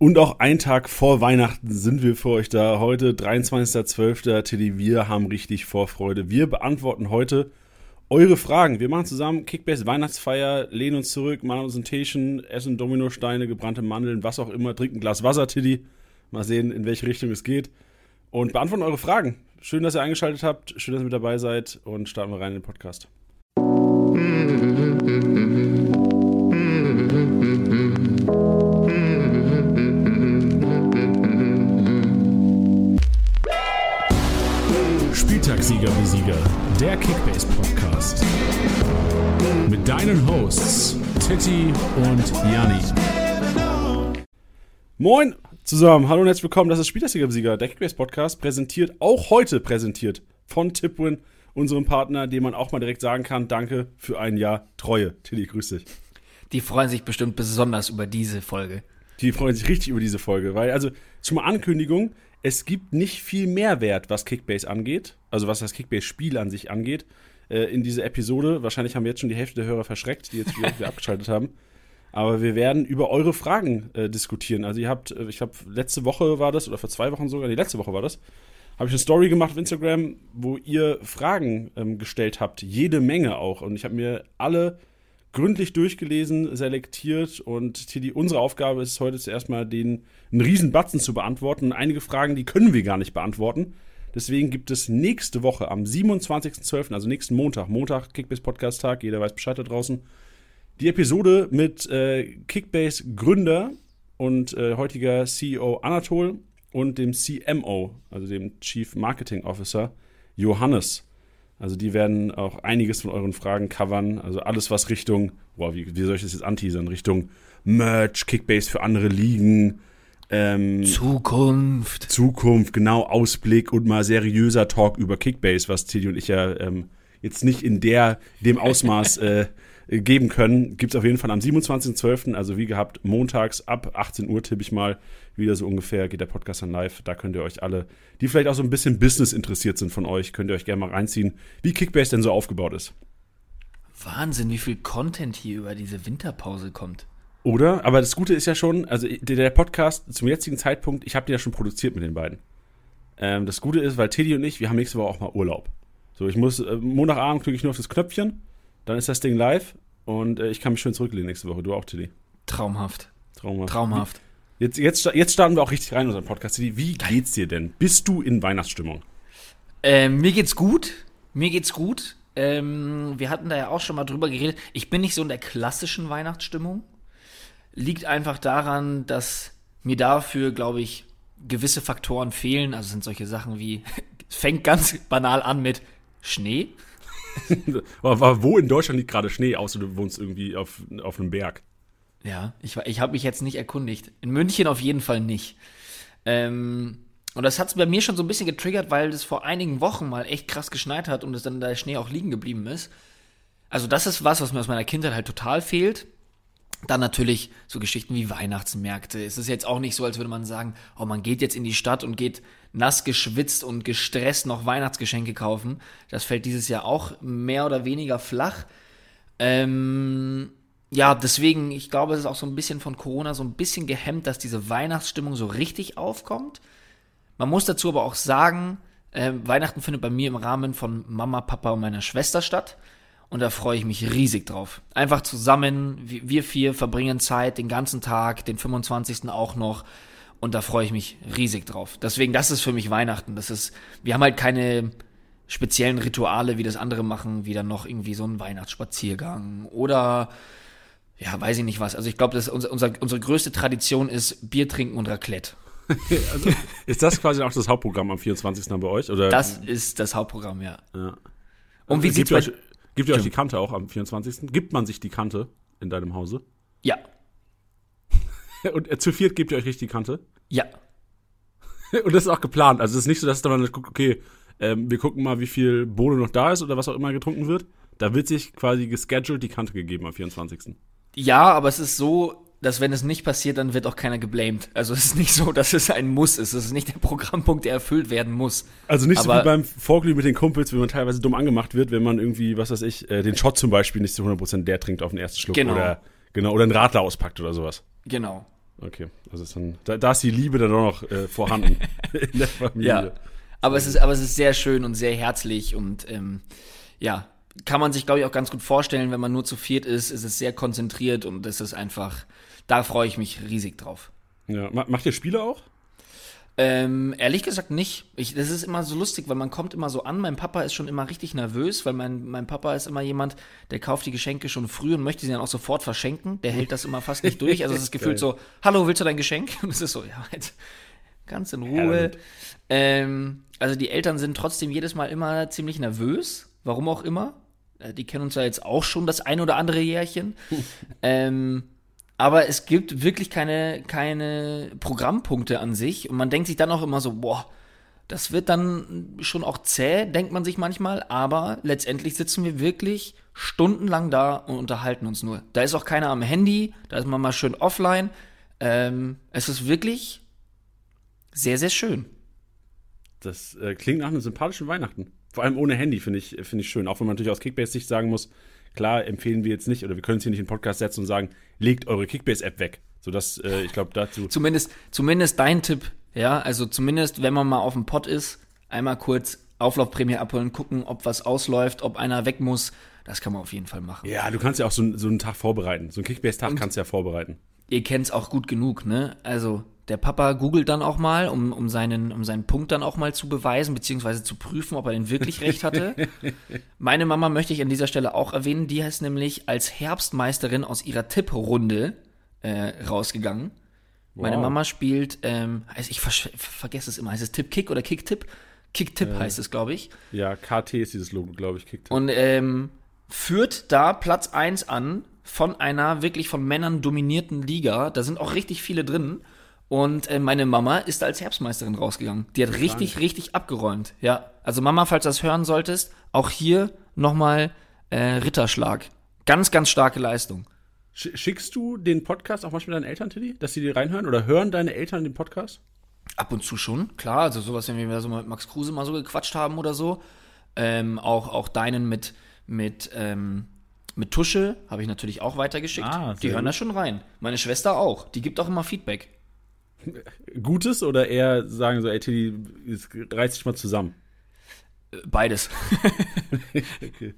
Und auch einen Tag vor Weihnachten sind wir für euch da. Heute, 23.12. Teddy, wir haben richtig Vorfreude. Wir beantworten heute eure Fragen. Wir machen zusammen Kickbase Weihnachtsfeier, lehnen uns zurück, machen uns ein Teechen, essen Dominosteine, gebrannte Mandeln, was auch immer, trinken ein Glas Wasser, Teddy. Mal sehen, in welche Richtung es geht. Und beantworten eure Fragen. Schön, dass ihr eingeschaltet habt. Schön, dass ihr mit dabei seid. Und starten wir rein in den Podcast. Spieltagssieger wie Sieger, der Kickbase Podcast. Mit deinen Hosts Titti und Janni. Moin zusammen, hallo und herzlich willkommen. Das ist Spieltagssieger wie Sieger, der Kickbase Podcast, präsentiert, auch heute präsentiert von Tipwin, unserem Partner, dem man auch mal direkt sagen kann, danke für ein Jahr Treue. Tilly, grüß dich. Die freuen sich bestimmt besonders über diese Folge. Die freuen sich richtig über diese Folge, weil, also, schon mal Ankündigung, es gibt nicht viel Mehrwert, was Kickbase angeht, also was das Kickbase-Spiel an sich angeht, äh, in dieser Episode. Wahrscheinlich haben wir jetzt schon die Hälfte der Hörer verschreckt, die jetzt wieder, abgeschaltet haben. Aber wir werden über eure Fragen äh, diskutieren. Also ihr habt, äh, ich glaube, letzte Woche war das, oder vor zwei Wochen sogar, die letzte Woche war das, habe ich eine Story gemacht auf Instagram, wo ihr Fragen ähm, gestellt habt. Jede Menge auch. Und ich habe mir alle gründlich durchgelesen, selektiert und Tilly, unsere Aufgabe ist heute zuerst mal den einen riesen Batzen zu beantworten. Und einige Fragen, die können wir gar nicht beantworten. Deswegen gibt es nächste Woche am 27.12., also nächsten Montag, Montag Kickbase Podcast Tag, jeder weiß Bescheid da draußen, die Episode mit äh, Kickbase Gründer und äh, heutiger CEO Anatol und dem CMO, also dem Chief Marketing Officer Johannes. Also die werden auch einiges von euren Fragen covern. Also alles, was Richtung, boah, wie, wie soll ich das jetzt anteasern? Richtung Merch, Kickbase für andere Ligen. Ähm, Zukunft. Zukunft, genau, Ausblick und mal seriöser Talk über Kickbase, was Tilly und ich ja ähm, jetzt nicht in der, dem Ausmaß äh, geben können. Gibt es auf jeden Fall am 27.12., also wie gehabt, montags ab 18 Uhr tippe ich mal, wieder so ungefähr geht der Podcast dann live. Da könnt ihr euch alle, die vielleicht auch so ein bisschen Business interessiert sind von euch, könnt ihr euch gerne mal reinziehen, wie Kickbase denn so aufgebaut ist. Wahnsinn, wie viel Content hier über diese Winterpause kommt. Oder? Aber das Gute ist ja schon, also der Podcast zum jetzigen Zeitpunkt, ich habe den ja schon produziert mit den beiden. Ähm, das Gute ist, weil Teddy und ich, wir haben nächste Woche auch mal Urlaub. So, ich muss, äh, Montagabend klicke ich nur auf das Knöpfchen, dann ist das Ding live und äh, ich kann mich schön zurücklehnen nächste Woche. Du auch, Teddy. Traumhaft. Traumhaft. Traumhaft. Jetzt, jetzt, jetzt starten wir auch richtig rein in unseren Podcast. Wie geht's dir denn? Bist du in Weihnachtsstimmung? Ähm, mir geht's gut. Mir geht's gut. Ähm, wir hatten da ja auch schon mal drüber geredet. Ich bin nicht so in der klassischen Weihnachtsstimmung. Liegt einfach daran, dass mir dafür, glaube ich, gewisse Faktoren fehlen. Also sind solche Sachen wie, es fängt ganz banal an mit Schnee. Aber wo in Deutschland liegt gerade Schnee, außer du wohnst irgendwie auf, auf einem Berg? Ja, ich, ich habe mich jetzt nicht erkundigt. In München auf jeden Fall nicht. Ähm, und das hat es bei mir schon so ein bisschen getriggert, weil es vor einigen Wochen mal echt krass geschneit hat und es dann der Schnee auch liegen geblieben ist. Also das ist was, was mir aus meiner Kindheit halt total fehlt. Dann natürlich so Geschichten wie Weihnachtsmärkte. Es ist jetzt auch nicht so, als würde man sagen, oh, man geht jetzt in die Stadt und geht nass geschwitzt und gestresst noch Weihnachtsgeschenke kaufen. Das fällt dieses Jahr auch mehr oder weniger flach. Ähm, ja, deswegen, ich glaube, es ist auch so ein bisschen von Corona so ein bisschen gehemmt, dass diese Weihnachtsstimmung so richtig aufkommt. Man muss dazu aber auch sagen, äh, Weihnachten findet bei mir im Rahmen von Mama, Papa und meiner Schwester statt. Und da freue ich mich riesig drauf. Einfach zusammen, wir vier verbringen Zeit den ganzen Tag, den 25. auch noch. Und da freue ich mich riesig drauf. Deswegen, das ist für mich Weihnachten. Das ist, wir haben halt keine speziellen Rituale, wie das andere machen, wie dann noch irgendwie so ein Weihnachtsspaziergang oder ja, weiß ich nicht was. Also ich glaube, unser, unser, unsere größte Tradition ist Bier trinken und Raclette. also, ist das quasi auch das Hauptprogramm am 24. bei euch? Oder? Das ist das Hauptprogramm, ja. ja. Und wie sieht's bei euch, Gibt ihr euch die Kante auch am 24.? Gibt man sich die Kante in deinem Hause? Ja. Und äh, zu viert gebt ihr euch richtig die Kante? Ja. Und das ist auch geplant. Also es ist nicht so, dass man guckt, okay, ähm, wir gucken mal, wie viel Bohne noch da ist oder was auch immer getrunken wird. Da wird sich quasi gescheduled die Kante gegeben am 24. Ja, aber es ist so, dass wenn es nicht passiert, dann wird auch keiner geblamed. Also es ist nicht so, dass es ein Muss ist. Es ist nicht der Programmpunkt, der erfüllt werden muss. Also nicht Aber so wie beim Vorglühen mit den Kumpels, wenn man teilweise dumm angemacht wird, wenn man irgendwie, was weiß ich, äh, den Shot zum Beispiel nicht zu 100% der trinkt auf den ersten Schluck genau. oder genau oder einen Radler auspackt oder sowas. Genau. Okay, also ist dann, da, da ist die Liebe dann auch noch äh, vorhanden in der Familie. Ja. Aber es, ist, aber es ist sehr schön und sehr herzlich und ähm, ja, kann man sich, glaube ich, auch ganz gut vorstellen, wenn man nur zu viert ist, ist es sehr konzentriert und es ist einfach, da freue ich mich riesig drauf. Ja. Ma- Macht ihr Spiele auch? Ähm, ehrlich gesagt nicht. Ich, das ist immer so lustig, weil man kommt immer so an. Mein Papa ist schon immer richtig nervös, weil mein, mein Papa ist immer jemand, der kauft die Geschenke schon früh und möchte sie dann auch sofort verschenken. Der hält das immer fast nicht durch. Also es ist gefühlt so, hallo, willst du dein Geschenk? Und es ist so, ja, halt, ganz in Ruhe. Ähm, also die Eltern sind trotzdem jedes Mal immer ziemlich nervös. Warum auch immer. Äh, Die kennen uns ja jetzt auch schon das ein oder andere Jährchen. ähm, aber es gibt wirklich keine, keine Programmpunkte an sich. Und man denkt sich dann auch immer so, boah, das wird dann schon auch zäh, denkt man sich manchmal. Aber letztendlich sitzen wir wirklich stundenlang da und unterhalten uns nur. Da ist auch keiner am Handy, da ist man mal schön offline. Ähm, es ist wirklich sehr, sehr schön. Das äh, klingt nach einem sympathischen Weihnachten. Vor allem ohne Handy finde ich, finde ich schön. Auch wenn man natürlich aus Kickbase-Sicht sagen muss, klar empfehlen wir jetzt nicht, oder wir können es hier nicht in den Podcast setzen und sagen, legt eure Kickbase-App weg. Sodass, äh, ich glaube, dazu. Zumindest, zumindest dein Tipp, ja, also zumindest, wenn man mal auf dem Pott ist, einmal kurz Auflaufprämie abholen, gucken, ob was ausläuft, ob einer weg muss. Das kann man auf jeden Fall machen. Ja, du kannst ja auch so, so einen Tag vorbereiten. So einen Kickbase-Tag kannst du ja vorbereiten. Ihr kennt's auch gut genug, ne? Also, der Papa googelt dann auch mal, um, um, seinen, um seinen Punkt dann auch mal zu beweisen, beziehungsweise zu prüfen, ob er denn wirklich recht hatte. Meine Mama möchte ich an dieser Stelle auch erwähnen, die ist nämlich als Herbstmeisterin aus ihrer Tipprunde äh, rausgegangen. Meine Wow. Mama spielt, ähm, heißt, ich ver vergesse es immer, heißt es Tipp-Kick oder Kick-Tipp? Kick-Tipp heißt es, glaube ich. Ja, KT ist dieses Logo, glaube ich, Kicktipp. Und ähm, führt da Platz 1 an von einer wirklich von Männern dominierten Liga. Da sind auch richtig viele drin. Und äh, meine Mama ist als Herbstmeisterin rausgegangen. Die hat richtig, richtig abgeräumt. Ja, also Mama, falls du das hören solltest, auch hier nochmal äh, Ritterschlag. Ganz, ganz starke Leistung. Sch- Schickst du den Podcast auch manchmal deinen Eltern, Tilly, dass sie die reinhören? Oder hören deine Eltern den Podcast? Ab und zu schon, klar. Also sowas, wenn wir so mal mit Max Kruse mal so gequatscht haben oder so. Ähm, auch, auch deinen mit, mit, ähm, mit Tusche habe ich natürlich auch weitergeschickt. Ah, die hören gut. da schon rein. Meine Schwester auch. Die gibt auch immer Feedback. Gutes oder eher sagen so, ey, Tilly, reiß dich mal zusammen? Äh, Beides. Okay.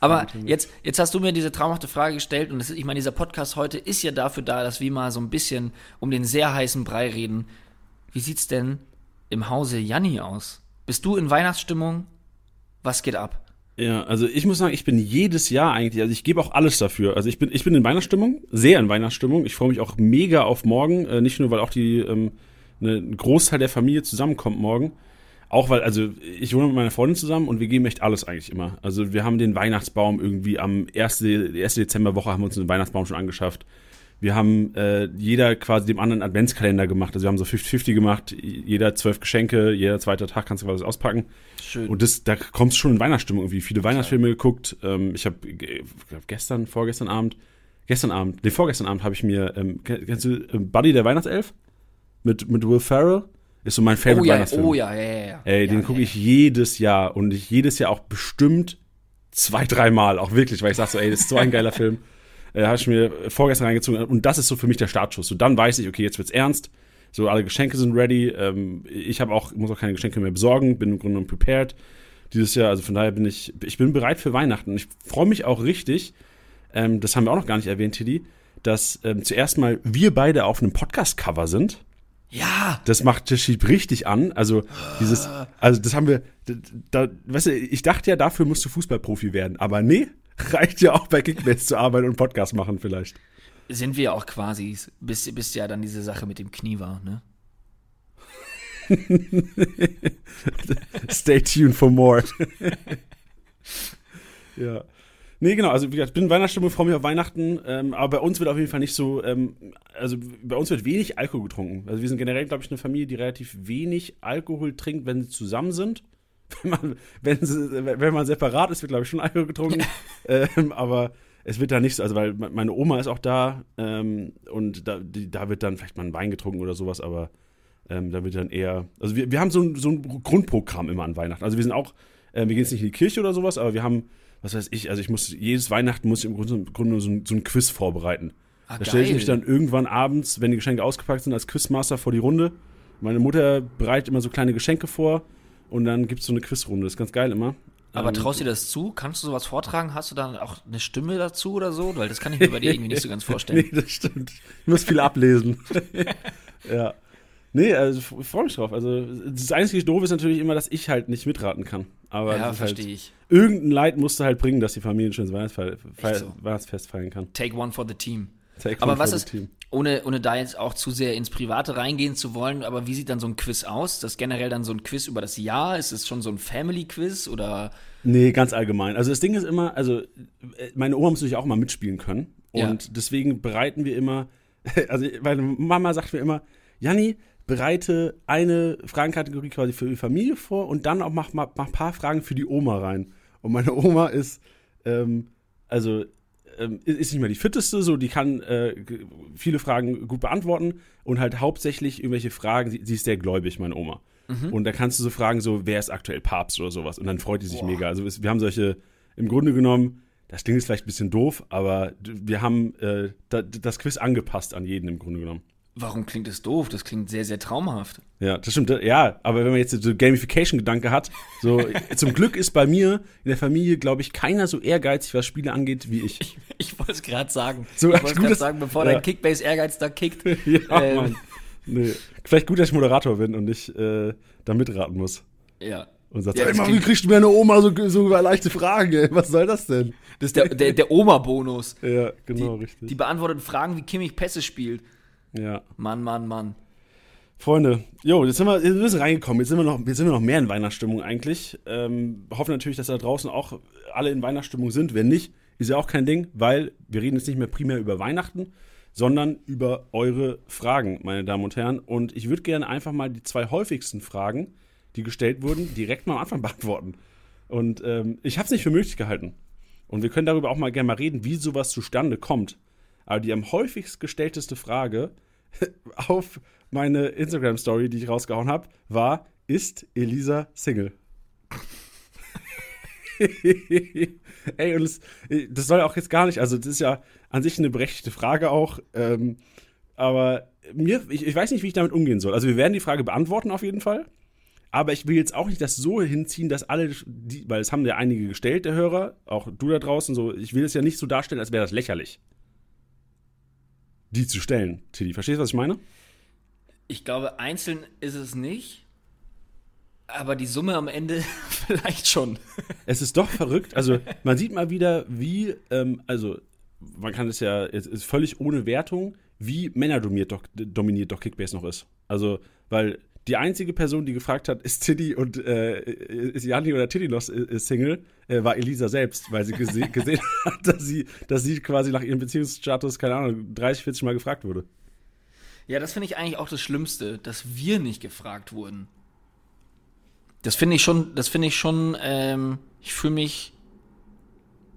Aber jetzt, jetzt hast du mir diese traumhafte Frage gestellt und das ist, ich meine, dieser Podcast heute ist ja dafür da, dass wir mal so ein bisschen um den sehr heißen Brei reden. Wie sieht's denn im Hause Janni aus? Bist du in Weihnachtsstimmung? Was geht ab? Ja, also ich muss sagen, ich bin jedes Jahr eigentlich, also ich gebe auch alles dafür. Also ich bin, ich bin in Weihnachtsstimmung, sehr in Weihnachtsstimmung. Ich freue mich auch mega auf morgen, äh, nicht nur, weil auch die ähm, ne, ein Großteil der Familie zusammenkommt morgen. Auch weil, also ich wohne mit meiner Freundin zusammen und wir geben echt alles eigentlich immer. Also wir haben den Weihnachtsbaum irgendwie am 1. die erste Dezemberwoche haben wir uns den Weihnachtsbaum schon angeschafft. Wir haben äh, jeder quasi dem anderen Adventskalender gemacht. Also wir haben so 50-50 gemacht. Jeder zwölf Geschenke, jeder zweite Tag kannst du quasi auspacken. Schön. Und das, da kommst du schon in Weihnachtsstimmung irgendwie. Viele Weihnachtsfilme geguckt. Ähm, ich habe gestern, vorgestern Abend, gestern Abend, nee, vorgestern Abend habe ich mir, ähm, kenn- kennst du ähm, Buddy der Weihnachtself? Mit, mit Will Ferrell? Ist so mein Favorite oh ja, Weihnachtsfilm. oh ja, ja, ja. ja. Ey, ja, den ja, gucke ich jedes Jahr und ich jedes Jahr auch bestimmt zwei, dreimal, auch wirklich, weil ich sag so, ey, das ist so ein geiler Film. Äh, habe ich mir vorgestern reingezogen und das ist so für mich der Startschuss. So dann weiß ich, okay, jetzt wird's ernst. So alle Geschenke sind ready. Ähm, ich habe auch muss auch keine Geschenke mehr besorgen, bin im Grunde genommen prepared dieses Jahr. Also von daher bin ich ich bin bereit für Weihnachten. Und ich freue mich auch richtig. Ähm, das haben wir auch noch gar nicht erwähnt, Tilly, dass ähm, zuerst mal wir beide auf einem Podcast-Cover sind. Ja, Das macht das schiebt richtig an. Also dieses, also das haben wir, da, da, weißt du, ich dachte ja, dafür musst du Fußballprofi werden, aber nee, reicht ja auch bei Kickbase zu arbeiten und Podcast machen vielleicht. sind wir auch quasi, bis, bis ja dann diese Sache mit dem Knie war, ne? Stay tuned for more. ja. Nee, genau, also wie gesagt, ich bin in Weihnachtsstimmung, freue mich auf Weihnachten, ähm, aber bei uns wird auf jeden Fall nicht so, ähm, also bei uns wird wenig Alkohol getrunken. Also wir sind generell, glaube ich, eine Familie, die relativ wenig Alkohol trinkt, wenn sie zusammen sind. Wenn man, wenn, sie, wenn man separat ist, wird, glaube ich, schon Alkohol getrunken. ähm, aber es wird da nicht so, also weil me- meine Oma ist auch da ähm, und da, die, da wird dann vielleicht mal ein Wein getrunken oder sowas, aber ähm, da wird dann eher, also wir, wir haben so ein, so ein Grundprogramm immer an Weihnachten. Also wir sind auch, äh, wir gehen jetzt nicht in die Kirche oder sowas, aber wir haben, was weiß ich, also ich muss, jedes Weihnachten muss ich im Grunde, im Grunde so, ein, so ein Quiz vorbereiten. Ah, da stelle ich mich dann irgendwann abends, wenn die Geschenke ausgepackt sind, als Quizmaster vor die Runde. Meine Mutter bereitet immer so kleine Geschenke vor und dann gibt es so eine Quizrunde. Das ist ganz geil immer. Aber Ähm, traust du dir das zu? Kannst du sowas vortragen? Hast du dann auch eine Stimme dazu oder so? Weil das kann ich mir bei dir irgendwie nicht so ganz vorstellen. Nee, das stimmt. Ich muss viel ablesen. ja. Nee, also ich freue mich drauf. Also das einzige Doof ist natürlich immer, dass ich halt nicht mitraten kann. Aber ja, ist halt, verstehe ich. irgendein Leid musst du halt bringen, dass die Familie ein schönes Weihnachtsfeier, Feier, so. Weihnachtsfest feiern kann. Take one for the team. Take Aber was ist, team. ohne, ohne da jetzt auch zu sehr ins Private reingehen zu wollen, aber wie sieht dann so ein Quiz aus? Ist das generell dann so ein Quiz über das Jahr? Ist es schon so ein Family-Quiz oder Nee, ganz allgemein. Also das Ding ist immer, also äh, meine Oma muss natürlich auch mal mitspielen können. Ja. Und deswegen bereiten wir immer, also meine Mama sagt mir immer, Janni, bereite eine Fragenkategorie quasi für die Familie vor und dann auch mach, mach, mach ein paar Fragen für die Oma rein. Und meine Oma ist, ähm, also ähm, ist nicht mehr die fitteste, so die kann äh, viele Fragen gut beantworten und halt hauptsächlich irgendwelche Fragen, sie, sie ist sehr gläubig, meine Oma. Und da kannst du so fragen, so, wer ist aktuell Papst oder sowas. Und dann freut die sich Boah. mega. Also wir haben solche, im Grunde genommen, das Ding ist vielleicht ein bisschen doof, aber wir haben äh, da, das Quiz angepasst an jeden im Grunde genommen. Warum klingt das doof? Das klingt sehr, sehr traumhaft. Ja, das stimmt. Ja, aber wenn man jetzt so Gamification-Gedanke hat, so zum Glück ist bei mir in der Familie, glaube ich, keiner so ehrgeizig, was Spiele angeht, wie ich. Ich wollte es gerade sagen. So, ich wollte es gerade sagen, bevor ja. dein Kickbase-Ehrgeiz da kickt. ja, Ähm. Mann. Nee. Vielleicht gut, dass ich Moderator bin und nicht äh, da mitraten muss. Ja. Und sagt, Ja, ey, Mann, wie kriegst du mir eine Oma so, so leichte Fragen, ey? Was soll das denn? Das ist der, der, der Oma-Bonus. Ja, genau, Die, richtig. die beantwortet Fragen, wie Kimmich Pässe spielt. Ja. Mann, Mann, Mann. Freunde, jo, jetzt sind wir, jetzt sind wir reingekommen. Jetzt sind wir noch, jetzt sind wir noch mehr in Weihnachtsstimmung eigentlich. Ähm, hoffen natürlich, dass da draußen auch alle in Weihnachtsstimmung sind. Wenn nicht, ist ja auch kein Ding, weil wir reden jetzt nicht mehr primär über Weihnachten, sondern über eure Fragen, meine Damen und Herren. Und ich würde gerne einfach mal die zwei häufigsten Fragen, die gestellt wurden, direkt mal am Anfang beantworten. Und ähm, ich habe es nicht für möglich gehalten. Und wir können darüber auch mal gerne mal reden, wie sowas zustande kommt. Aber die am häufigst gestellteste Frage auf meine Instagram-Story, die ich rausgehauen habe, war: Ist Elisa Single? Ey, und das, das soll auch jetzt gar nicht, also das ist ja an sich eine berechtigte Frage auch, ähm, aber mir, ich, ich weiß nicht, wie ich damit umgehen soll. Also wir werden die Frage beantworten auf jeden Fall, aber ich will jetzt auch nicht das so hinziehen, dass alle, die, weil es haben ja einige gestellt, der Hörer, auch du da draußen, so, ich will es ja nicht so darstellen, als wäre das lächerlich. Die zu stellen, Tilly. Verstehst du, was ich meine? Ich glaube, einzeln ist es nicht. Aber die Summe am Ende vielleicht schon. Es ist doch verrückt. Also, man sieht mal wieder, wie, ähm, also, man kann es ja, es ist völlig ohne Wertung, wie männerdominiert doch, dominiert doch Kickbase noch ist. Also, weil die einzige Person, die gefragt hat, ist Tiddy und äh, ist Janni oder Tiddy noch äh, Single, äh, war Elisa selbst, weil sie gese gesehen hat, dass sie, dass sie quasi nach ihrem Beziehungsstatus, keine Ahnung, 30, 40 Mal gefragt wurde. Ja, das finde ich eigentlich auch das Schlimmste, dass wir nicht gefragt wurden. Das finde ich schon, das finde ich schon, ähm, ich fühle mich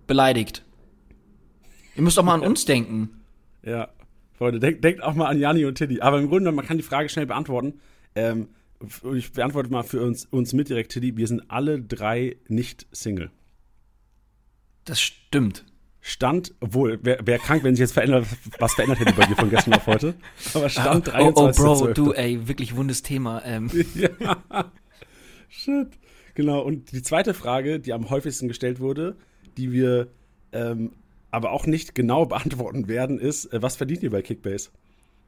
beleidigt. Ihr müsst auch mal an uns denken. Ja, Freunde, denkt, denkt auch mal an Janni und Tiddy. Aber im Grunde, man kann die Frage schnell beantworten. Ähm, und ich beantworte mal für uns, uns mit direkt, Tiddy. Wir sind alle drei nicht Single. Das stimmt. Stand, obwohl, wäre wär krank, wenn sich jetzt verändert, was verändert hätte bei dir von gestern auf heute. Aber Stand oh, oh, 23. Bro, du, ey, wirklich wundes Thema. Ähm, ja. Shit. Genau. Und die zweite Frage, die am häufigsten gestellt wurde, die wir ähm, aber auch nicht genau beantworten werden, ist, äh, was verdient ihr bei Kickbase?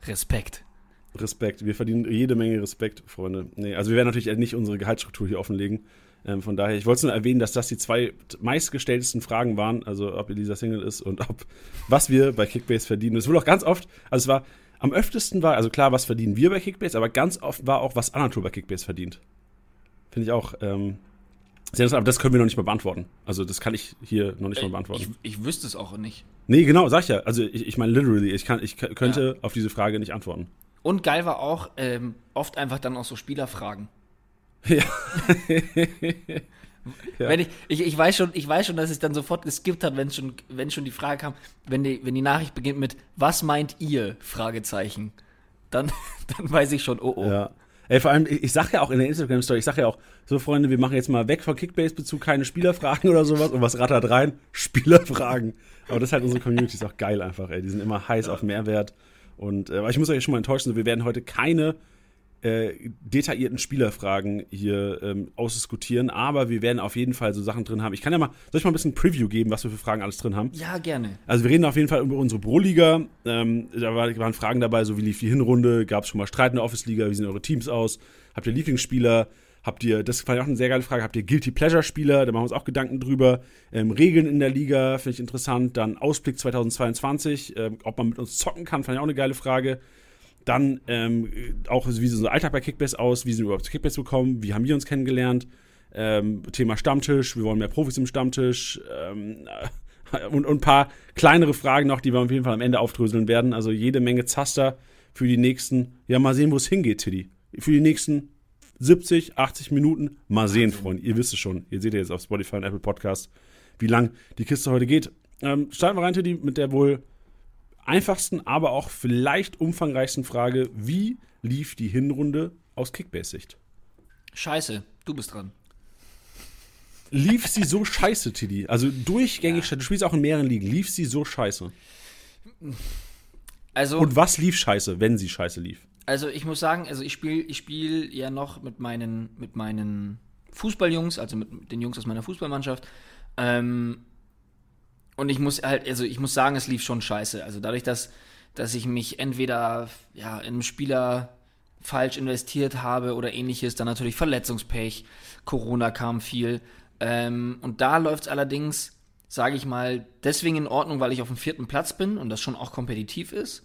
Respekt. Respekt. Wir verdienen jede Menge Respekt, Freunde. Nee, also wir werden natürlich nicht unsere Gehaltsstruktur hier offenlegen. Ähm, von daher, ich wollte es nur erwähnen, dass das die zwei meistgestelltesten Fragen waren, also ob Elisa Single ist und ob was wir bei Kickbase verdienen. Es wurde auch ganz oft, also es war am öftesten war, also klar, was verdienen wir bei Kickbase, aber ganz oft war auch, was Anatol bei Kickbase verdient. Finde ich auch ähm, sehr interessant, aber das können wir noch nicht mal beantworten. Also das kann ich hier noch nicht mal beantworten. Ich, ich wüsste es auch nicht. nee, genau, sag ich ja. Also ich, ich meine literally, ich, kann, ich könnte auf diese Frage nicht antworten. Und geil war auch ähm, oft einfach dann auch so Spielerfragen. Ja. Ja. Wenn ich, ich, ich, weiß schon, ich weiß schon, dass es dann sofort geskippt hat, wenn schon, wenn schon die Frage kam, wenn die, wenn die Nachricht beginnt mit Was meint ihr? Fragezeichen. Dann, dann weiß ich schon, oh oh. Ja. Ey, vor allem, ich, ich sag ja auch in der Instagram-Story, ich sag ja auch, so Freunde, wir machen jetzt mal weg von Kickbase-Bezug, keine Spielerfragen oder sowas. Und was rattert rein? Spielerfragen. Aber das ist halt unsere Community, ist auch geil einfach, ey. Die sind immer heiß auf Mehrwert. Und äh, ich muss euch schon mal enttäuschen, wir werden heute keine äh, detaillierten Spielerfragen hier ähm, ausdiskutieren, aber wir werden auf jeden Fall so Sachen drin haben. Ich kann ja mal, soll ich mal ein bisschen Preview geben, was wir für Fragen alles drin haben? Ja, gerne. Also wir reden auf jeden Fall über unsere Pro-Liga. Ähm, da waren Fragen dabei, so wie lief die Hinrunde, gab es schon mal Streit in der Office-Liga, wie sehen eure Teams aus, habt ihr Lieblingsspieler, habt ihr, das fand ich auch eine sehr geile Frage, habt ihr Guilty Pleasure-Spieler, da machen wir uns auch Gedanken drüber. Ähm, Regeln in der Liga, finde ich interessant. Dann Ausblick 2022, ähm, ob man mit uns zocken kann, fand ich auch eine geile Frage. Dann ähm, auch, wie sieht unser Alltag bei Kickbase aus? Wie sind wir überhaupt zu Kickbase gekommen? Wie haben wir uns kennengelernt? Ähm, Thema Stammtisch, wir wollen mehr Profis im Stammtisch. Ähm, und, und, ein paar kleinere Fragen noch, die wir auf jeden Fall am Ende aufdröseln werden. Also jede Menge Zaster für die nächsten, ja, mal sehen, wo es hingeht, Tiddy. Für die nächsten 70, 80 Minuten. Mal sehen, Freunde. Ihr wisst es schon. Ihr seht ja jetzt auf Spotify und Apple Podcast, wie lang die Kiste heute geht. Ähm, starten wir rein, Tiddy, mit der wohl einfachsten, aber auch vielleicht umfangreichsten Frage: Wie lief die Hinrunde aus Kickbase-Sicht? Scheiße, du bist dran. Lief sie so scheiße, Tiddy? Also durchgängig, ja. du spielst auch in mehreren Ligen. Lief sie so scheiße? Also. Und was lief scheiße, wenn sie scheiße lief? Also ich muss sagen, also ich spiele ich spiel ja noch mit meinen, mit meinen Fußballjungs, also mit den Jungs aus meiner Fußballmannschaft. Ähm, und ich muss halt, also ich muss sagen, es lief schon scheiße. Also dadurch, dass, dass ich mich entweder ja, in einem Spieler falsch investiert habe oder ähnliches, dann natürlich Verletzungspech, Corona kam viel. Ähm, und da läuft es allerdings, sage ich mal, deswegen in Ordnung, weil ich auf dem vierten Platz bin und das schon auch kompetitiv ist.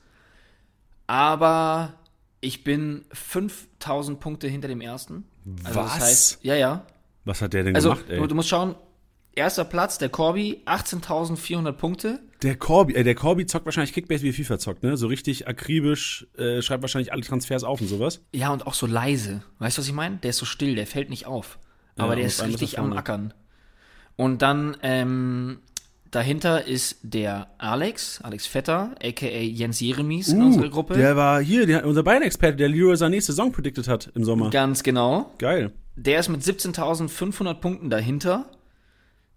Aber ich bin 5000 Punkte hinter dem ersten. Also Was? Das heißt, ja, ja. Was hat der denn also, gemacht, ey? Du, du musst schauen, Erster Platz, der Corby, 18.400 Punkte. Der Corby, äh, der Corby zockt wahrscheinlich Kickbase wie FIFA zockt, ne? So richtig akribisch, äh, schreibt wahrscheinlich alle Transfers auf und sowas. Ja, und auch so leise. Weißt du, was ich meine? Der ist so still, der fällt nicht auf. Aber ja, der ist richtig am Ackern. Und dann, ähm, dahinter ist der Alex, Alex Vetter, aka Jens Jeremies uh, in unserer Gruppe. Der war hier, der, unser Bayern-Experte, der Leroy Sané Saison predicted hat im Sommer. Ganz genau. Geil. Der ist mit 17.500 Punkten dahinter.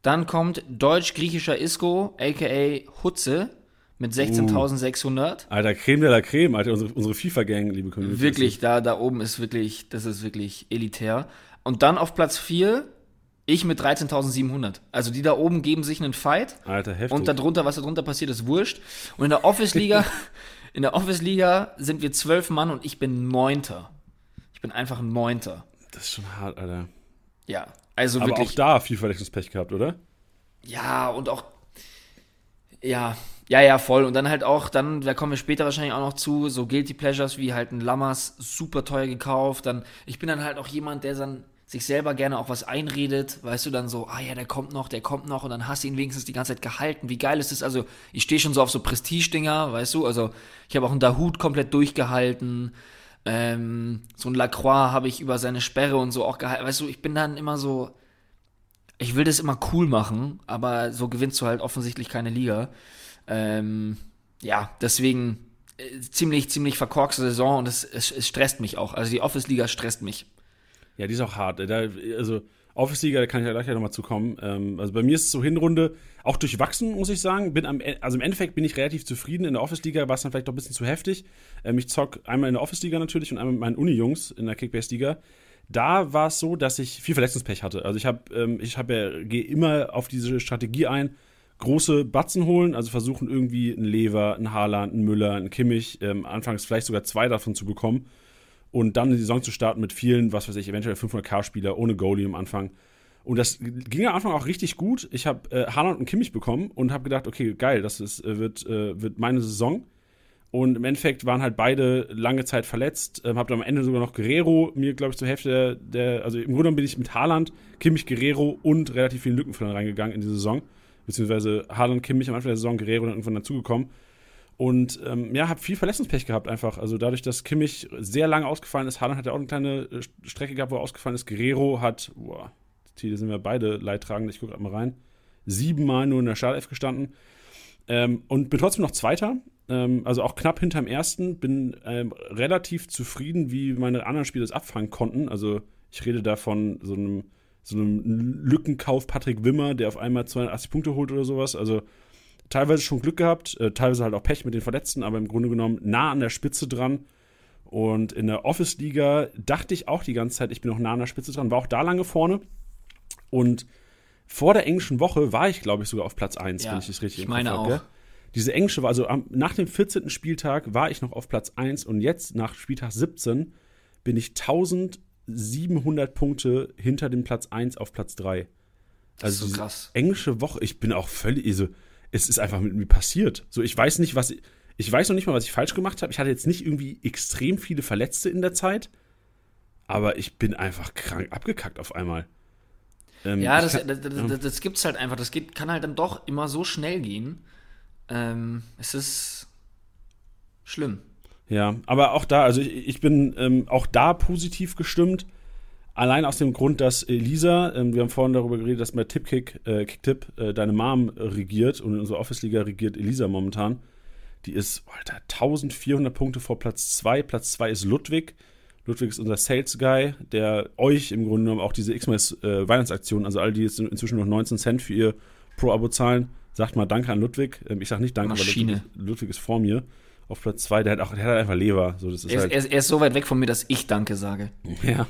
Dann kommt deutsch-griechischer Isco, aka Hutze, mit 16.600. Uh, Alter, Creme de la Creme, Alter, unsere, unsere FIFA-Gang, liebe Community. Wirklich, da, da oben ist wirklich, das ist wirklich elitär. Und dann auf Platz 4, ich mit 13.700. Also die da oben geben sich einen Fight. Alter, heftig. Und darunter, was darunter passiert, ist wurscht. Und in der Office-Liga, in der Office-Liga sind wir zwölf Mann und ich bin Neunter. Ich bin einfach Neunter. Das ist schon hart, Alter. Ja, also Aber wirklich. auch da viel Verletzungspech gehabt, oder? Ja, und auch. Ja, ja, ja, voll. Und dann halt auch, dann, da kommen wir später wahrscheinlich auch noch zu, so Guilty Pleasures wie halt ein Lammers, super teuer gekauft. Dann, ich bin dann halt auch jemand, der dann sich selber gerne auch was einredet, weißt du, dann so, ah ja, der kommt noch, der kommt noch und dann hast du ihn wenigstens die ganze Zeit gehalten. Wie geil ist das? Also, ich stehe schon so auf so Prestige-Dinger, weißt du, also ich habe auch einen Dahut komplett durchgehalten. Ähm, so ein Lacroix habe ich über seine Sperre und so auch gehalten. Weißt du, ich bin dann immer so, ich will das immer cool machen, aber so gewinnst du halt offensichtlich keine Liga. Ähm, ja, deswegen äh, ziemlich, ziemlich verkorkste Saison und es, es, es stresst mich auch. Also die Office-Liga stresst mich. Ja, die ist auch hart. Da, also Office-Liga, da kann ich ja gleich nochmal zu kommen. Ähm, also bei mir ist es so Hinrunde auch durchwachsen, muss ich sagen. Bin am, also im Endeffekt bin ich relativ zufrieden. In der Office-Liga war es dann vielleicht doch ein bisschen zu heftig. Ähm, ich zock einmal in der Office-Liga natürlich und einmal mit meinen Uni-Jungs in der Kickbase-Liga. Da war es so, dass ich viel Verletzungspech hatte. Also ich habe ähm, ich ja, gehe immer auf diese Strategie ein, große Batzen holen, also versuchen irgendwie einen Lever, einen Haaland, einen Müller, einen Kimmich, ähm, anfangs vielleicht sogar zwei davon zu bekommen und dann die Saison zu starten mit vielen, was weiß ich, eventuell 500k-Spieler ohne Goalie am Anfang. Und das ging am Anfang auch richtig gut. Ich habe äh, Haaland und Kimmich bekommen und habe gedacht, okay, geil, das ist, äh, wird, äh, wird meine Saison. Und im Endeffekt waren halt beide lange Zeit verletzt. Ähm, habe dann am Ende sogar noch Guerrero mir, glaube ich, zur Hälfte der, der, also im Grunde bin ich mit Haaland, Kimmich, Guerrero und relativ vielen Lückenfüllern reingegangen in die Saison. Beziehungsweise Haaland, Kimmich am Anfang der Saison, Guerrero dann irgendwann dazugekommen. Und ähm, ja, habe viel Verletzungspech gehabt einfach. Also dadurch, dass Kimmich sehr lange ausgefallen ist, Haaland hat ja auch eine kleine äh, Strecke gehabt, wo er ausgefallen ist. Guerrero hat, boah, hier sind wir beide leidtragend, ich gucke gerade mal rein, siebenmal nur in der Startelf gestanden. Ähm, und bin trotzdem noch Zweiter. ähm, also auch knapp hinterm ersten, bin ähm, relativ zufrieden, wie meine anderen Spieler es abfangen konnten. Also ich rede da von so einem, so einem Lückenkauf Patrick Wimmer, der auf einmal 280 Punkte holt oder sowas. Also teilweise schon Glück gehabt, äh, teilweise halt auch Pech mit den Verletzten, aber im Grunde genommen nah an der Spitze dran. Und in der Office-Liga dachte ich auch die ganze Zeit, ich bin noch nah an der Spitze dran, war auch da lange vorne. Und vor der englischen Woche war ich, glaube ich, sogar auf Platz 1, Ja, wenn ich das richtig ich meine auch. gell? Diese englische also am, nach dem 14. Spieltag war ich noch auf Platz 1 und jetzt nach Spieltag 17 bin ich 1700 Punkte hinter dem Platz 1 auf Platz 3. Das ist so diese krass. Englische Woche, ich bin auch völlig, also, es ist einfach mit mir passiert. So, ich weiß nicht, was, ich weiß noch nicht mal, was ich falsch gemacht habe. Ich hatte jetzt nicht irgendwie extrem viele Verletzte in der Zeit, aber ich bin einfach krank abgekackt auf einmal. Ähm, Ja, ich das, kann- das, das, das, das gibt's halt einfach. Das geht, kann halt dann doch immer so schnell gehen. Ähm, es ist schlimm. Ja, aber auch da, also ich, ich bin ähm, auch da positiv gestimmt. Allein aus dem Grund, dass Elisa, ähm, wir haben vorhin darüber geredet, dass bei Tippkick, äh, Kicktipp, äh, deine Mom äh, regiert und in unserer Office-Liga regiert Elisa momentan. Die ist, Alter, 1400 Punkte vor Platz 2. Platz 2 ist Ludwig. Ludwig ist unser Sales-Guy, der euch im Grunde genommen auch diese Xmas äh, Weihnachtsaktion, also all die jetzt inzwischen noch 19 Cent für ihr Pro-Abo zahlen, sagt mal Danke an Ludwig. Ähm, ich sag nicht Danke, Maschine. weil Ludwig, Ludwig ist vor mir. Auf Platz 2, der hat auch, der hat einfach Leber. So, das ist Er ist, halt, er, er ist so weit weg von mir, dass ich Danke sage. ja.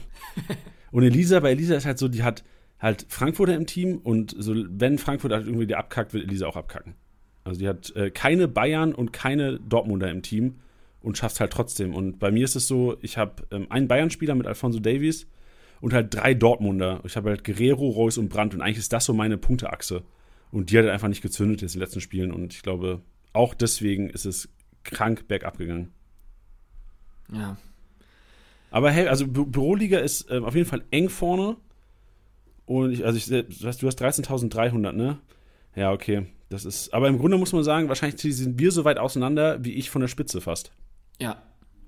Und Elisa, bei Elisa ist halt so, die hat halt Frankfurter im Team und so, wenn Frankfurt halt irgendwie der abkackt, wird Elisa auch abkacken. Also die hat äh, keine Bayern und keine Dortmunder im Team und schafft halt trotzdem. Und bei mir ist es so, ich habe ähm, einen Bayern-Spieler mit Alfonso Davies und halt drei Dortmunder. Ich habe halt Guerrero, Reus und Brandt und eigentlich ist das so meine Punkteachse. Und die hat halt einfach nicht gezündet jetzt in den letzten Spielen und ich glaube, auch deswegen ist es krank bergab gegangen. Ja. Aber hey, also Bü Büroliga ist ähm, auf jeden Fall eng vorne. Und ich, also ich, du hast, du hast 13.300, ne? Ja, okay. Das ist, aber im Grunde muss man sagen, wahrscheinlich sind wir so weit auseinander, wie ich von der Spitze fast. Ja.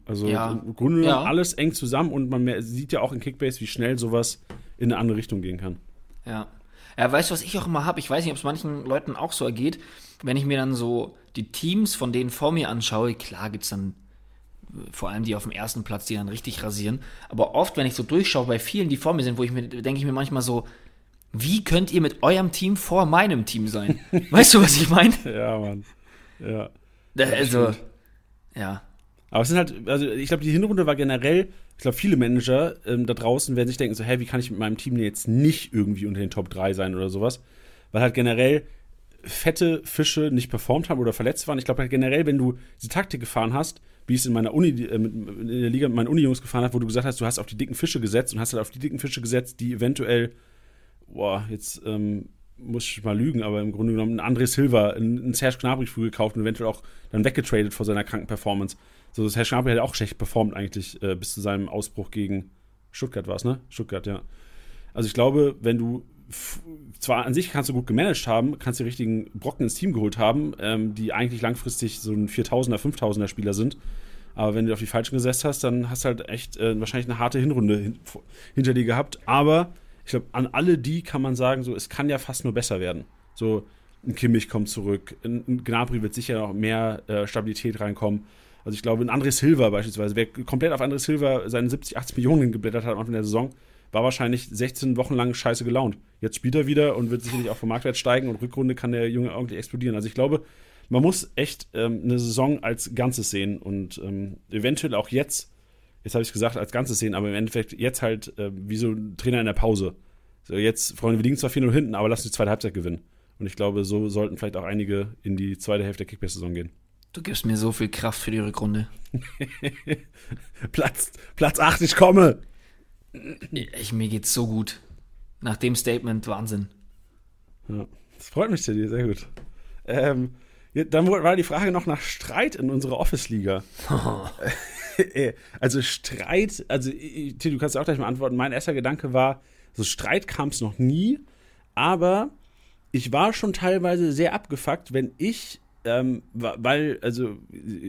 Also Ja. im Grunde Ja. alles eng zusammen und man sieht ja auch in Kickbase, wie schnell sowas in eine andere Richtung gehen kann. Ja. Ja, weißt du, was ich auch immer habe? Ich weiß nicht, ob es manchen Leuten auch so ergeht. Wenn ich mir dann so die Teams von denen vor mir anschaue, klar gibt's dann äh, vor allem die auf dem ersten Platz, die dann richtig rasieren. Aber oft, wenn ich so durchschaue bei vielen, die vor mir sind, wo ich mir, denke ich mir manchmal so, wie könnt ihr mit eurem Team vor meinem Team sein? weißt du, was ich meine? Ja, Mann. Ja. Also, ja. Aber es sind halt, also ich glaube, die Hinrunde war generell, ich glaube, viele Manager ähm, da draußen werden sich denken, so, hä, wie kann ich mit meinem Team jetzt nicht irgendwie unter den Top 3 sein oder sowas? Weil halt generell fette Fische nicht performt haben oder verletzt waren. Ich glaube halt generell, wenn du diese Taktik gefahren hast, wie es in meiner Uni, äh, in der Liga mit meinen Uni-Jungs gefahren hat, wo du gesagt hast, du hast auf die dicken Fische gesetzt und hast halt auf die dicken Fische gesetzt, die eventuell, boah, jetzt ähm, muss ich mal lügen, aber im Grunde genommen ein André Silva, ein, ein Serge Gnabry früh gekauft und eventuell auch dann weggetradet vor seiner kranken Performance. So, Serge Gnabry hat auch schlecht performt eigentlich äh, bis zu seinem Ausbruch gegen Stuttgart war es, ne? Stuttgart, ja. Also ich glaube, wenn du zwar an sich kannst du gut gemanagt haben, kannst die richtigen Brocken ins Team geholt haben, ähm, die eigentlich langfristig so ein 4000er, 5000er Spieler sind. Aber wenn du auf die falschen gesetzt hast, dann hast du halt echt äh, wahrscheinlich eine harte Hinrunde hin, hinter dir gehabt. Aber ich glaube, an alle die kann man sagen, so es kann ja fast nur besser werden. So ein Kimmich kommt zurück, ein, ein Gnabry wird sicher noch mehr äh, Stabilität reinkommen. Also ich glaube, ein André Silva beispielsweise, wer komplett auf André Silva seine 70, 80 Millionen geblättert hat am Anfang der Saison, war wahrscheinlich 16 Wochen lang scheiße gelaunt. Jetzt spielt er wieder und wird sicherlich auch vom Marktwert steigen und Rückrunde kann der Junge ordentlich explodieren. Also ich glaube, man muss echt ähm, eine Saison als Ganzes sehen und ähm, eventuell auch jetzt, jetzt habe ich es gesagt, als Ganzes sehen, aber im Endeffekt jetzt halt äh, wie so ein Trainer in der Pause. So jetzt, Freunde, wir liegen zwar 4-0 hinten, aber lass uns die zweite Halbzeit gewinnen. Und ich glaube, so sollten vielleicht auch einige in die zweite Hälfte der Kickbase-Saison gehen. Du gibst mir so viel Kraft für die Rückrunde. Platz, Platz 8, ich komme! Ich, mir geht's so gut. Nach dem Statement Wahnsinn. Ja, das freut mich, Teddy, sehr gut. Ähm, dann war die Frage noch nach Streit in unserer Office-Liga. Äh, also Streit, also ich- Teddy, du kannst auch gleich mal antworten. Mein erster Gedanke war, so Streit kam es noch nie, aber ich war schon teilweise sehr abgefuckt, wenn ich, ähm, weil, also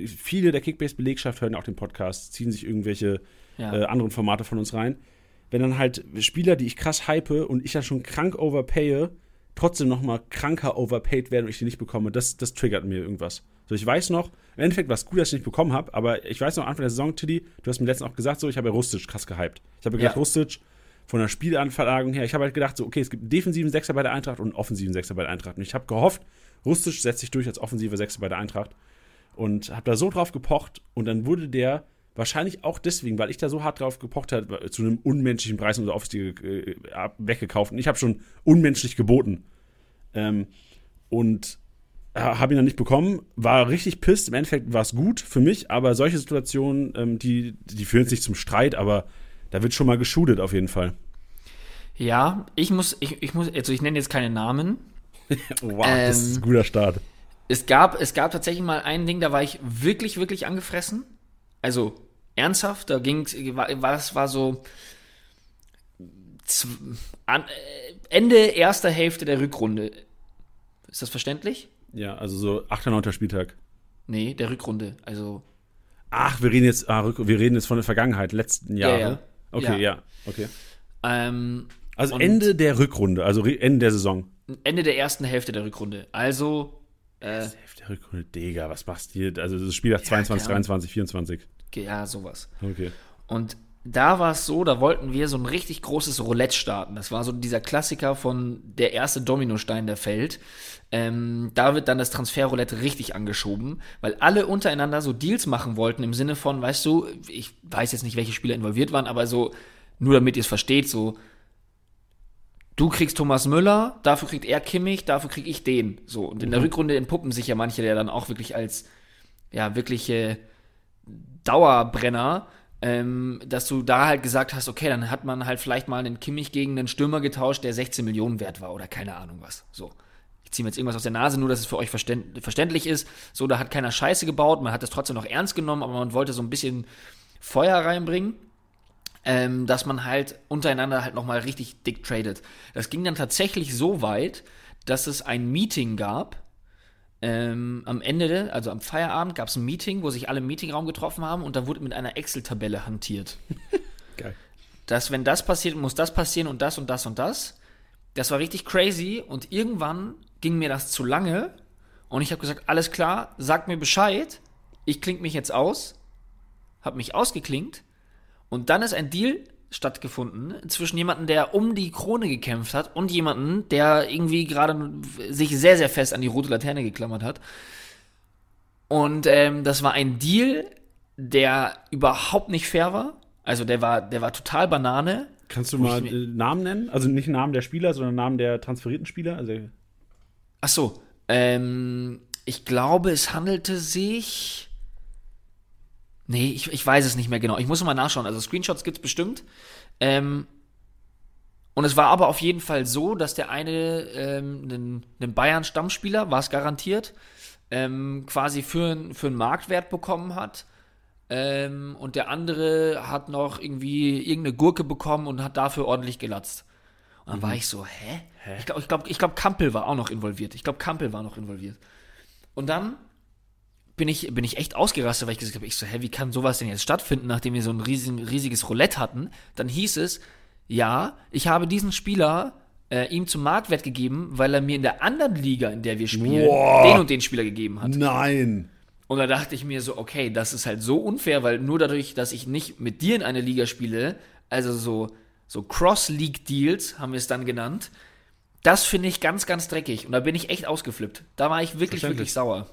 viele der Kickbase-Belegschaft hören auch den Podcast, ziehen sich irgendwelche Ja. äh, anderen Formate von uns rein. Wenn dann halt Spieler, die ich krass hype und ich dann schon krank overpaye, trotzdem noch mal kranker overpaid werden und ich die nicht bekomme, das, das triggert mir irgendwas. So, ich weiß noch, im Endeffekt war es gut, dass ich nicht bekommen habe, aber ich weiß noch, Anfang der Saison, Tiddy, du hast mir letztens auch gesagt, so, ich habe ja Rustic krass gehypt. Ich habe ja gedacht. Rustic von der Spielanverlagung her, ich habe halt gedacht, so, okay, es gibt einen defensiven Sechser bei der Eintracht und einen offensiven Sechser bei der Eintracht. Und ich habe gehofft, Rustic setzt sich durch als offensiver Sechser bei der Eintracht und habe da so drauf gepocht und dann wurde der wahrscheinlich auch deswegen, weil ich da so hart drauf gepocht habe, zu einem unmenschlichen Preis unser Aufstieg äh, weggekauft. Und ich habe schon unmenschlich geboten. Ähm, und äh, habe ihn dann nicht bekommen, war richtig pisst. Im Endeffekt war es gut für mich, aber solche Situationen, ähm, die, die führen jetzt nicht zum Streit, aber da wird schon mal geschudet auf jeden Fall. Ja, ich muss, ich, ich muss, also ich nenne jetzt keine Namen. Wow, das ist Ähm, ein guter Start. Es gab, es gab tatsächlich mal ein Ding, da war ich wirklich, wirklich angefressen. Also ernsthaft, da ging war, war das war so an, äh, Ende erster Hälfte der Rückrunde. Ist das verständlich? Ja, also so 8. 9. Spieltag. Nee, der Rückrunde. Also Ach, wir reden jetzt, ah, wir reden jetzt von der Vergangenheit, letzten Jahre. ja. Okay, Ja. ja, okay. ähm, Also Ende der Rückrunde, also Ende der Saison. Ende der ersten Hälfte der Rückrunde. Also äh, Hälfte der Rückrunde, Digga, was machst du hier? Also das Spiel nach 22, keine Ahnung. 23, 24. ja sowas. Okay. Und da war es so, da wollten wir so ein richtig großes Roulette starten. Das war so dieser Klassiker von der erste Dominostein, der fällt. Ähm, da wird dann das Transferroulette richtig angeschoben, weil alle untereinander so Deals machen wollten im Sinne von, weißt du, ich weiß jetzt nicht, welche Spieler involviert waren, aber so, nur damit ihr es versteht, so, du kriegst Thomas Müller, dafür kriegt er Kimmich, dafür krieg ich den. So, und in der Rückrunde entpuppen sich ja manche der dann auch wirklich als, ja, wirkliche Dauerbrenner, ähm, dass du da halt gesagt hast, okay, dann hat man halt vielleicht mal einen Kimmich gegen einen Stürmer getauscht, der 16 Millionen wert war oder keine Ahnung was. So. Ich ziehe mir jetzt irgendwas aus der Nase, nur dass es für euch verständ verständlich ist. So, da hat keiner Scheiße gebaut, man hat das trotzdem noch ernst genommen, aber man wollte so ein bisschen Feuer reinbringen. Ähm, dass man halt untereinander halt nochmal richtig dick tradet. Das ging dann tatsächlich so weit, dass es ein Meeting gab, ähm, am Ende, also am Feierabend, gab es ein Meeting, wo sich alle im Meetingraum getroffen haben und da wurde mit einer Excel-Tabelle hantiert. Geil. Dass, wenn das passiert, muss das passieren und das und das und das. Das war richtig crazy und irgendwann ging mir das zu lange und ich habe gesagt, alles klar, sag mir Bescheid, ich kling mich jetzt aus, habe mich ausgeklinkt und dann ist ein Deal stattgefunden zwischen jemandem, der um die Krone gekämpft hat und jemandem, der irgendwie gerade sich sehr, sehr fest an die rote Laterne geklammert hat. Und ähm, das war ein Deal, der überhaupt nicht fair war. Also der war, der war total Banane. Kannst du mal Namen nennen? Also nicht Namen der Spieler, sondern Namen der transferierten Spieler? Also, Ach so, ähm, ich glaube, es handelte sich. Nee, ich, ich weiß es nicht mehr genau. Ich muss mal nachschauen. Also Screenshots gibt's bestimmt. Ähm, und es war aber auf jeden Fall so, dass der eine ähm, einen, Bayern-Stammspieler, war es garantiert, ähm, quasi für, für einen Marktwert bekommen hat. Ähm, und der andere hat noch irgendwie irgendeine Gurke bekommen und hat dafür ordentlich gelatzt. Und dann war ich so, hä? Ich glaube, ich glaub, ich glaub, Kampel war auch noch involviert. Ich glaube, Kampel war noch involviert. Und dann bin ich, bin ich echt ausgerastet, weil ich gesagt habe, ich so, hä, wie kann sowas denn jetzt stattfinden, nachdem wir so ein riesen, riesiges Roulette hatten? Dann hieß es, ja, ich habe diesen Spieler äh, ihm zum Marktwert gegeben, weil er mir in der anderen Liga, in der wir spielen, Boah. den und den Spieler gegeben hat. Nein! Und da dachte ich mir so, okay, das ist halt so unfair, weil nur dadurch, dass ich nicht mit dir in einer Liga spiele, also so, so Cross-League-Deals haben wir es dann genannt, das finde ich ganz, ganz dreckig. Und da bin ich echt ausgeflippt. Da war ich wirklich, wirklich sauer.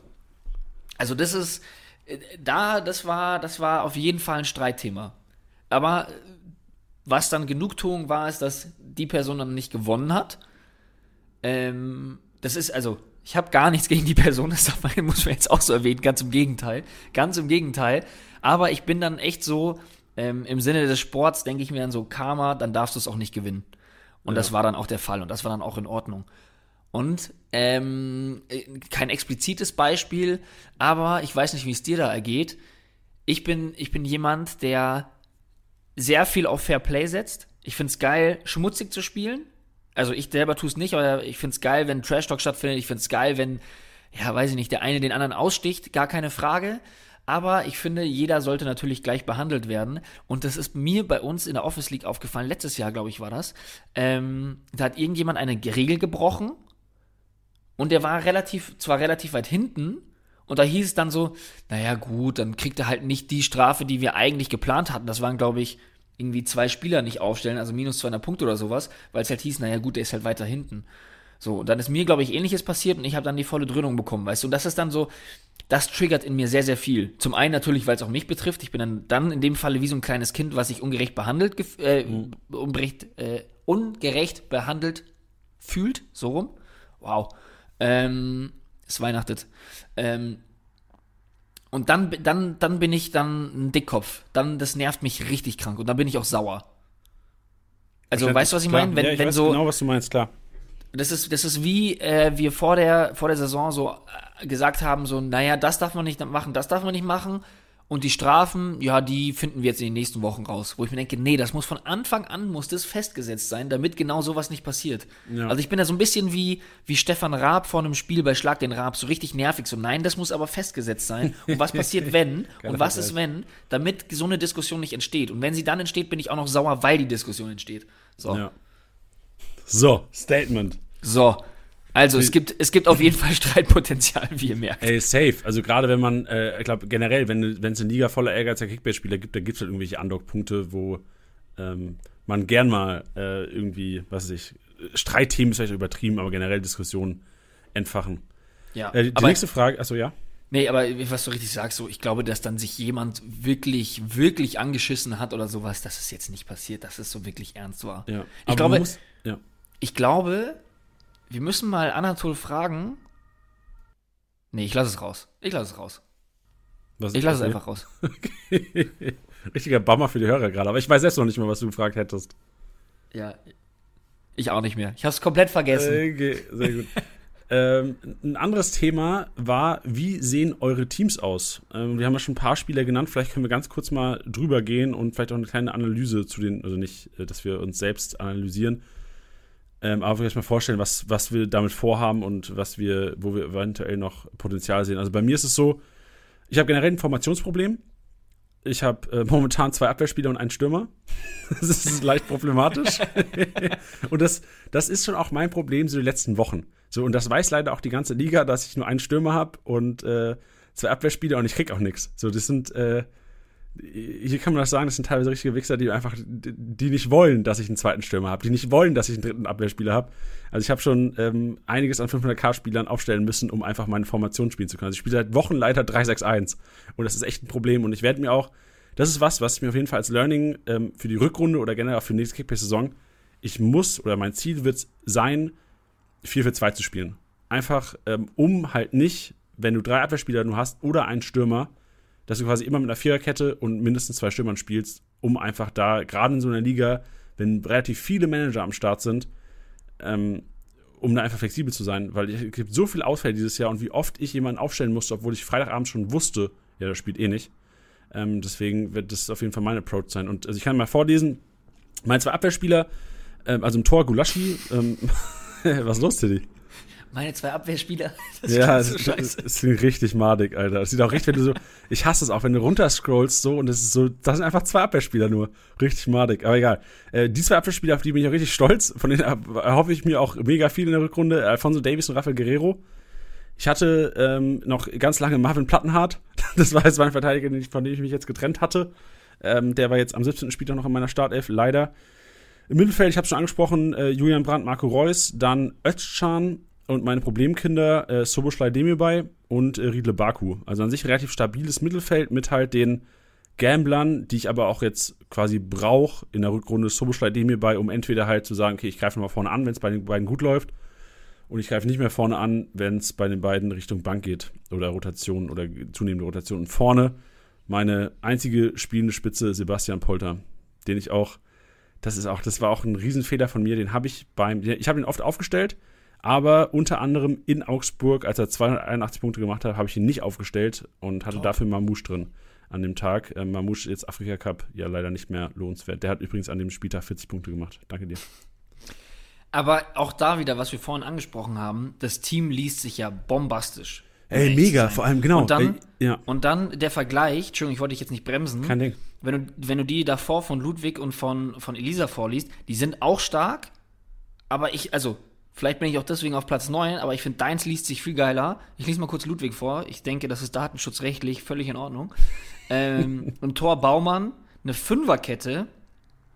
Also das ist, äh, da, das war, das war auf jeden Fall ein Streitthema. Aber äh, was dann Genugtuung war, ist, dass die Person dann nicht gewonnen hat. Ähm, das ist also, ich habe gar nichts gegen die Person, das muss man jetzt auch so erwähnen, ganz im Gegenteil. Ganz im Gegenteil. Aber ich bin dann echt so, ähm, im Sinne des Sports denke ich mir dann so, Karma, dann darfst du es auch nicht gewinnen. Und das war dann auch der Fall und das war dann auch in Ordnung. Und ähm, äh, kein explizites Beispiel, aber ich weiß nicht, wie es dir da ergeht. Ich bin, ich bin jemand, der sehr viel auf Fair Play setzt. Ich find's geil, schmutzig zu spielen. Also ich selber tue es nicht, aber ich find's geil, wenn Trash Talk stattfindet. Ich find's geil, wenn, ja, weiß ich nicht, der eine den anderen aussticht, gar keine Frage. Aber ich finde, jeder sollte natürlich gleich behandelt werden. Und das ist mir bei uns in der Office League aufgefallen. Letztes Jahr, glaube ich, war das. Ähm, da hat irgendjemand eine Regel gebrochen. Und der war relativ, zwar relativ weit hinten. Und da hieß es dann so, naja gut, dann kriegt er halt nicht die Strafe, die wir eigentlich geplant hatten. Das waren, glaube ich, irgendwie zwei Spieler nicht aufstellen, also minus 200 Punkte oder sowas, weil es halt hieß, naja gut, der ist halt weiter hinten. So, und dann ist mir, glaube ich, ähnliches passiert und ich habe dann die volle Dröhnung bekommen, weißt du, und das ist dann so, das triggert in mir sehr, sehr viel. Zum einen natürlich, weil es auch mich betrifft. Ich bin dann, dann in dem Falle wie so ein kleines Kind, was sich ungerecht behandelt, äh, mhm. ungerecht, äh, ungerecht behandelt fühlt, so rum. Wow. Ähm, es weihnachtet. Ähm, und dann, dann, dann bin ich dann ein Dickkopf. Dann, das nervt mich richtig krank. Und dann bin ich auch sauer. Also, weißt du, was ich meine? Wenn, ja, ich wenn weiß so, genau, was du meinst, klar. Das ist, das ist wie äh, wir vor der, vor der Saison so äh, gesagt haben, so, naja, das darf man nicht machen, das darf man nicht machen. Und die Strafen, ja, die finden wir jetzt in den nächsten Wochen raus. Wo ich mir denke, nee, das muss von Anfang an, muss das festgesetzt sein, damit genau sowas nicht passiert. Ja. Also ich bin da so ein bisschen wie, wie Stefan Raab vor einem Spiel bei Schlag den Raab, so richtig nervig. So, nein, das muss aber festgesetzt sein. Und was passiert, wenn? und was ist, wenn? Damit so eine Diskussion nicht entsteht. Und wenn sie dann entsteht, bin ich auch noch sauer, weil die Diskussion entsteht. So. Ja. So, Statement. So. Also es gibt, es gibt auf jeden Fall Streitpotenzial, wie ihr merkt. Ey, safe. Also gerade wenn man, äh, ich glaube generell, wenn es eine Liga voller ehrgeiziger Kickbase-Spieler gibt, da gibt es halt irgendwelche Undock-Punkte, wo ähm, man gern mal äh, irgendwie, was weiß ich, Streitthemen ist vielleicht übertrieben, aber generell Diskussionen entfachen. Ja. Äh, die aber, nächste Frage, achso, ja? Nee, aber was du richtig sagst, so, ich glaube, dass dann sich jemand wirklich, wirklich angeschissen hat oder sowas, dass es jetzt nicht passiert, dass es so wirklich ernst war. Ja. Ich glaube, muss, ja. ich glaube, wir müssen mal Anatol fragen. Nee, ich lasse es raus. Ich lasse es raus. Was ich lasse es einfach raus. Okay. Richtiger Bummer für die Hörer gerade, aber ich weiß selbst noch nicht mehr, was du gefragt hättest. Ja, ich auch nicht mehr. Ich habe es komplett vergessen. Okay, sehr gut. ähm, ein anderes Thema war, wie sehen eure Teams aus? Ähm, wir haben ja schon ein paar Spieler genannt, vielleicht können wir ganz kurz mal drüber gehen und vielleicht auch eine kleine Analyse zu den, also nicht, äh, dass wir uns selbst analysieren, ähm, aber vielleicht mal vorstellen, was, was wir damit vorhaben und was wir, wo wir eventuell noch Potenzial sehen. Also bei mir ist es so, ich habe generell ein Formationsproblem. Ich habe äh, momentan zwei Abwehrspieler und einen Stürmer. das ist leicht problematisch. und das, das ist schon auch mein Problem so die letzten Wochen. So, und das weiß leider auch die ganze Liga, dass ich nur einen Stürmer habe und äh, zwei Abwehrspieler und ich krieg auch nichts. So, das sind, äh, hier kann man das sagen, das sind teilweise richtige Wichser, die einfach, die nicht wollen, dass ich einen zweiten Stürmer habe, die nicht wollen, dass ich einen dritten Abwehrspieler habe. Also ich habe schon ähm, einiges an 500k-Spielern aufstellen müssen, um einfach meine Formation spielen zu können. Also ich spiele seit Wochen leider 3-6-1 und das ist echt ein Problem und ich werde mir auch, das ist was, was ich mir auf jeden Fall als Learning ähm, für die Rückrunde oder generell auch für die nächste Kickbase-Saison, ich muss oder mein Ziel wird sein, 4 für 2 zu spielen. Einfach, ähm, um halt nicht, wenn du drei Abwehrspieler nur hast oder einen Stürmer, dass du quasi immer mit einer Viererkette und mindestens zwei Stürmern spielst, um einfach da, gerade in so einer Liga, wenn relativ viele Manager am Start sind, ähm, um da einfach flexibel zu sein, weil es gibt so viele Ausfälle dieses Jahr und wie oft ich jemanden aufstellen musste, obwohl ich Freitagabend schon wusste, ja, das spielt eh nicht. Ähm, deswegen wird das auf jeden Fall mein Approach sein. Und also ich kann mal vorlesen, meine zwei Abwehrspieler, ähm, also im Tor Gulaschi, ähm, was ist los? Meine zwei Abwehrspieler. Das ja, so das, das ist richtig madig, Alter. Das sieht auch richtig, wenn du so, ich hasse es auch, wenn du runterscrollst so und es ist so, das sind einfach zwei Abwehrspieler nur. Richtig madig, aber egal. Äh, die zwei Abwehrspieler, auf die bin ich auch richtig stolz, von denen erhoffe ich mir auch mega viel in der Rückrunde. Alfonso Davis und Rafael Guerrero. Ich hatte ähm, noch ganz lange Marvin Plattenhardt. Das war jetzt mein Verteidiger, von dem ich mich jetzt getrennt hatte. Ähm, der war jetzt am 17. Spieltag noch in meiner Startelf, leider. Im Mittelfeld, ich habe schon angesprochen, äh, Julian Brandt, Marco Reus, dann Özcan, und meine Problemkinder äh, Soboschlei Demirbay und äh, Riedle Baku. Also an sich relativ stabiles Mittelfeld mit halt den Gamblern, die ich aber auch jetzt quasi brauche in der Rückrunde Soboschlei Demirbay, um entweder halt zu sagen, okay, ich greife nochmal vorne an, wenn es bei den beiden gut läuft und ich greife nicht mehr vorne an, wenn es bei den beiden Richtung Bank geht oder Rotation oder zunehmende Rotation. Und vorne meine einzige spielende Spitze Sebastian Polter, den ich auch, das ist auch, das war auch ein Riesenfehler von mir, den habe ich beim, ich habe ihn oft aufgestellt, aber unter anderem in Augsburg, als er 281 Punkte gemacht hat, habe ich ihn nicht aufgestellt und hatte Top. dafür Mamouche drin an dem Tag. Ähm, Mamouche jetzt Afrika Cup ja leider nicht mehr lohnenswert. Der hat übrigens an dem Spieltag 40 Punkte gemacht. Danke dir. Aber auch da wieder, was wir vorhin angesprochen haben, das Team liest sich ja bombastisch. Ey, mega, vor allem, genau. Und dann, Ey, ja. und dann der Vergleich, Entschuldigung, ich wollte dich jetzt nicht bremsen. Kein Ding. Wenn du, wenn du die davor von Ludwig und von, von Elisa vorliest, die sind auch stark, aber ich, also Vielleicht bin ich auch deswegen auf Platz 9, aber ich finde, deins liest sich viel geiler. Ich lese mal kurz Ludwig vor. Ich denke, das ist datenschutzrechtlich völlig in Ordnung. ähm, und Tor Baumann, eine Fünferkette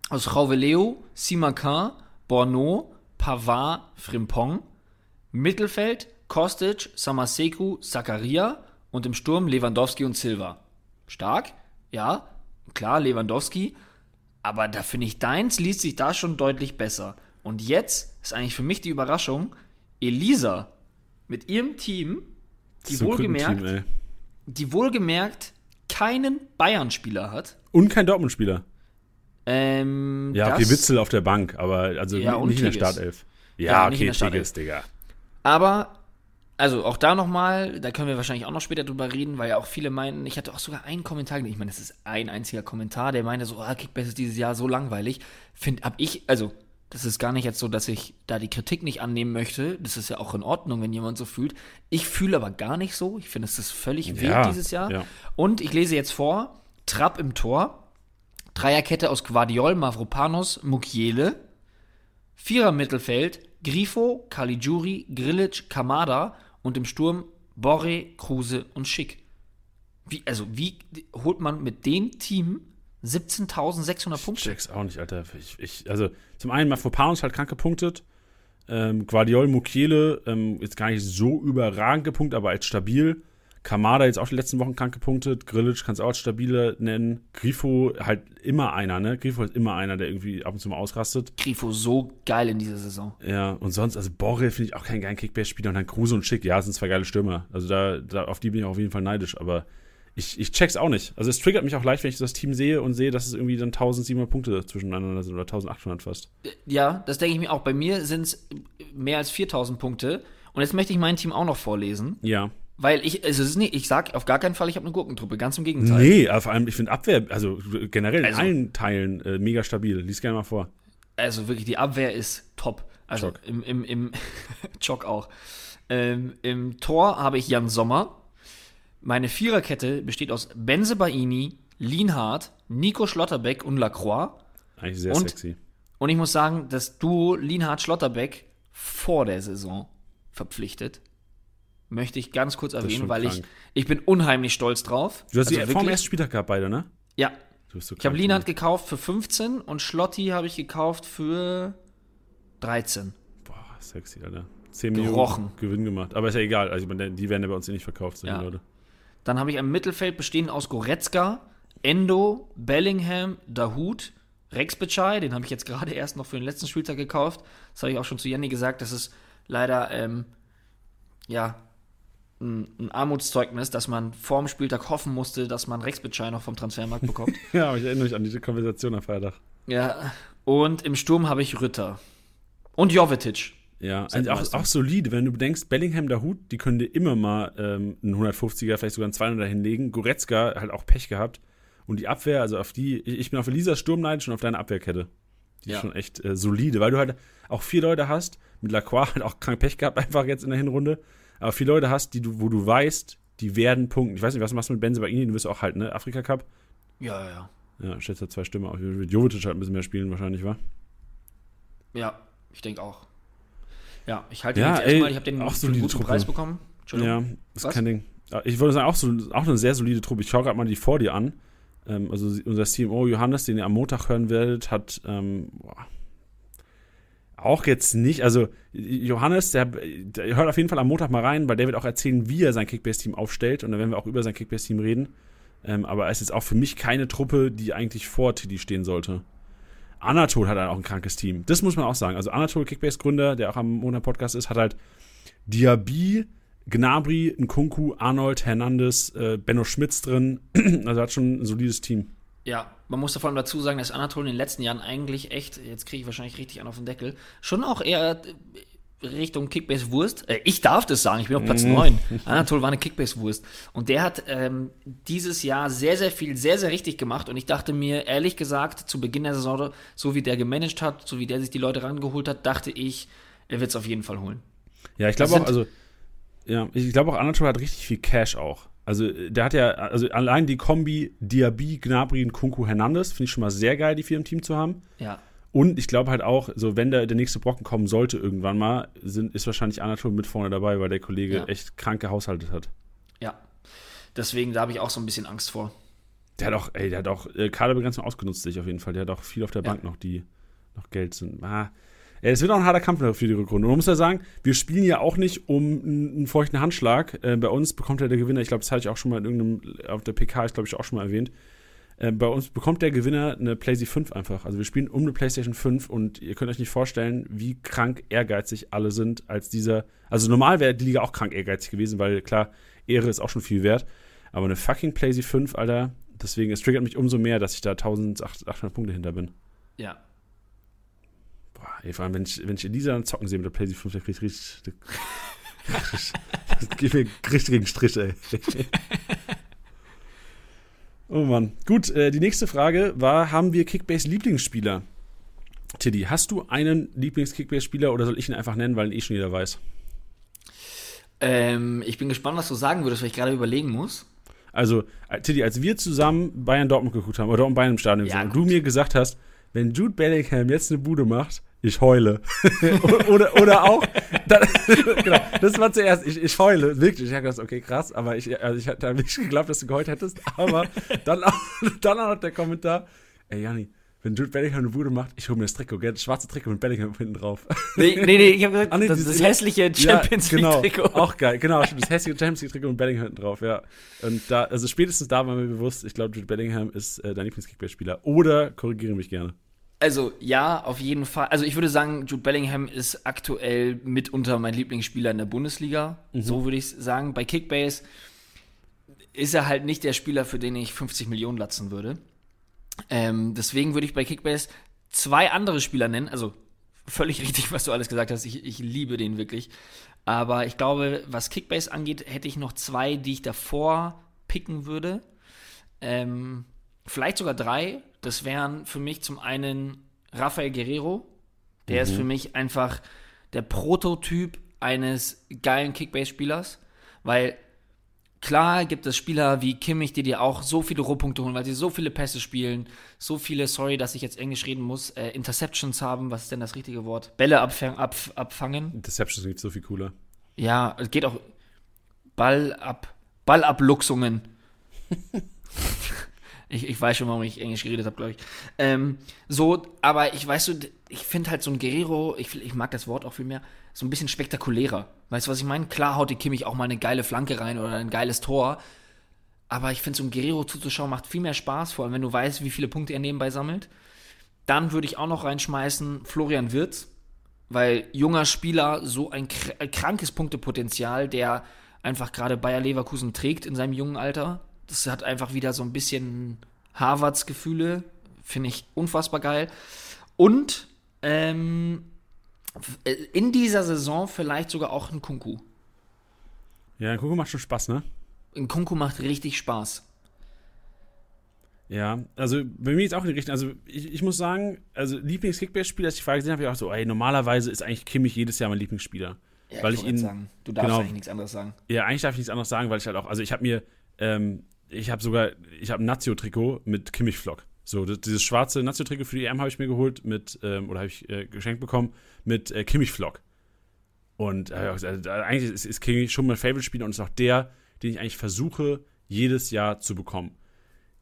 aus Rauveleo, Simakin, Borneau, Pavard, Frimpong. Mittelfeld, Kostic, Samaseku, Zakaria und im Sturm Lewandowski und Silva. Stark, ja, klar, Lewandowski, aber da finde ich, deins liest sich da schon deutlich besser. Und jetzt ist eigentlich für mich die Überraschung, Elisa mit ihrem Team, die So wohlgemerkt, ey. die wohlgemerkt keinen Bayern-Spieler hat. Und kein Dortmund-Spieler. Ähm, Ja, okay, Witzel auf der Bank, aber also Ja, nicht in der. Startelf. Ja, Ja, okay, Tigges, Digga. Aber, also auch da nochmal, da können wir wahrscheinlich auch noch später drüber reden, weil ja auch viele meinen, ich hatte auch sogar einen Kommentar, ich meine, das ist ein einziger Kommentar, der meinte so, ah, Kickbase ist dieses Jahr so langweilig. Find, hab ich, also, das ist gar nicht jetzt so, dass ich da die Kritik nicht annehmen möchte. Das ist ja auch in Ordnung, wenn jemand so fühlt. Ich fühle aber gar nicht so. Ich finde, es ist völlig Ja, wild dieses Jahr. ja. Und ich lese jetzt vor, Trapp im Tor, Dreierkette aus Guardiol, Mavropanos, Mukiele, Vierer Mittelfeld, Grifo, Caligiuri, Grilic, Kamada und im Sturm Borre, Kruse und Schick. Wie, also, wie holt man mit dem Team 17.600 Ich Punkte? check's auch nicht, Alter. Ich, ich, also, zum einen, Mafropanos halt krank gepunktet. Ähm, Guardiol, Mukiele, ähm, jetzt gar nicht so überragend gepunktet, aber als stabil. Kamada jetzt auch die letzten Wochen krank gepunktet. Grilic kannst du auch als stabiler nennen. Grifo halt immer einer, ne? Grifo ist immer einer, der irgendwie ab und zu mal ausrastet. Grifo so geil in dieser Saison. Ja, und sonst, also Borre finde ich auch keinen geilen Kickbase-Spieler. Und dann Kruse und Schick, ja, sind zwei geile Stürmer. Also da, da, auf die bin ich auch auf jeden Fall neidisch, aber ich, ich check's auch nicht. Also es triggert mich auch leicht, wenn ich das Team sehe und sehe, dass es irgendwie dann 1700 Punkte zwischeneinander sind oder 1800 fast. Ja, das denke ich mir auch. Bei mir sind es mehr als 4.000 Punkte. Und jetzt möchte ich mein Team auch noch vorlesen. Ja. Weil ich, also es ist nicht, ich sag auf gar keinen Fall, ich habe eine Gurkentruppe. Ganz im Gegenteil. Nee, vor allem, ich finde Abwehr, also generell in Also- allen Teilen äh, mega stabil. Lies gerne mal vor. Also wirklich, die Abwehr ist top. Also Chock. im, im, im Chock auch. Ähm, Im Tor habe ich Jan Sommer. Meine Viererkette besteht aus Benze Baini, Lienhardt, Nico Schlotterbeck und Lacroix. Eigentlich sehr Und? sexy. Und ich muss sagen, das Duo Lienhardt-Schlotterbeck vor der Saison verpflichtet. Möchte ich ganz kurz erwähnen, weil ich, krank. ich bin unheimlich stolz drauf. Du hast Also die wirklich- ersten Spieltag gehabt, beide, ne? Ja, Du bist so ich habe. Lienhardt gekauft für 15 und Schlotti habe ich gekauft für 13. Boah, sexy, Alter. 10 Gerochen. Millionen Gewinn gemacht. Aber ist ja egal. Also, die werden ja bei uns eh nicht verkauft, solche Ja. Leute. Dann habe ich ein Mittelfeld bestehend aus Goretzka, Endo, Bellingham, Dahut, Rex Bitschei, den habe ich jetzt gerade erst noch für den letzten Spieltag gekauft. Das habe ich auch schon zu Jenny gesagt, das ist leider, ähm, ja, ein, ein Armutszeugnis, dass man vor dem Spieltag hoffen musste, dass man Rex Bitschei noch vom Transfermarkt bekommt. Ja, aber ich erinnere mich an diese Konversation am Freitag. ja, und im Sturm habe ich Rütter. Und Jovetic. Ja, also auch, auch solide, wenn du bedenkst, Bellingham, der Hut, die können dir immer mal ähm, einen 150er, vielleicht sogar einen 200er hinlegen. Goretzka halt auch Pech gehabt. Und die Abwehr, also auf die, ich bin auf Elisas Sturm neidisch und auf deine Abwehrkette. Die Ja. ist schon echt äh, solide, weil du halt auch vier Leute hast, mit Lacroix halt auch krank Pech gehabt, einfach jetzt in der Hinrunde, aber vier Leute hast, die du, wo du weißt, die werden punkten. Ich weiß nicht, was machst du mit Benze bei Ihnen? Du wirst auch halt, ne? Afrika Cup. Ja, ja, ja. Ja, da zwei Stimmen auf. Mit Jovetic halt ein bisschen mehr spielen wahrscheinlich, wa? Ja, ich denke auch. Ja, ich halte Ja, jetzt erstmal, ich habe den auch solide guten Truppe. Preis bekommen. Entschuldigung. Ja, ist Was? kein Ding. Ich wollte sagen, auch, so, auch eine sehr solide Truppe. Ich schaue gerade mal die vor dir an. Ähm, also unser CMO Johannes, den ihr am Montag hören werdet, hat ähm, auch jetzt nicht, also Johannes, der, der hört auf jeden Fall am Montag mal rein, weil der wird auch erzählen, wie er sein Kickbase-Team aufstellt und dann werden wir auch über sein Kickbase-Team reden. Ähm, aber es ist auch für mich keine Truppe, die eigentlich vor Tilly stehen sollte. Anatol hat halt auch ein krankes Team. Das muss man auch sagen. Also Anatol, Kickbase-Gründer, der auch am Monat-Podcast ist, hat halt Diaby, Gnabry, Nkunku, Arnold, Hernandez, äh, Benno Schmitz drin. also hat schon ein solides Team. Ja, man muss davon dazu sagen, dass Anatol in den letzten Jahren eigentlich echt, jetzt kriege ich wahrscheinlich richtig an auf den Deckel, schon auch eher Richtung Kickbase-Wurst. Äh, ich darf das sagen, ich bin auf Platz 9. Anatol war eine Kickbase-Wurst. Und der hat ähm, dieses Jahr sehr, sehr viel, sehr, sehr richtig gemacht. Und ich dachte mir, ehrlich gesagt, zu Beginn der Saison, so wie der gemanagt hat, so wie der sich die Leute rangeholt hat, dachte ich, er wird es auf jeden Fall holen. Ja, ich glaube auch, also, ja, ich glaube auch, Anatol hat richtig viel Cash auch. Also, der hat ja, also allein die Kombi Diaby, Gnabry und Kunku Hernandez, finde ich schon mal sehr geil, die vier im Team zu haben. Ja. Und ich glaube halt auch, so wenn der, der nächste Brocken kommen sollte irgendwann mal, sind, ist wahrscheinlich Anatol mit vorne dabei, weil der Kollege Ja. echt kranke Haushalte hat. Ja. Deswegen, da habe ich auch so ein bisschen Angst vor. Der hat auch, ey, der hat auch äh, Kaderbegrenzung ausgenutzt, sich auf jeden Fall. Der hat auch viel auf der Ja. Bank noch, die noch Geld sind. Ah. Ja, es wird auch ein harter Kampf für die Rückrunde. Und man muss ja sagen, wir spielen ja auch nicht um einen, feuchten Handschlag. Äh, bei uns bekommt ja der Gewinner, ich glaube, das hatte ich auch schon mal in irgendeinem, auf der PK, ist glaube ich auch schon mal erwähnt. Äh, bei uns bekommt der Gewinner eine PlayStation 5 einfach. Also wir spielen um eine PlayStation 5 und ihr könnt euch nicht vorstellen, wie krank ehrgeizig alle sind als dieser. Also normal wäre die Liga auch krank ehrgeizig gewesen, weil klar, Ehre ist auch schon viel wert. Aber eine fucking PlayStation 5, Alter, deswegen, es triggert mich umso mehr, dass ich da 1800 Punkte hinter bin. Ja. Boah, ey, vor allem, wenn ich, wenn ich Elisa dann zocken sehe mit der PlayStation 5, dann krieg ich richtig. das geht mir richtig gegen Strich, ey. oh Mann. Gut, äh, die nächste Frage war: Haben wir Kickbase-Lieblingsspieler? Tiddy, hast du einen Lieblings-Kickbase-Spieler oder soll ich ihn einfach nennen, weil ihn eh schon jeder weiß? Ähm, ich bin gespannt, was du sagen würdest, weil ich gerade überlegen muss. Also, äh, Tiddy, als wir zusammen Bayern Dortmund geguckt haben oder Dortmund Bayern im Stadion Ja, sind und du mir gesagt hast, wenn Jude Bellingham jetzt eine Bude macht, ich heule. oder, oder auch, dann, genau, das war zuerst, ich, ich heule, wirklich. Ich habe gedacht, okay, krass, aber ich, also ich hatte wirklich geglaubt, dass du geheult hättest, aber dann, auch- dann auch noch der Kommentar, ey Janni, wenn Jude Bellingham eine Bude macht, ich hole mir das Trikot, gell, das schwarze Trikot mit Bellingham hinten drauf. Nee, nee, nee, ich habe gesagt, Ah, nee, das, dieses- das hässliche Champions ja, genau, League-Trikot. Auch geil, genau, das hässliche Champions League-Trikot mit Bellingham hinten drauf, ja. Und da, also spätestens da war mir bewusst, ich glaube, Jude Bellingham ist äh, dein Lieblings-Kickbase-Spieler. Oder korrigiere mich gerne. Also ja, auf jeden Fall. Also ich würde sagen, Jude Bellingham ist aktuell mitunter mein Lieblingsspieler in der Bundesliga. So würde ich sagen. Bei Kickbase ist er halt nicht der Spieler, für den ich 50 Millionen latzen würde. Ähm, deswegen würde ich bei Kickbase zwei andere Spieler nennen. Also völlig richtig, was du alles gesagt hast. Ich, ich liebe den wirklich. Aber ich glaube, was Kickbase angeht, hätte ich noch zwei, die ich davor picken würde. Ähm, vielleicht sogar drei. Das wären für mich zum einen Rafael Guerrero. Der ist für mich einfach der Prototyp eines geilen Kickbase-Spielers. Weil klar gibt es Spieler wie Kimmich, die dir auch so viele Rohpunkte holen, weil sie so viele Pässe spielen, so viele, sorry, dass ich jetzt Englisch reden muss, äh, Interceptions haben, was ist denn das richtige Wort? Bälle abfang, ab, abfangen. Deception ist so viel cooler. Ja, es geht auch Ball ab, Ballabluchsungen. ich, ich weiß schon, warum ich Englisch geredet habe, glaube ich. Ähm, so, aber ich weiß so, ich finde halt so ein Guerrero, ich, ich mag das Wort auch viel mehr, so ein bisschen spektakulärer. Weißt du, was ich meine? Klar haut die Kimmich auch mal eine geile Flanke rein oder ein geiles Tor. Aber ich finde, so ein Guerrero zuzuschauen macht viel mehr Spaß, vor allem wenn du weißt, wie viele Punkte er nebenbei sammelt. Dann würde ich auch noch reinschmeißen Florian Wirtz, weil junger Spieler so ein äh, krankes Punktepotenzial, der einfach gerade Bayer Leverkusen trägt in seinem jungen Alter. Das hat einfach wieder so ein bisschen Harvards Gefühle, finde ich unfassbar geil. Und ähm, äh, in dieser Saison vielleicht sogar auch ein Kunku. Ja, Kuku macht schon Spaß, ne? Ein Kunku macht richtig Spaß. Ja, also bei mir ist auch in die Richtung. Also ich, ich muss sagen, also Lieblings-Kickbase-Spieler, als ich die Frage gesehen habe, ich auch so, ey, normalerweise ist eigentlich Kimmich jedes Jahr mein Lieblingsspieler. Ja, weil ich ich ihn, sagen, du darfst genau. eigentlich nichts anderes sagen. Ja, eigentlich darf ich nichts anderes sagen, weil ich halt auch, also ich habe mir, ähm, ich habe sogar, ich habe ein Nazio-Trikot mit Kimmich-Flock. So, dieses schwarze Nazio-Trikot für die EM habe ich mir geholt mit, ähm, oder habe ich äh, geschenkt bekommen mit äh, Kimmich-Flock. Und äh, also, eigentlich ist, ist Kimmich schon mein Favorite-Spieler und ist auch der, den ich eigentlich versuche, jedes Jahr zu bekommen.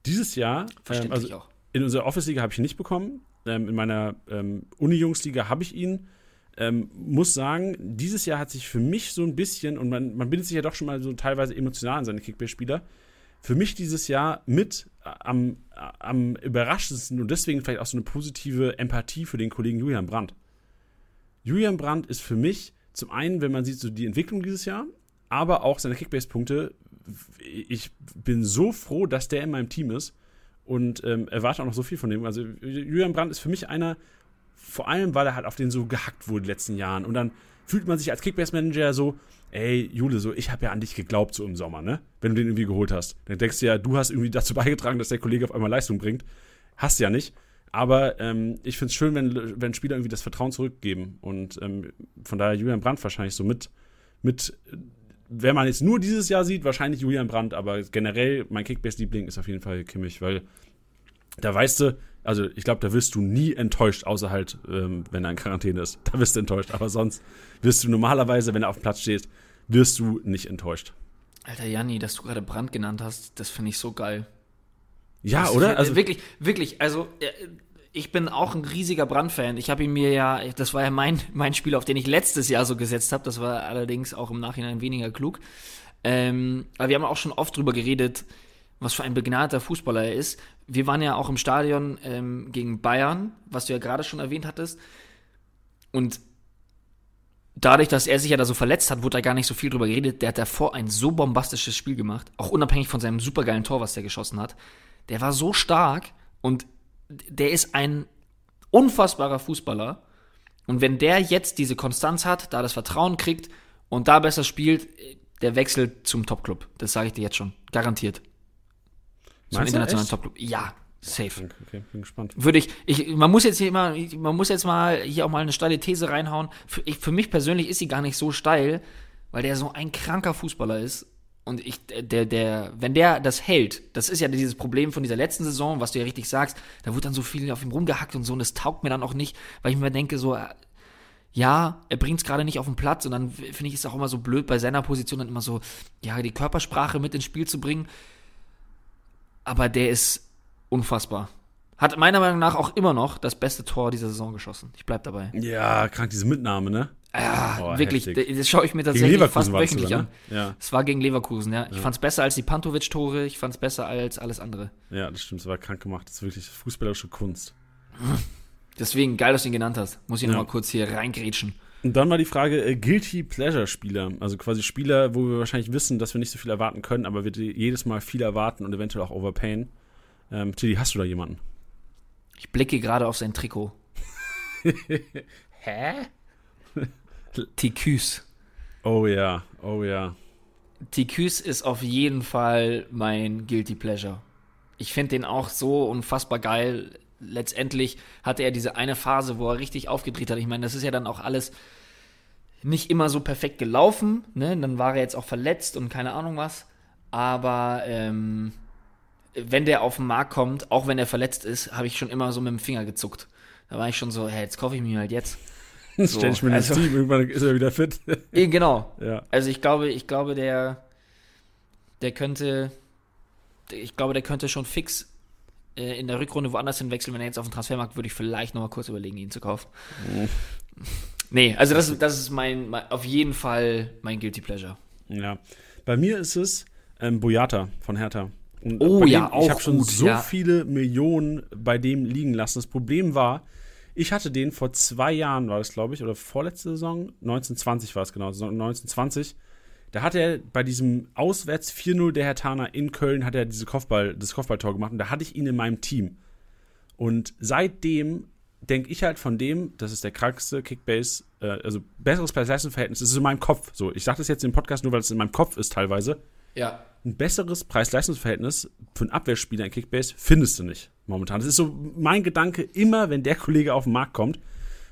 Dieses Jahr, ähm, also auch. in unserer Office-Liga habe ich ihn nicht bekommen. Ähm, in meiner ähm, Uni-Jungs-Liga habe ich ihn. Ähm, muss sagen, dieses Jahr hat sich für mich so ein bisschen, und man, man bindet sich ja doch schon mal so teilweise emotional an seine Kickbase-Spieler, für mich dieses Jahr mit äh, am, äh, am überraschendsten und deswegen vielleicht auch so eine positive Empathie für den Kollegen Julian Brandt. Julian Brandt ist für mich zum einen, wenn man sieht, so die Entwicklung dieses Jahr, aber auch seine Kickbase-Punkte. Ich bin so froh, dass der in meinem Team ist und ähm, erwarte auch noch so viel von dem. Also Julian Brandt ist für mich einer, vor allem, weil er halt auf den so gehackt wurde in den letzten Jahren. Und dann fühlt man sich als Kickbase-Manager so, ey, Jule, so, ich habe ja an dich geglaubt so im Sommer, ne? Wenn du den irgendwie geholt hast. Dann denkst du ja, du hast irgendwie dazu beigetragen, dass der Kollege auf einmal Leistung bringt. Hast ja nicht. Aber ähm, ich finde es schön, wenn, wenn Spieler irgendwie das Vertrauen zurückgeben. Und ähm, von daher Julian Brandt wahrscheinlich so mit, mit, wenn man jetzt nur dieses Jahr sieht, wahrscheinlich Julian Brandt, aber generell mein Kickbase-Liebling ist auf jeden Fall Kimmich, weil da weißt du, also ich glaube, da wirst du nie enttäuscht, außer halt, ähm, wenn er in Quarantäne ist. Da wirst du enttäuscht. Aber sonst wirst du normalerweise, wenn er auf dem Platz stehst, wirst du nicht enttäuscht. Alter Janni, dass du gerade Brand genannt hast, das finde ich so geil. Ja, Das- oder? Also, wirklich, wirklich, also äh, ich bin auch ein riesiger Brand-Fan. Ich habe ihn mir ja, das war ja mein, mein Spiel, auf den ich letztes Jahr so gesetzt habe. Das war allerdings auch im Nachhinein weniger klug. Ähm, aber wir haben auch schon oft drüber geredet, was für ein begnadeter Fußballer er ist. Wir waren ja auch im Stadion ähm, gegen Bayern, was du ja gerade schon erwähnt hattest. Und dadurch, dass er sich ja da so verletzt hat, wurde da gar nicht so viel drüber geredet. Der hat davor ein so bombastisches Spiel gemacht, auch unabhängig von seinem supergeilen Tor, was der geschossen hat. Der war so stark und der ist ein unfassbarer Fußballer. Und wenn der jetzt diese Konstanz hat, da das Vertrauen kriegt und da besser spielt, der wechselt zum Topclub. Das sage ich dir jetzt schon. Garantiert. Meinst internationalen echt? Topclub. Ja, safe. okay, bin gespannt. Würde ich, ich, man muss jetzt hier immer, man muss jetzt mal hier auch mal eine steile These reinhauen. Für, ich, für mich persönlich ist sie gar nicht so steil, weil der so ein kranker Fußballer ist. Und ich, der, der, wenn der das hält, das ist ja dieses Problem von dieser letzten Saison, was du ja richtig sagst, da wird dann so viel auf ihm rumgehackt und so, und das taugt mir dann auch nicht, weil ich mir denke, so, äh, ja, er bringt es gerade nicht auf den Platz und dann finde ich es auch immer so blöd, bei seiner Position dann immer so, ja, die Körpersprache mit ins Spiel zu bringen. Aber der ist unfassbar. Hat meiner Meinung nach auch immer noch das beste Tor dieser Saison geschossen. Ich bleib dabei. Ja, krank, diese Mitnahme, ne? Ja, Oh, wirklich, heftig. das, schaue ich mir tatsächlich fast wöchentlich sogar, an. ne? Ja, Es war gegen Leverkusen, ja. Ich fand's besser als die Pantovic-Tore, ich fand's besser als alles andere. ja, das stimmt, es war krank gemacht. Das ist wirklich fußballerische Kunst. Deswegen, geil, dass du ihn genannt hast. Muss ich Ja. noch mal kurz hier reingrätschen. Und dann war die Frage, äh, Guilty Pleasure Spieler. Also quasi Spieler, wo wir wahrscheinlich wissen, dass wir nicht so viel erwarten können, aber wir jedes Mal viel erwarten und eventuell auch overpayen. Ähm, Tilly, hast du da jemanden? Ich blicke gerade auf sein Trikot. Hä? Ticus. Oh ja, oh ja. Ticus ist auf jeden Fall mein Guilty Pleasure. Ich finde den auch so unfassbar geil. Letztendlich hatte er diese eine Phase, wo er richtig aufgedreht hat. Ich meine, das ist ja dann auch alles nicht immer so perfekt gelaufen. Ne? Dann war er jetzt auch verletzt und keine Ahnung was. Aber ähm, wenn der auf den Markt kommt, auch wenn er verletzt ist, habe ich schon immer so mit dem Finger gezuckt. Da war ich schon so, hey, jetzt kaufe ich mir halt jetzt. So, Stell ich mir also- ins Team, irgendwann ist er wieder fit. Genau. ja. Also ich glaube, ich glaube, der, der könnte, ich glaube, der könnte schon fix äh, in der Rückrunde woanders hinwechseln. Wenn er jetzt auf den Transfermarkt, würde ich vielleicht noch mal kurz überlegen, ihn zu kaufen. Nee, also das, das ist mein, mein, auf jeden Fall mein Guilty Pleasure. Ja. Bei mir ist es ähm, Boyata von Hertha. Und Oh bei ja, dem, auch Ich habe schon gut, so ja. viele viele Millionen bei dem liegen lassen. Das Problem war, ich hatte den vor zwei Jahren, war das glaube ich, oder vorletzte Saison, 1920 war es genau, Saison 1920. Da hat er bei diesem Auswärts 4-0 der Hertaner in Köln, hat er diese Kopfball, das Kopfballtor gemacht und da hatte ich ihn in meinem Team. Und seitdem denke ich halt von dem, das ist der krankste Kickbase, äh, also besseres Preis-Leistungs-Verhältnis, das ist in meinem Kopf. So, ich sage das jetzt im Podcast nur, weil es in meinem Kopf ist teilweise. Ja. Ein besseres Preis-Leistungs-Verhältnis für einen Abwehrspieler in Kickbase findest du nicht momentan. Das ist so mein Gedanke immer, wenn der Kollege auf den Markt kommt.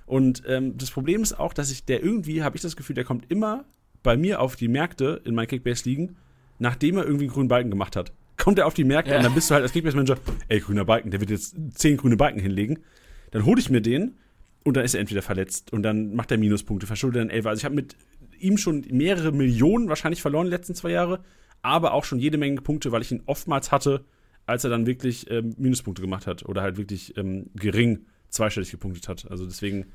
Und ähm, das Problem ist auch, dass ich der irgendwie, habe ich das Gefühl, der kommt immer bei mir auf die Märkte in meinen Kickbase-Ligen, nachdem er irgendwie einen grünen Balken gemacht hat. Kommt er auf die Märkte Ja. und dann bist du halt als Kickbase-Manager, ey, grüner Balken, der wird jetzt zehn grüne Balken hinlegen. Dann hole ich mir den und dann ist er entweder verletzt und dann macht er Minuspunkte, verschuldet dann Elfer. Also ich habe mit ihm schon mehrere Millionen wahrscheinlich verloren die letzten zwei Jahre, aber auch schon jede Menge Punkte, weil ich ihn oftmals hatte, als er dann wirklich ähm, Minuspunkte gemacht hat oder halt wirklich ähm, gering zweistellig gepunktet hat. Also deswegen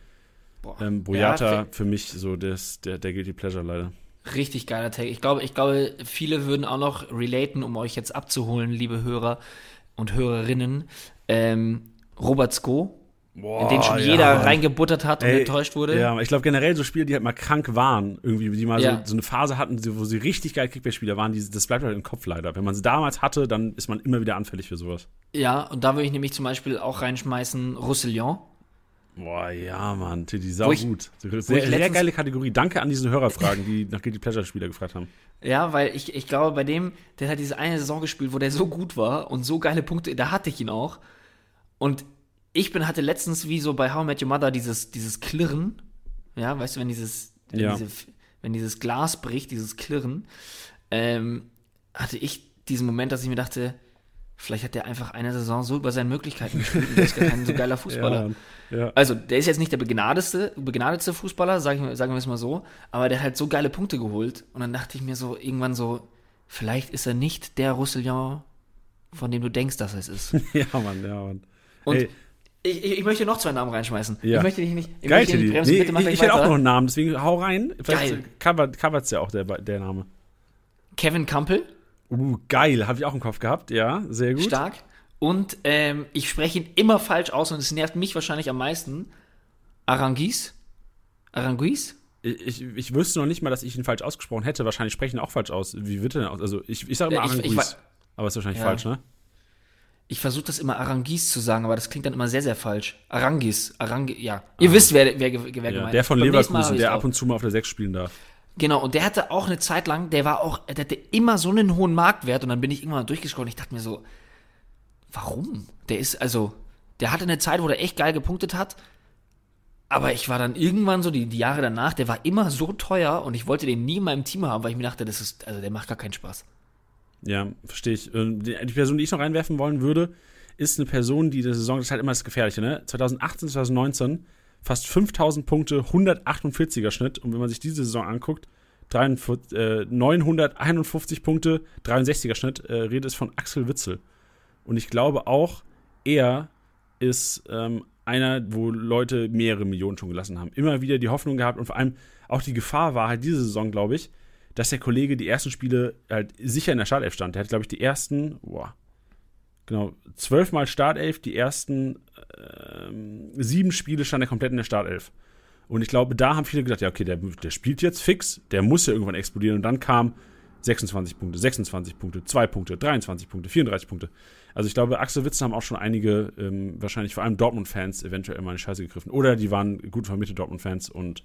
Boah. ähm, Boyata Ja, für mich so das, der, der Guilty Pleasure leider. Richtig geiler Take. Ich glaube, ich glaube, viele würden auch noch relaten, um euch jetzt abzuholen, liebe Hörer und Hörerinnen. Ähm, Robert Sko, in den schon jeder reingebuttert hat und Ey, enttäuscht wurde. Ja, ich glaube generell so Spiele, die halt mal krank waren, irgendwie, die mal Ja. so, so eine Phase hatten, wo sie richtig geil Kickbase-Spieler waren, die, das bleibt halt im Kopf leider. Wenn man sie damals hatte, dann ist man immer wieder anfällig für sowas. Ja, und da würde ich nämlich zum Beispiel auch reinschmeißen Roussillon. Boah, ja, Mann, Tiddy, sau ich- gut. Sehr, sehr geile Kategorie. Danke an diese Hörerfragen, die nach Guilty Pleasure-Spieler gefragt haben. Ja, weil ich, ich glaube, bei dem, der hat diese eine Saison gespielt, wo der so gut war und so geile Punkte, da hatte ich ihn auch. Und ich bin, hatte letztens wie so bei How I Met Your Mother dieses, dieses Klirren. Ja, weißt du, wenn dieses, wenn, Ja. diese, wenn dieses Glas bricht, dieses Klirren, ähm, hatte ich diesen Moment, dass ich mir dachte, Vielleicht hat der einfach eine Saison so über seine Möglichkeiten gespielt und der ist gar kein so geiler Fußballer. Ja, ja. Also, der ist jetzt nicht der begnadetste, begnadetste Fußballer, sagen wir, sagen wir es mal so, aber der hat halt so geile Punkte geholt. Und dann dachte ich mir so, irgendwann so, vielleicht ist er nicht der Roussillon, von dem du denkst, dass er es ist. ja, Mann, ja, Mann. Und Ey, ich, ich, ich möchte noch zwei Namen reinschmeißen. Ja. Ich möchte dich nicht, ich geil, möchte nicht bremsen, Nee, bitte mach ich ich hätte auch noch einen Namen, deswegen hau rein. Vielleicht Geil. covert, covert's ja auch der, der Name. Kevin Campbell, Uh, geil, habe ich auch im Kopf gehabt, ja, sehr gut. stark. Und ähm, ich spreche ihn immer falsch aus und es nervt mich wahrscheinlich am meisten. Arangis? Arangis? Ich, ich, ich wüsste noch nicht mal, dass ich ihn falsch ausgesprochen hätte. Wahrscheinlich sprechen ihn auch falsch aus. Wie wird er denn aus? Also, ich, ich sage immer Ja, ich- Aber ist wahrscheinlich Ja. falsch, ne? Ich versuche das immer Arangis zu sagen, aber das klingt dann immer sehr, sehr falsch. Arangis, Arangis, ja. Ihr wisst, wer, wer, wer Ja, gemeint der ist. von Beim nächsten Mal Leverkusen, der ab und zu mal auf der 6 spielen darf. Genau, und der hatte auch eine Zeit lang, der war auch, der hatte immer so einen hohen Marktwert und dann bin ich irgendwann mal durchgescrollt und ich dachte mir so, warum? Der ist, also, der hatte eine Zeit, wo der echt geil gepunktet hat, aber ich war dann irgendwann so, die, die Jahre danach, der war immer so teuer und ich wollte den nie in meinem Team haben, weil ich mir dachte, das ist, also der macht gar keinen Spaß. Ja, verstehe ich. Ähm, Die Person, die ich noch reinwerfen wollen würde, ist eine Person, die die Saison, das ist halt immer das Gefährliche, ne? 2018, 2019, fast 5000 Punkte, 148er Schnitt. Und wenn man sich diese Saison anguckt, 43, äh, 951 Punkte, 63er Schnitt, äh, Rede ist von Axel Witzel. Und ich glaube auch, er ist ähm, einer, wo Leute mehrere Millionen schon gelassen haben. Immer wieder die Hoffnung gehabt und vor allem auch die Gefahr war halt diese Saison, glaube ich, dass der Kollege die ersten Spiele halt sicher in der Startelf stand. Der hat, glaube ich, die ersten, boah, genau, zwölfmal Startelf, die ersten ähm, sieben Spiele stand er komplett in der Startelf. Und ich glaube, da haben viele gedacht, ja, okay, der, der spielt jetzt fix, der muss ja irgendwann explodieren. Und dann kam 26 Punkte, 26 Punkte, 2 Punkte, 23 Punkte, 34 Punkte. Also ich glaube, Axel Witze haben auch schon einige, ähm, wahrscheinlich vor allem Dortmund-Fans, eventuell mal in die Scheiße gegriffen. Oder die waren gut vermittelte Dortmund-Fans und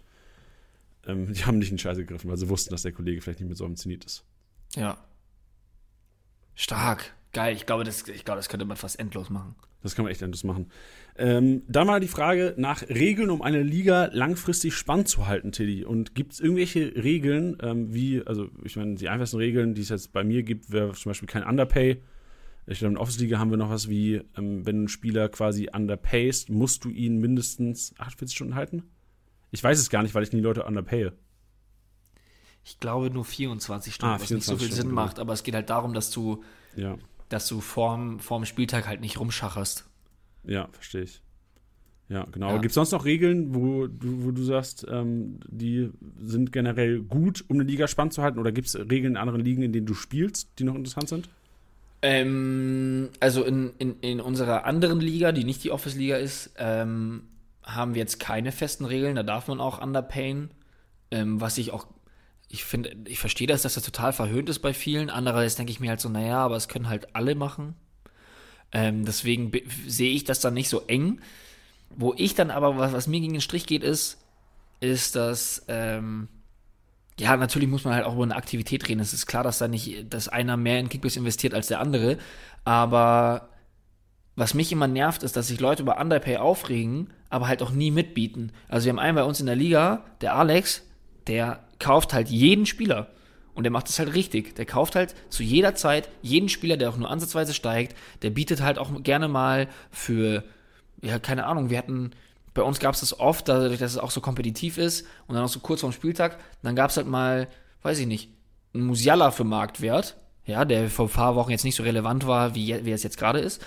ähm, die haben nicht in die Scheiße gegriffen, weil sie wussten, dass der Kollege vielleicht nicht mit so einem Zenit ist. Ja. Stark. Geil. Ich glaube, das, ich glaube, das könnte man fast endlos machen. Das kann man echt endlos machen. Ähm, dann mal die Frage nach Regeln, um eine Liga langfristig spannend zu halten, Tilly. Und gibt es irgendwelche Regeln, ähm, wie, also ich meine, die einfachsten Regeln, die es jetzt bei mir gibt, wäre zum Beispiel kein Underpay. Ich glaube, in der Office-Liga haben wir noch was wie, ähm, wenn einen Spieler quasi underpayst, musst du ihn mindestens 48 Stunden halten? Ich weiß es gar nicht, weil ich nie Leute underpaye. Ich glaube nur 24 Stunden, Ah, was nicht so 24 viel Sinn Stunden, macht, aber es geht halt darum, dass du, Ja, dass du vorm, vorm Spieltag halt nicht rumschacherst. ja, verstehe ich. Ja, genau. Ja. Gibt es sonst noch Regeln, wo du, wo du sagst, ähm, die sind generell gut, um eine Liga spannend zu halten? Oder gibt es Regeln in anderen Ligen, in denen du spielst, die noch interessant sind? Ähm, also in, in, in unserer anderen Liga, die nicht die Office-Liga ist, ähm, haben wir jetzt keine festen Regeln. Da darf man auch underpayen. Ähm, was ich auch, ich finde, ich verstehe das, dass das total verhöhnt ist bei vielen. Andererseits denke ich mir halt so, naja, aber es können halt alle machen. Ähm, deswegen sehe ich das dann nicht so eng. Wo ich dann aber, was, was mir gegen den Strich geht, ist, ist, dass, ähm, ja, natürlich muss man halt auch über eine Aktivität reden. Es ist klar, dass da nicht, dass einer mehr in Kickbase investiert als der andere. Aber was mich immer nervt, ist, dass sich Leute über Underpay aufregen, aber halt auch nie mitbieten. Also wir haben einen bei uns in der Liga, der Alex, der kauft halt jeden Spieler. Und der macht es halt richtig. Der kauft halt zu jeder Zeit jeden Spieler, der auch nur ansatzweise steigt. Der bietet halt auch gerne mal für, ja, keine Ahnung, wir hatten, bei uns gab es das oft, dadurch, dass es auch so kompetitiv ist und dann auch so kurz vorm Spieltag, dann gab es halt mal, weiß ich nicht, einen Musiala für Marktwert, ja, der vor ein paar Wochen jetzt nicht so relevant war, wie, wie es jetzt gerade ist.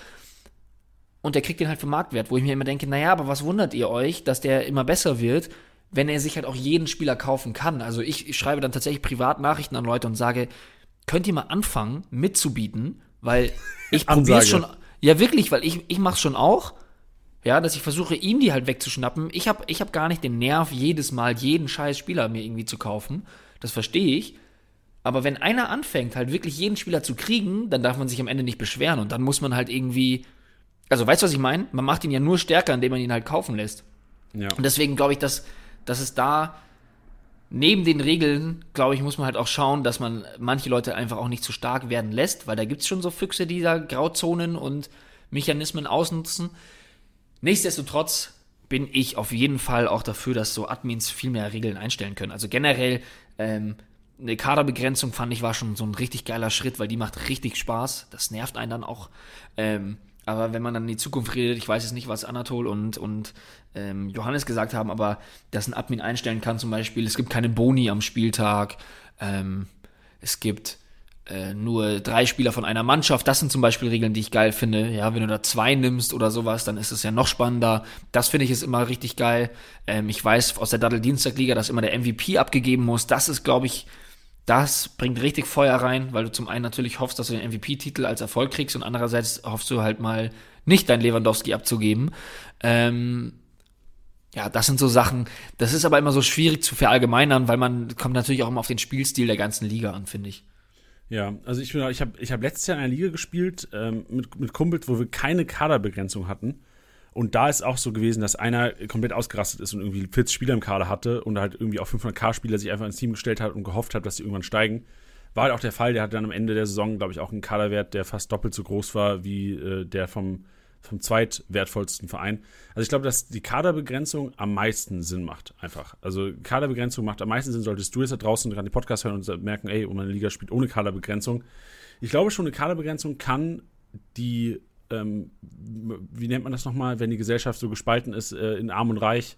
Und der kriegt den halt für Marktwert, wo ich mir immer denke, naja, aber was wundert ihr euch, dass der immer besser wird, wenn er sich halt auch jeden Spieler kaufen kann. Also ich, ich schreibe dann tatsächlich Privatnachrichten an Leute und sage, könnt ihr mal anfangen mitzubieten, weil ich probiere schon. Ja, wirklich, weil ich, ich mache schon auch. Ja, dass ich versuche, ihm die halt wegzuschnappen. Ich habe ich hab gar nicht den Nerv, jedes Mal jeden scheiß Spieler mir irgendwie zu kaufen. Das verstehe ich. Aber wenn einer anfängt, halt wirklich jeden Spieler zu kriegen, dann darf man sich am Ende nicht beschweren. Und dann muss man halt irgendwie. Also, weißt du, was ich meine? Man macht ihn ja nur stärker, indem man ihn halt kaufen lässt. Ja. Und deswegen glaube ich, dass, dass es da neben den Regeln, glaube ich, muss man halt auch schauen, dass man manche Leute einfach auch nicht zu stark werden lässt, weil da gibt es schon so Füchse, die da Grauzonen und Mechanismen ausnutzen. Nichtsdestotrotz bin ich auf jeden Fall auch dafür, dass so Admins viel mehr Regeln einstellen können. Also generell ähm, eine Kaderbegrenzung fand ich war schon so ein richtig geiler Schritt, weil die macht richtig Spaß. Das nervt einen dann auch. Ähm, aber wenn man dann in die Zukunft redet, ich weiß jetzt nicht, was Anatol und, und ähm, Johannes gesagt haben, aber dass ein Admin einstellen kann zum Beispiel, es gibt keine Boni am Spieltag, ähm, es gibt äh, nur drei Spieler von einer Mannschaft, das sind zum Beispiel Regeln, die ich geil finde. Ja, wenn du da zwei nimmst oder sowas, dann ist es ja noch spannender. Das finde ich ist immer richtig geil. Ähm, ich weiß aus der Daddel-Dienstag-Liga, dass immer der MVP abgegeben muss. Das ist, glaube ich, das bringt richtig Feuer rein, weil du zum einen natürlich hoffst, dass du den MVP-Titel als Erfolg kriegst und andererseits hoffst du halt mal nicht dein Lewandowski abzugeben. Ähm, ja, das sind so Sachen. Das ist aber immer so schwierig zu verallgemeinern, weil man kommt natürlich auch immer auf den Spielstil der ganzen Liga an, finde ich. Ja, also ich, ich habe ich hab letztes Jahr in einer Liga gespielt ähm, mit, mit Kumpels, wo wir keine Kaderbegrenzung hatten. Und da ist auch so gewesen, dass einer komplett ausgerastet ist und irgendwie 40 Spieler im Kader hatte und halt irgendwie auch 500k-Spieler sich einfach ins Team gestellt hat und gehofft hat, dass sie irgendwann steigen. War halt auch der Fall. Der hatte dann am Ende der Saison, glaube ich, auch einen Kaderwert, der fast doppelt so groß war wie äh, der vom, vom zweitwertvollsten Verein. Also ich glaube, dass die Kaderbegrenzung am meisten Sinn macht, einfach. Also Kaderbegrenzung macht am meisten Sinn, solltest du jetzt da draußen gerade den Podcast hören und merken, ey, meine Liga spielt ohne Kaderbegrenzung. Ich glaube schon, eine Kaderbegrenzung kann die ähm, wie nennt man das nochmal, wenn die Gesellschaft so gespalten ist äh, in Arm und Reich?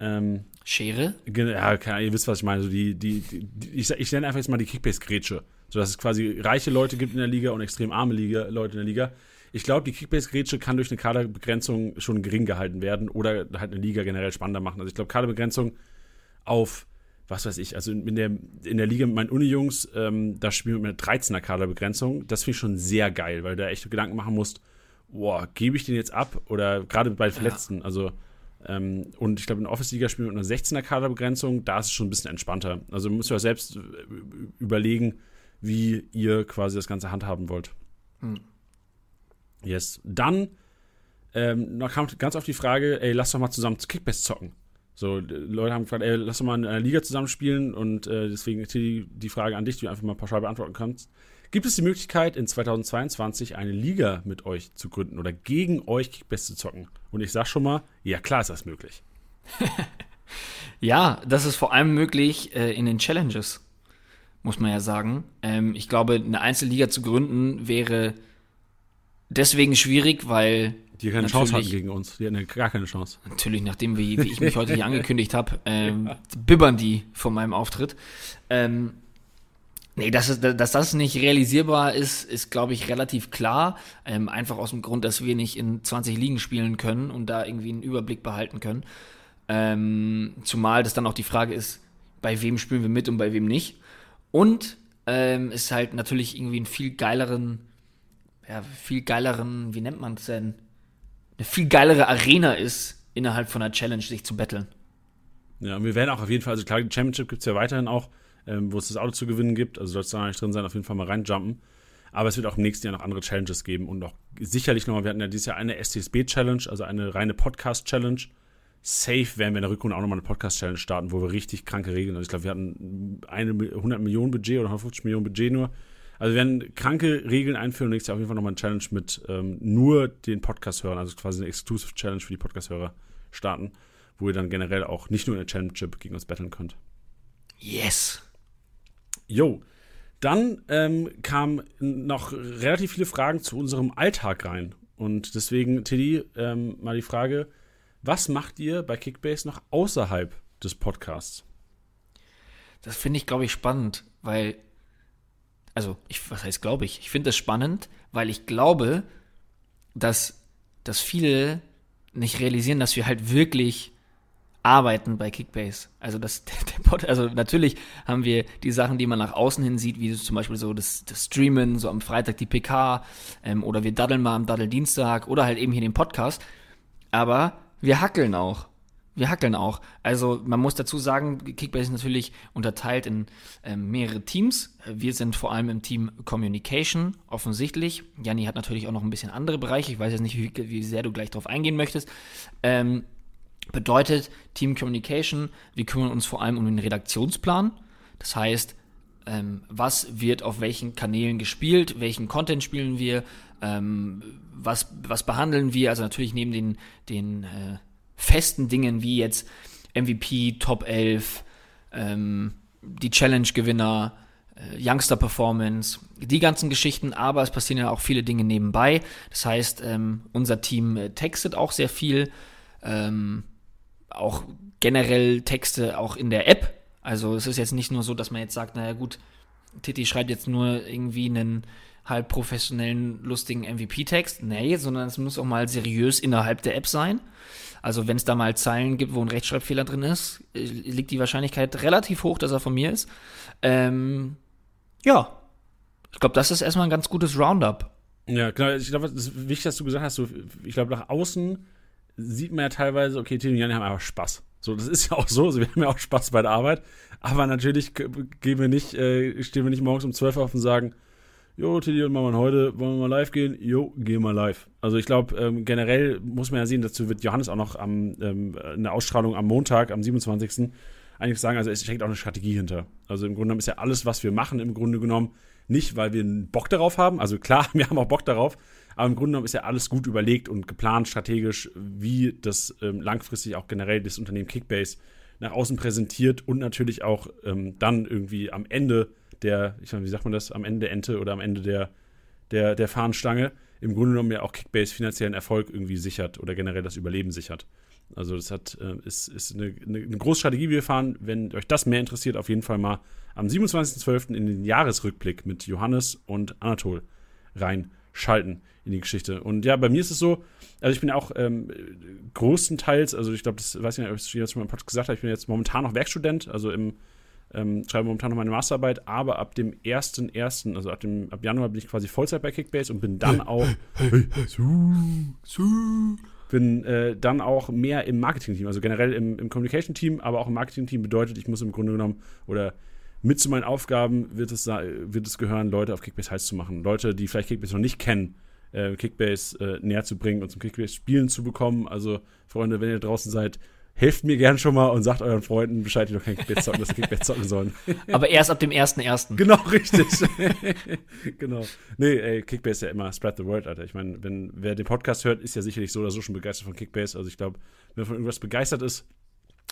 Ähm, Schere? Ja, keine, ihr wisst, was ich meine. So die, die, die ich, ich nenne einfach jetzt mal die Kickbase-Grätsche. So dass es quasi reiche Leute gibt in der Liga und extrem arme Liga, Leute in der Liga. Ich glaube, die Kickbase-Grätsche kann durch eine Kaderbegrenzung schon gering gehalten werden oder halt eine Liga generell spannender machen. Also ich glaube, Kaderbegrenzung auf was weiß ich, also in der, in der Liga mit meinen Uni-Jungs, ähm, da spielen wir mit einer 13er Kaderbegrenzung. Das finde ich schon sehr geil, weil du da echt Gedanken machen musst, boah, gebe ich den jetzt ab? Oder gerade bei Verletzten, ja. also ähm, und ich glaube, in der Office-Liga spielen wir mit einer 16er Kaderbegrenzung, da ist es schon ein bisschen entspannter. Also müsst ihr euch selbst äh, überlegen, wie ihr quasi das Ganze handhaben wollt. Hm. Yes. Dann ähm, kam ganz oft die Frage, ey, lass doch mal zusammen Kickbase zocken. So, Leute haben gefragt, ey, lass doch mal in einer Liga zusammenspielen und äh, deswegen die, die Frage an dich, die du einfach mal pauschal beantworten kannst. Gibt es die Möglichkeit, in 2022 eine Liga mit euch zu gründen oder gegen euch Kickbase zu zocken? Und ich sag schon mal, ja klar ist das möglich. ja, das ist vor allem möglich äh, in den Challenges, muss man ja sagen. Ähm, ich glaube, eine Einzelliga zu gründen wäre deswegen schwierig, weil die keine Chance hatten gegen uns. Die hatten gar keine Chance. Natürlich, nachdem wie, wie ich mich heute hier angekündigt habe, ähm, bibbern die von meinem Auftritt. Ähm, nee, dass, es, dass das nicht realisierbar ist, ist, glaube ich, relativ klar. Ähm, einfach aus dem Grund, dass wir nicht in 20 Ligen spielen können und da irgendwie einen Überblick behalten können. Ähm, zumal das dann auch die Frage ist, bei wem spielen wir mit und bei wem nicht. Und ähm, ist halt natürlich irgendwie einen viel geileren, ja, viel geileren, wie nennt man es denn? Eine viel geilere Arena ist, innerhalb von einer Challenge sich zu betteln. Ja, und wir werden auch auf jeden Fall, also klar, die Championship gibt es ja weiterhin auch, ähm, wo es das Auto zu gewinnen gibt. Also soll es da nicht drin sein, auf jeden Fall mal reinjumpen. Aber es wird auch im nächsten Jahr noch andere Challenges geben und auch sicherlich nochmal, wir hatten ja dieses Jahr eine STSB-Challenge, also eine reine Podcast-Challenge. Safe werden wir in der Rückrunde auch nochmal eine Podcast-Challenge starten, wo wir richtig kranke Regeln, also ich glaube, wir hatten eine 100 Millionen Budget oder 150 Millionen Budget nur also wir werden kranke Regeln einführen und nächstes Jahr auf jeden Fall nochmal eine Challenge mit ähm, nur den Podcast-Hörern, also quasi eine Exclusive Challenge für die Podcast-Hörer starten, wo ihr dann generell auch nicht nur in der Challenge-Chip gegen uns battlen könnt. Yes! Jo, dann ähm, kamen noch relativ viele Fragen zu unserem Alltag rein. Und deswegen, Teddy, ähm, mal die Frage, was macht ihr bei Kickbase noch außerhalb des Podcasts? Das finde ich, glaube ich, spannend, weil also ich, was heißt glaube ich? Ich finde das spannend, weil ich glaube, dass, dass viele nicht realisieren, dass wir halt wirklich arbeiten bei Kickbase. Also das, der Pod, also natürlich haben wir die Sachen, die man nach außen hin sieht, wie zum Beispiel so das, das Streamen, so am Freitag die PK, ähm, oder wir daddeln mal am Daddel-Dienstag oder halt eben hier den Podcast. Aber wir hackeln auch wir hackeln auch. Also man muss dazu sagen, Kickbase ist natürlich unterteilt in ähm, mehrere Teams. Wir sind vor allem im Team Communication, offensichtlich. Janni hat natürlich auch noch ein bisschen andere Bereiche. Ich weiß jetzt nicht, wie, wie sehr du gleich darauf eingehen möchtest. Ähm, bedeutet Team Communication, wir kümmern uns vor allem um den Redaktionsplan. Das heißt, ähm, was wird auf welchen Kanälen gespielt, welchen Content spielen wir, ähm, was, was behandeln wir, also natürlich neben den, den äh, festen Dingen wie jetzt MVP, Top 11, ähm, die Challenge-Gewinner, äh, Youngster-Performance, die ganzen Geschichten, aber es passieren ja auch viele Dinge nebenbei. Das heißt, ähm, unser Team äh, textet auch sehr viel, ähm, auch generell Texte auch in der App. Also es ist jetzt nicht nur so, dass man jetzt sagt, naja gut, Titi schreibt jetzt nur irgendwie einen halb professionellen, lustigen MVP-Text. Nee, sondern es muss auch mal seriös innerhalb der App sein. Also wenn es da mal Zeilen gibt, wo ein Rechtschreibfehler drin ist, äh, liegt die Wahrscheinlichkeit relativ hoch, dass er von mir ist. Ähm, ja, ich glaube, das ist erstmal ein ganz gutes Roundup. Ja, klar, ich glaube, das ist wichtig, dass du gesagt hast, so, ich glaube, nach außen sieht man ja teilweise, okay, Tino und Jan haben einfach Spaß. So, das ist ja auch so, also wir haben ja auch Spaß bei der Arbeit, aber natürlich gehen wir nicht, äh, stehen wir nicht morgens um 12 Uhr auf und sagen, jo, Titi und Mama, heute wollen wir mal live gehen? Jo, gehen wir live. Also ich glaube, ähm, generell muss man ja sehen, dazu wird Johannes auch noch am, ähm, in der Ausstrahlung am Montag, am 27. eigentlich sagen, also es steckt auch eine Strategie hinter. Also im Grunde genommen ist ja alles, was wir machen, im Grunde genommen nicht, weil wir einen Bock darauf haben. Also klar, wir haben auch Bock darauf, aber im Grunde genommen ist ja alles gut überlegt und geplant strategisch, wie das ähm, langfristig auch generell das Unternehmen Kickbase nach außen präsentiert und natürlich auch ähm, dann irgendwie am Ende der, ich meine, wie sagt man das, am Ende der Ente oder am Ende der, der, der Fahnenstange im Grunde genommen ja auch Kickbase finanziellen Erfolg irgendwie sichert oder generell das Überleben sichert. Also das hat, äh, ist, ist eine, eine, eine große Strategie, die wir fahren. Wenn euch das mehr interessiert, auf jeden Fall mal am 27.12. in den Jahresrückblick mit Johannes und Anatol reinschalten in die Geschichte. Und ja, bei mir ist es so, also ich bin auch ähm, großenteils, also ich glaube, das weiß ich nicht, ob ich jetzt schon mal im Podcast gesagt habe, ich bin jetzt momentan noch Werkstudent, also im ähm, schreibe momentan noch meine Masterarbeit, aber ab dem 1.1., also ab, dem, ab Januar bin ich quasi Vollzeit bei Kickbase und bin dann auch bin äh, dann auch mehr im Marketing-Team, also generell im, im Communication-Team, aber auch im Marketing-Team bedeutet, ich muss im Grunde genommen oder mit zu meinen Aufgaben wird es, wird es gehören, Leute auf Kickbase heiß zu machen. Leute, die vielleicht Kickbase noch nicht kennen, äh, Kickbase äh, näher zu bringen und zum Kickbase-Spielen zu bekommen. Also, Freunde, wenn ihr draußen seid, helft mir gern schon mal und sagt euren Freunden Bescheid, die noch kein Kickbase zocken, dass sie Kickbase zocken sollen. Aber erst ab dem 1.1. Genau, richtig. genau. Nee, ey, Kickbase ist ja immer spread the word, Alter. Ich meine, wenn wer den Podcast hört, ist ja sicherlich so oder so schon begeistert von Kickbase. Also ich glaube, wenn man von irgendwas begeistert ist,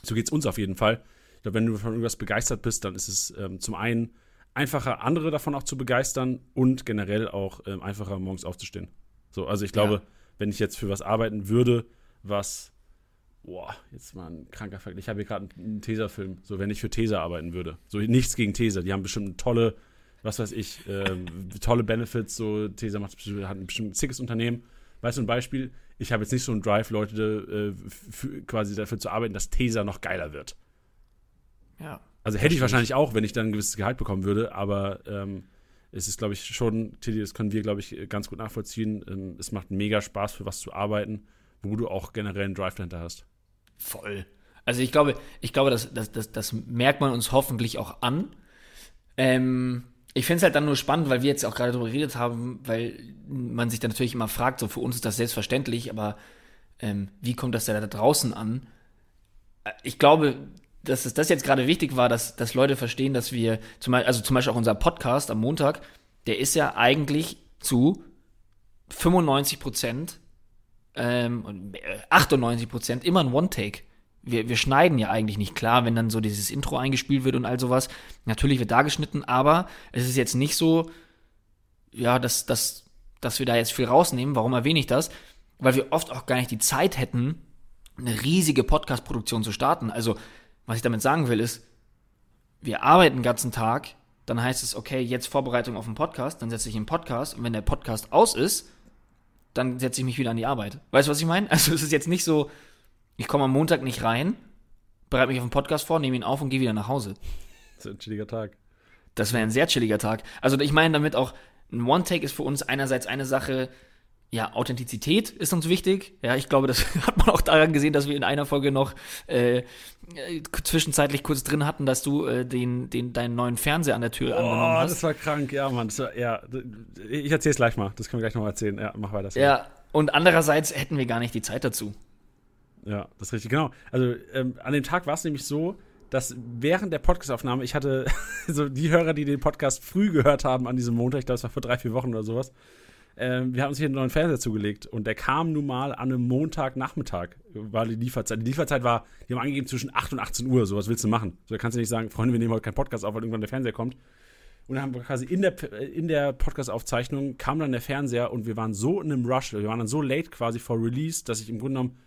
so geht's uns auf jeden Fall. Ich glaube, wenn du von irgendwas begeistert bist, dann ist es ähm, zum einen einfacher, andere davon auch zu begeistern und generell auch ähm, einfacher, morgens aufzustehen. So, also ich glaube, ja. wenn ich jetzt für was arbeiten würde, was boah, jetzt mal ein kranker Fakt. Ich habe hier gerade einen Tesa-Film, so wenn ich für Tesa arbeiten würde. So nichts gegen Tesa, die haben bestimmt eine tolle, was weiß ich, ähm, tolle Benefits. So Tesa macht, hat ein bestimmt zickes Unternehmen. Weißt du, ein Beispiel, ich habe jetzt nicht so einen Drive, Leute äh, für, quasi dafür zu arbeiten, dass Tesa noch geiler wird. Ja. Also hätte ich wahrscheinlich auch, wenn ich dann ein gewisses Gehalt bekommen würde, aber ähm, es ist, glaube ich, schon, Tilly, das können wir, glaube ich, ganz gut nachvollziehen. Ähm, es macht mega Spaß, für was zu arbeiten, wo du auch generell einen Drive dahinter hast. Voll. Also ich glaube, ich glaube, das, das, das, das merkt man uns hoffentlich auch an. Ähm, ich finde es halt dann nur spannend, weil wir jetzt auch gerade darüber geredet haben, weil man sich dann natürlich immer fragt, so für uns ist das selbstverständlich, aber ähm, wie kommt das da draußen an? Äh, ich glaube, dass es das jetzt gerade wichtig war, dass, dass Leute verstehen, dass wir, zum Beispiel, also zum Beispiel auch unser Podcast am Montag, der ist ja eigentlich zu 95 Prozent ähm, 98 Prozent immer ein One-Take. Wir, wir schneiden ja eigentlich nicht klar, wenn dann so dieses Intro eingespielt wird und all sowas. Natürlich wird da geschnitten, aber es ist jetzt nicht so, ja, dass, dass, dass wir da jetzt viel rausnehmen. Warum erwähne ich das? Weil wir oft auch gar nicht die Zeit hätten, eine riesige Podcast-Produktion zu starten. Also, was ich damit sagen will, ist, wir arbeiten den ganzen Tag, dann heißt es, okay, jetzt Vorbereitung auf den Podcast, dann setze ich einen Podcast und wenn der Podcast aus ist, dann setze ich mich wieder an die Arbeit. Weißt du, was ich meine? Also es ist jetzt nicht so, ich komme am Montag nicht rein, bereite mich auf den Podcast vor, nehme ihn auf und gehe wieder nach Hause. Das ist ein chilliger Tag. Das wäre ein sehr chilliger Tag. Also ich meine damit auch, ein One-Take ist für uns einerseits eine Sache, ja, Authentizität ist uns wichtig. Ja, ich glaube, das hat man auch daran gesehen, dass wir in einer Folge noch äh, zwischenzeitlich kurz drin hatten, dass du äh, den, den, deinen neuen Fernseher an der Tür oh, angenommen hast. das war krank, ja, Mann. War, ja, ich erzähle es gleich mal. Das können wir gleich noch mal erzählen. Ja, mach weiter. Ja, und andererseits hätten wir gar nicht die Zeit dazu. Ja, das ist richtig, genau. Also ähm, an dem Tag war es nämlich so, dass während der Podcastaufnahme, ich hatte so die Hörer, die den Podcast früh gehört haben an diesem Montag, ich glaube, es war vor drei, vier Wochen oder sowas, Ähm, wir haben uns hier einen neuen Fernseher zugelegt und der kam nun mal an einem Montagnachmittag, war die Lieferzeit. Die Lieferzeit war, die haben angegeben zwischen 8 und 18 Uhr, so was willst du machen? So, da kannst du nicht sagen, Freunde, wir nehmen heute keinen Podcast auf, weil irgendwann der Fernseher kommt. Und dann haben wir quasi in der, in der Podcast-Aufzeichnung kam dann der Fernseher und wir waren so in einem Rush, wir waren dann so late quasi vor Release, dass ich im Grunde genommen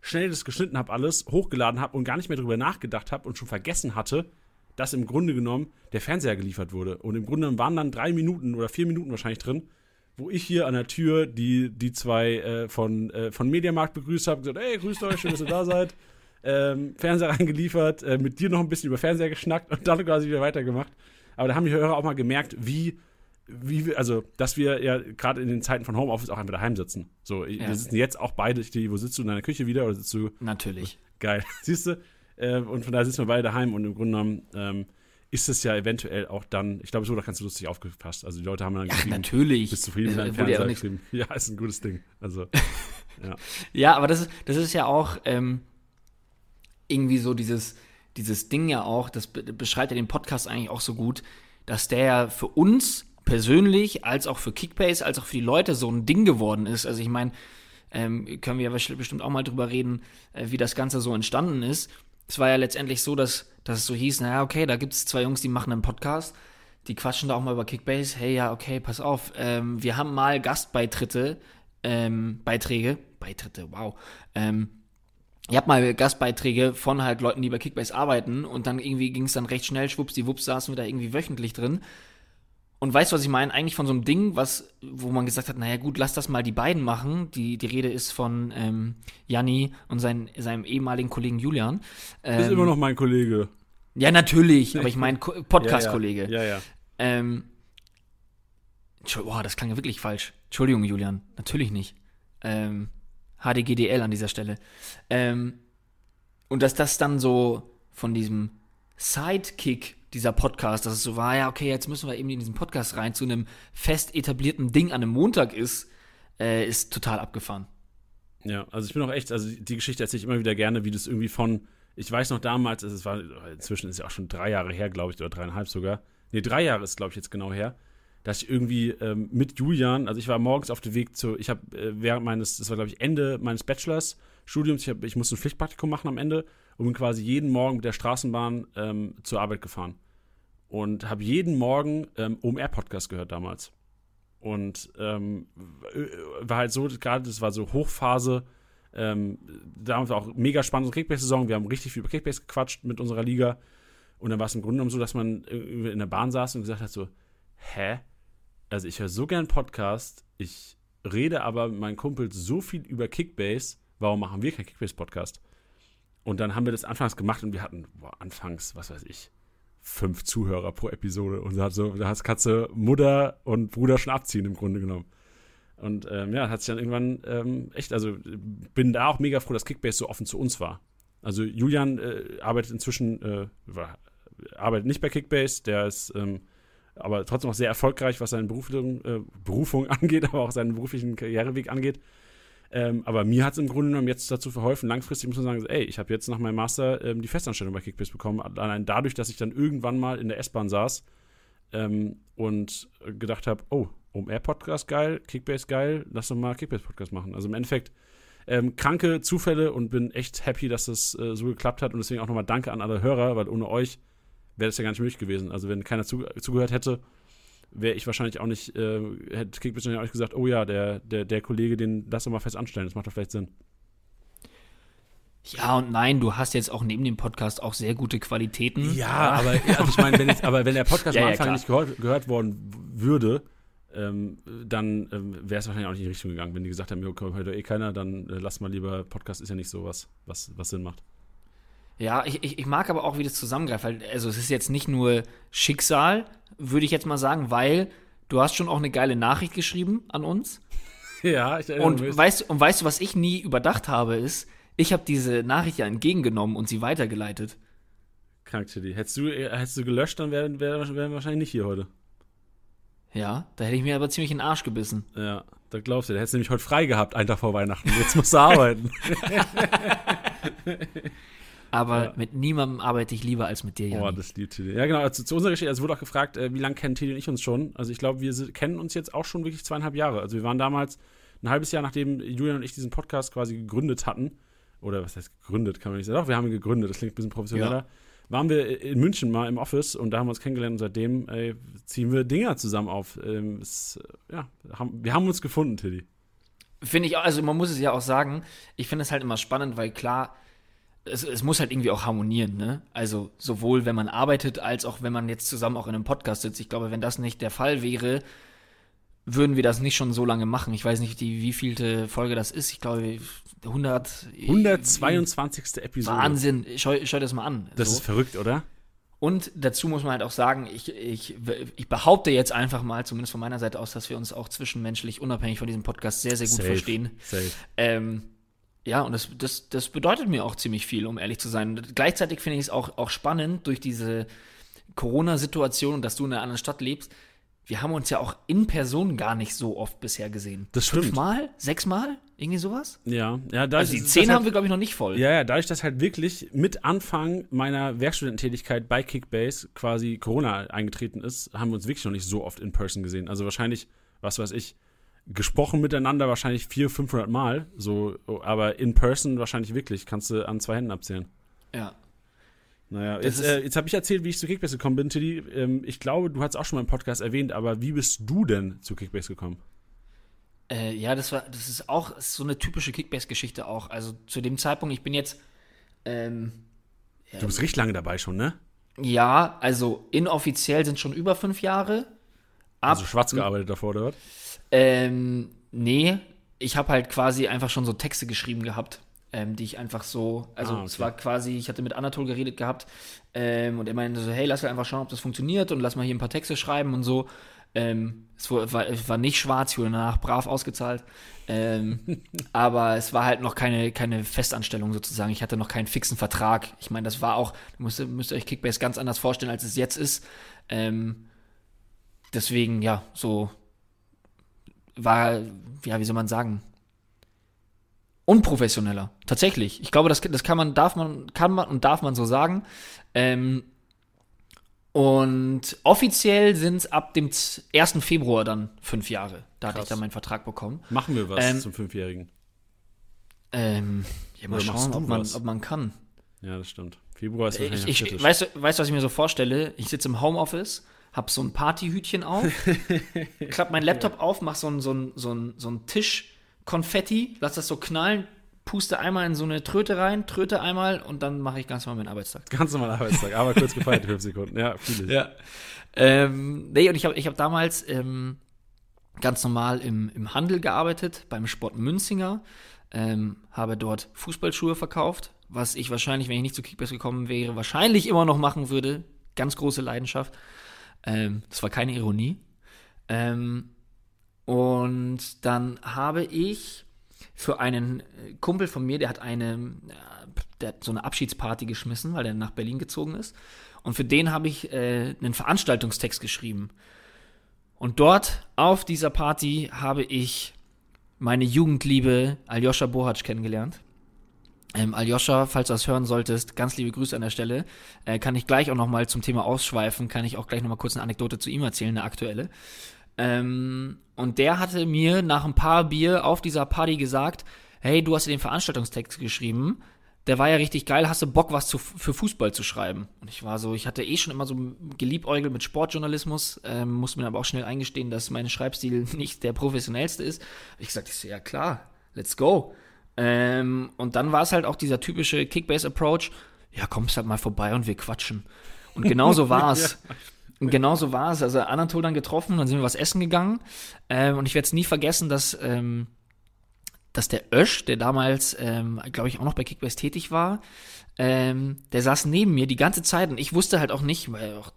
schnell das geschnitten habe, alles hochgeladen habe und gar nicht mehr drüber nachgedacht habe und schon vergessen hatte, dass im Grunde genommen der Fernseher geliefert wurde. Und im Grunde genommen waren dann drei Minuten oder vier Minuten wahrscheinlich drin, wo ich hier an der Tür die, die zwei äh, von, äh, von Mediamarkt begrüßt habe, gesagt, hey, grüßt euch, schön, dass ihr da seid. Ähm, Fernseher reingeliefert, äh, mit dir noch ein bisschen über Fernseher geschnackt und dann quasi wieder weitergemacht. Aber da haben die Hörer auch mal gemerkt, wie, wie wir, also, dass wir ja gerade in den Zeiten von Homeoffice auch einfach daheim sitzen. So, ja. wir sitzen jetzt auch beide, wo sitzt du in deiner Küche wieder oder sitzt du? Natürlich. Geil, siehst du? Äh, und von daher sitzen wir beide daheim und im Grunde genommen ähm, ist es ja eventuell auch dann, ich glaube, so da kannst du lustig aufgepasst. Also die Leute haben dann ja, geschrieben, natürlich. bist zufrieden mit deinem Fernseher geschrieben. Ja, ist ein gutes Ding. Also, ja. ja, aber das ist, das ist ja auch ähm, irgendwie so dieses, dieses Ding ja auch, das beschreibt ja den Podcast eigentlich auch so gut, dass der ja für uns persönlich, als auch für Kickbase, als auch für die Leute so ein Ding geworden ist. Also ich meine, ähm, können wir ja bestimmt auch mal drüber reden, äh, wie das Ganze so entstanden ist. Es war ja letztendlich so, dass, dass es so hieß, naja, okay, da gibt es zwei Jungs, die machen einen Podcast, die quatschen da auch mal über Kickbase. Hey, ja, okay, pass auf, ähm, wir haben mal Gastbeitritte, ähm, Beiträge, Beitritte, wow, ähm, ihr habt mal Gastbeiträge von halt Leuten, die bei Kickbase arbeiten und dann irgendwie ging es dann recht schnell, schwuppsdiwupps saßen wir da irgendwie wöchentlich drin. Und weißt du, was ich meine? Eigentlich von so einem Ding, was, wo man gesagt hat, naja gut, lass das mal die beiden machen. Die, die Rede ist von ähm, Janni und sein, seinem ehemaligen Kollegen Julian. Ähm, ist immer noch mein Kollege. Ja, natürlich, aber ich meine Podcast-Kollege. Ja, ja. ja, Ähm, boah, das klang ja wirklich falsch. Entschuldigung, Julian. Natürlich nicht. Ähm, HDGDL an dieser Stelle. Ähm, und dass das dann so von diesem Sidekick dieser Podcast, dass es so war, ja, okay, jetzt müssen wir eben in diesen Podcast rein, zu einem fest etablierten Ding an einem Montag ist, äh, ist total abgefahren. Ja, also ich bin auch echt, also die Geschichte erzähle ich immer wieder gerne, wie das irgendwie von, ich weiß noch damals, es war, inzwischen ist es ja auch schon drei Jahre her, glaube ich, oder dreieinhalb sogar. Nee, drei Jahre ist, glaube ich, jetzt genau her dass ich irgendwie ähm, mit Julian, also ich war morgens auf dem Weg zu, ich habe äh, während meines, das war glaube ich Ende meines Bachelors-Studiums, ich, ich musste ein Pflichtpraktikum machen am Ende und bin quasi jeden Morgen mit der Straßenbahn ähm, zur Arbeit gefahren. Und habe jeden Morgen ähm, OMR-Podcast gehört damals. Und ähm, war halt so, gerade das war so Hochphase, ähm, war auch mega spannende Kickbase-Saison, wir haben richtig viel über Kickbase gequatscht mit unserer Liga. Und dann war es im Grunde genommen so, dass man in der Bahn saß und gesagt hat so, hä? Also ich höre so gern Podcast, ich rede aber mit meinen Kumpels so viel über Kickbase, warum machen wir keinen Kickbase-Podcast? Und dann haben wir das anfangs gemacht und wir hatten boah, anfangs, was weiß ich, fünf Zuhörer pro Episode. Und da, so, da kannst du Mutter und Bruder schon abziehen im Grunde genommen. Und ähm, ja, hat sich dann irgendwann ähm, echt, also bin da auch mega froh, dass Kickbase so offen zu uns war. Also Julian äh, arbeitet inzwischen, äh, war, arbeitet nicht bei Kickbase, der ist ähm, aber trotzdem auch sehr erfolgreich, was seine Berufung, äh, Berufung angeht, aber auch seinen beruflichen Karriereweg angeht. Ähm, aber mir hat es im Grunde genommen jetzt dazu verholfen, langfristig muss man sagen, ey, ich habe jetzt nach meinem Master ähm, die Festanstellung bei Kickbase bekommen, allein dadurch, dass ich dann irgendwann mal in der S-Bahn saß ähm, und gedacht habe, oh, OMR-Podcast geil, Kickbase geil, lass doch mal Kickbase-Podcast machen. Also im Endeffekt ähm, kranke Zufälle und bin echt happy, dass das äh, so geklappt hat und deswegen auch nochmal danke an alle Hörer, weil ohne euch wäre das ja gar nicht möglich gewesen. Also wenn keiner zu, zugehört hätte, wäre ich wahrscheinlich auch nicht, äh, hätte Kickbase wahrscheinlich auch nicht gesagt, oh ja, der, der, der Kollege, den lass doch mal fest anstellen, das macht doch vielleicht Sinn. Ja und nein, du hast jetzt auch neben dem Podcast auch sehr gute Qualitäten. Ja, aber also ich meine, wenn, aber wenn der Podcast ja, am Anfang ja, nicht gehört, gehört worden würde, ähm, dann ähm, wäre es wahrscheinlich auch nicht in die Richtung gegangen. Wenn die gesagt haben, okay, hört eh keiner, dann äh, lass mal lieber, Podcast ist ja nicht so was, was, was Sinn macht. Ja, ich, ich, ich mag aber auch, wie das zusammengreift. Also es ist jetzt nicht nur Schicksal, würde ich jetzt mal sagen, weil du hast schon auch eine geile Nachricht geschrieben an uns. Ja, ich erinnere und mich. Weißt, und weißt du, was ich nie überdacht habe, ist, ich habe diese Nachricht ja entgegengenommen und sie weitergeleitet. Krank, Chili. Hättest du, hättest du gelöscht, dann wären wär, wär wir wahrscheinlich nicht hier heute. Ja, da hätte ich mir aber ziemlich in den Arsch gebissen. Ja, da glaubst du. Da hättest du nämlich heute frei gehabt, einen Tag vor Weihnachten. Jetzt musst du arbeiten. aber Ja. mit niemandem arbeite ich lieber als mit dir, Oh, Jan. das liebt Tilly. Ja, genau. Also, zu unserer Geschichte, also wurde auch gefragt, äh, wie lange kennen Tilly und ich uns schon? Also ich glaube, wir kennen uns jetzt auch schon wirklich zweieinhalb Jahre. Also wir waren damals ein halbes Jahr, nachdem Julian und ich diesen Podcast quasi gegründet hatten. Oder was heißt gegründet, kann man nicht sagen. Doch, wir haben ihn gegründet, das klingt ein bisschen professioneller. Waren wir in München mal im Office und da haben wir uns kennengelernt und seitdem ey, ziehen wir Dinger zusammen auf. Ähm, es, ja, haben, wir haben uns gefunden, Tilly. Finde ich auch, also man muss es ja auch sagen, ich finde es halt immer spannend, weil klar, es, es muss halt irgendwie auch harmonieren, ne? Also sowohl wenn man arbeitet, als auch wenn man jetzt zusammen auch in einem Podcast sitzt. Ich glaube, wenn das nicht der Fall wäre, würden wir das nicht schon so lange machen. Ich weiß nicht, die wievielte Folge das ist. Ich glaube, 100. 122. Episode. Wahnsinn. Schau, schau das mal an. Das So. ist verrückt, oder? Und dazu muss man halt auch sagen, ich, ich, ich behaupte jetzt einfach mal, zumindest von meiner Seite aus, dass wir uns auch zwischenmenschlich unabhängig von diesem Podcast sehr, sehr gut Safe. verstehen. Safe. Ähm, ja, und das, das, das bedeutet mir auch ziemlich viel, um ehrlich zu sein. Gleichzeitig finde ich es auch, auch spannend durch diese Corona-Situation und dass du in einer anderen Stadt lebst. Wir haben uns ja auch in Person gar nicht so oft bisher gesehen. Das stimmt. Fünfmal? Sechsmal? Irgendwie sowas? Ja, ja, da Also die zehn haben wir, glaube ich, noch nicht voll. Ja, ja, dadurch, dass halt wirklich mit Anfang meiner Werkstudententätigkeit bei Kickbase quasi Corona eingetreten ist, haben wir uns wirklich noch nicht so oft in Person gesehen. Also wahrscheinlich, was weiß ich, gesprochen miteinander wahrscheinlich 400, 500 Mal, so, aber in Person wahrscheinlich wirklich, kannst du an zwei Händen abzählen. ja. Naja, Das jetzt, äh, jetzt habe ich erzählt, wie ich zu Kickbase gekommen bin, Tilly. Ähm, ich glaube, du hast auch schon mal im Podcast erwähnt, aber wie bist du denn zu Kickbase gekommen? Äh, ja, das war, das ist auch ist so eine typische Kickbase-Geschichte auch. Also zu dem Zeitpunkt, ich bin jetzt, ähm, Du bist richtig lange dabei schon, ne? ja, also inoffiziell sind schon über fünf Jahre. Ab, Also schwarz gearbeitet davor, oder was? ähm, nee, ich habe halt quasi einfach schon so Texte geschrieben gehabt, ähm, die ich einfach so, also Ah, okay. es war quasi, ich hatte mit Anatol geredet gehabt ähm, und er meinte so, hey, lass halt einfach schauen, ob das funktioniert und lass mal hier ein paar Texte schreiben und so. Ähm, es war, war, nicht schwarz, ich wurde danach brav ausgezahlt. Ähm, aber es war halt noch keine, keine Festanstellung sozusagen. Ich hatte noch keinen fixen Vertrag. Ich meine, das war auch, müsst, ihr- müsst ihr euch Kickbase ganz anders vorstellen, als es jetzt ist. Ähm, deswegen, ja, so war, ja, wie soll man sagen, unprofessioneller. Tatsächlich. Ich glaube, das, das kann man, darf man, kann man und darf man so sagen. Ähm, und offiziell sind es ab dem z- 1. Februar dann fünf Jahre. Da hatte ich Krass. dann meinen Vertrag bekommen. Machen wir was Ähm, zum Fünfjährigen. Ähm, ja, mal Oder schauen, ob man, was? ob man kann. Ja, das stimmt. Februar ist wahrscheinlich Ich, ich, weißt, du, weißt du, was ich mir so vorstelle? Ich sitze im Homeoffice, hab so ein Partyhütchen auf, klapp meinen Laptop auf, mach so ein, so ein, so ein, so ein Tisch-Konfetti, lass das so knallen, puste einmal in so eine Tröte rein, tröte einmal und dann mache ich ganz normal meinen Arbeitstag. Ganz normaler Arbeitstag, aber kurz gefeiert, fünf Sekunden. Ja, viele. Ja. Ähm, nee, und ich habe ich hab damals ähm, ganz normal im, im Handel gearbeitet, beim Sport Münzinger, ähm, habe dort Fußballschuhe verkauft, was ich wahrscheinlich, wenn ich nicht zu Kickbase gekommen wäre, wahrscheinlich immer noch machen würde. Ganz große Leidenschaft. Ähm, das war keine Ironie. Ähm, und dann habe ich für einen Kumpel von mir, der hat eine, äh, der hat so eine Abschiedsparty geschmissen, weil der nach Berlin gezogen ist. Und für den habe ich äh, einen Veranstaltungstext geschrieben. Und dort auf dieser Party habe ich meine Jugendliebe Aljoscha Bohac kennengelernt. Ähm, Aljoscha, falls du das hören solltest, ganz liebe Grüße an der Stelle. Äh, kann ich gleich auch nochmal zum Thema ausschweifen, kann ich auch gleich nochmal kurz eine Anekdote zu ihm erzählen, eine aktuelle. Ähm, und der hatte mir nach ein paar Bier auf dieser Party gesagt, hey, du hast ja den Veranstaltungstext geschrieben, der war ja richtig geil, hast du Bock, was zu, für Fußball zu schreiben? Und ich war so, ich hatte eh schon immer so geliebäugelt mit Sportjournalismus, ähm, musste mir aber auch schnell eingestehen, dass mein Schreibstil nicht der professionellste ist. Ich gesagt, ich so, ja klar, let's go. Ähm, und dann war es halt auch dieser typische Kickbase-Approach, ja, kommst halt mal vorbei und wir quatschen. Und genauso war es. Und genauso war es. Also Anatol dann getroffen, dann sind wir was essen gegangen. Ähm, und ich werde es nie vergessen, dass, ähm, dass der Ösch, der damals, ähm, glaube ich, auch noch bei Kickbase tätig war, ähm, der saß neben mir die ganze Zeit und ich wusste halt auch nicht, weil auch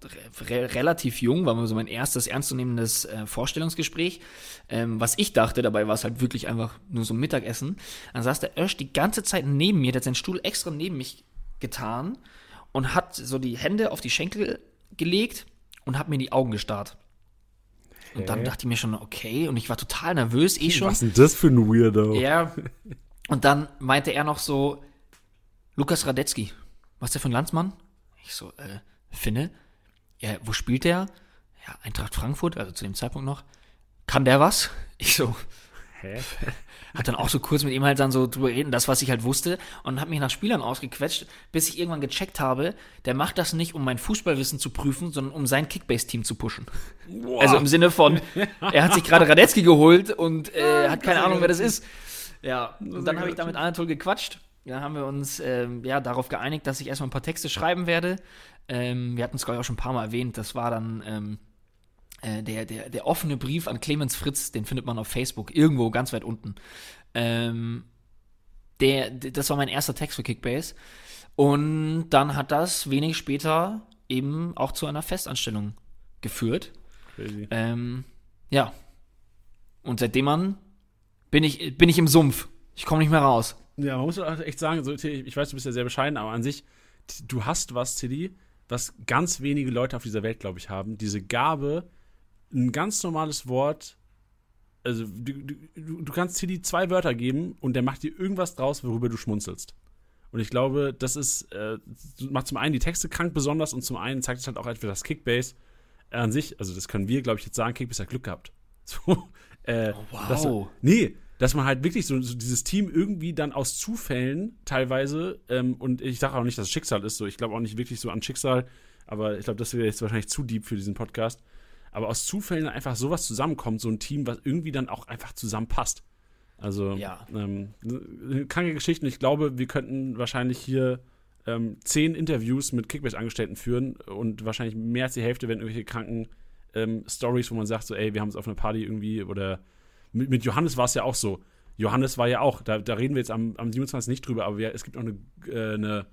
re relativ jung, war so mein erstes ernstzunehmendes äh, Vorstellungsgespräch. Ähm, was ich dachte, dabei war es halt wirklich einfach nur so ein Mittagessen. Dann saß der Ösch die ganze Zeit neben mir, der hat seinen Stuhl extra neben mich getan und hat so die Hände auf die Schenkel gelegt und hat mir in die Augen gestarrt. Und dann dachte ich mir schon, okay, und ich war total nervös, eh schon. Was ist denn das für ein Weirdo? Ja. Und dann meinte er noch so, Lukas Radetzky. was ist der für ein Landsmann? Ich so, äh, Finne? Ja, wo spielt der? Ja, Eintracht Frankfurt, also zu dem Zeitpunkt noch. Kann der was? Ich so, Hä? hat dann auch so kurz mit ihm halt dann so drüber reden, das, was ich halt wusste, und hat mich nach Spielern ausgequetscht, bis ich irgendwann gecheckt habe, der macht das nicht, um mein Fußballwissen zu prüfen, sondern um sein Kickbase-Team zu pushen. Also im Sinne von, er hat sich gerade Radetzky geholt und äh, hat keine Ahnung, wer das ist. Ja, und dann habe ich da mit Anatol gequatscht. Dann haben wir uns ähm, ja, darauf geeinigt, dass ich erstmal ein paar Texte schreiben werde. Ähm, wir hatten es, glaube ich, auch schon ein paar Mal erwähnt. Das war dann ähm, äh, der, der, der offene Brief an Clemens Fritz, den findet man auf Facebook, irgendwo ganz weit unten. Ähm, der, das war mein erster Text für Kickbase. Und dann hat das wenig später eben auch zu einer Festanstellung geführt. Crazy. Ähm, ja. Und seitdem an bin ich, bin ich im Sumpf. Ich komme nicht mehr raus. Ja, man muss echt sagen, so, ich weiß, du bist ja sehr bescheiden, aber an sich, du hast was, Tilly, was ganz wenige Leute auf dieser Welt, glaube ich, haben. Diese Gabe, ein ganz normales Wort, also du, du, du kannst Tilly zwei Wörter geben und der macht dir irgendwas draus, worüber du schmunzelst. Und ich glaube, das ist, äh, macht zum einen die Texte krank besonders und zum einen zeigt es halt auch etwas das Kickbase an sich, also das können wir, glaube ich, jetzt sagen, Kickbase hat Glück gehabt. So, äh, wow. dass, nee, dass man halt wirklich so, so dieses Team irgendwie dann aus Zufällen teilweise, ähm, und ich sage auch nicht, dass es Schicksal ist, so, ich glaube auch nicht wirklich so an Schicksal, aber ich glaube, das wäre jetzt wahrscheinlich zu deep für diesen Podcast. Aber aus Zufällen einfach sowas zusammenkommt, so ein Team, was irgendwie dann auch einfach zusammenpasst. Also, Ja. ähm, ne, kranke Geschichten. Ich glaube, wir könnten wahrscheinlich hier ähm, zehn Interviews mit Kickbase-Angestellten führen und wahrscheinlich mehr als die Hälfte werden irgendwelche kranken ähm, Stories, wo man sagt, so, ey, wir haben es auf einer Party irgendwie oder mit, mit Johannes war es ja auch so. Johannes war ja auch, da, da reden wir jetzt am, am 27. nicht drüber, aber wir, es gibt auch eine, äh, eine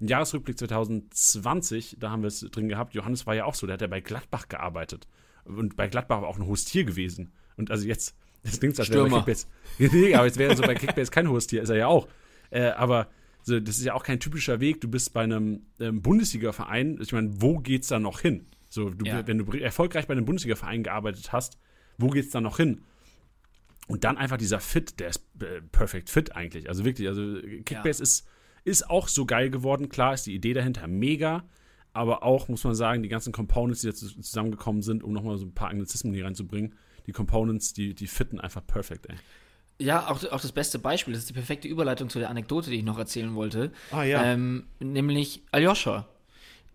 einen Jahresrückblick 2020, da haben wir es drin gehabt. Johannes war ja auch so, der hat ja bei Gladbach gearbeitet. Und bei Gladbach war auch ein Hostier gewesen. Und also jetzt, das klingt so, als wäre bei. Kickbase. Nee, aber jetzt wäre so bei Kickbase kein Hostier, ist er ja auch. Äh, aber so, das ist ja auch kein typischer Weg. Du bist bei einem ähm, Bundesliga-Verein. Ich meine, wo geht's da noch hin? So, du, Ja. wenn du erfolgreich bei einem Bundesliga-Verein gearbeitet hast, wo geht's da noch hin? Und dann einfach dieser Fit, der ist äh, perfect fit eigentlich. Also wirklich, also äh, Kickbase ist, ist auch so geil geworden. Klar ist die Idee dahinter mega, aber auch, muss man sagen, die ganzen Components, die da zu- zusammengekommen sind, um nochmal so ein paar Anglizismen hier reinzubringen, die Components, die, die fitten einfach perfekt, ey. Ja, auch, auch das beste Beispiel, das ist die perfekte Überleitung zu der Anekdote, die ich noch erzählen wollte. Ah, ja. Ähm, nämlich Aljoscha.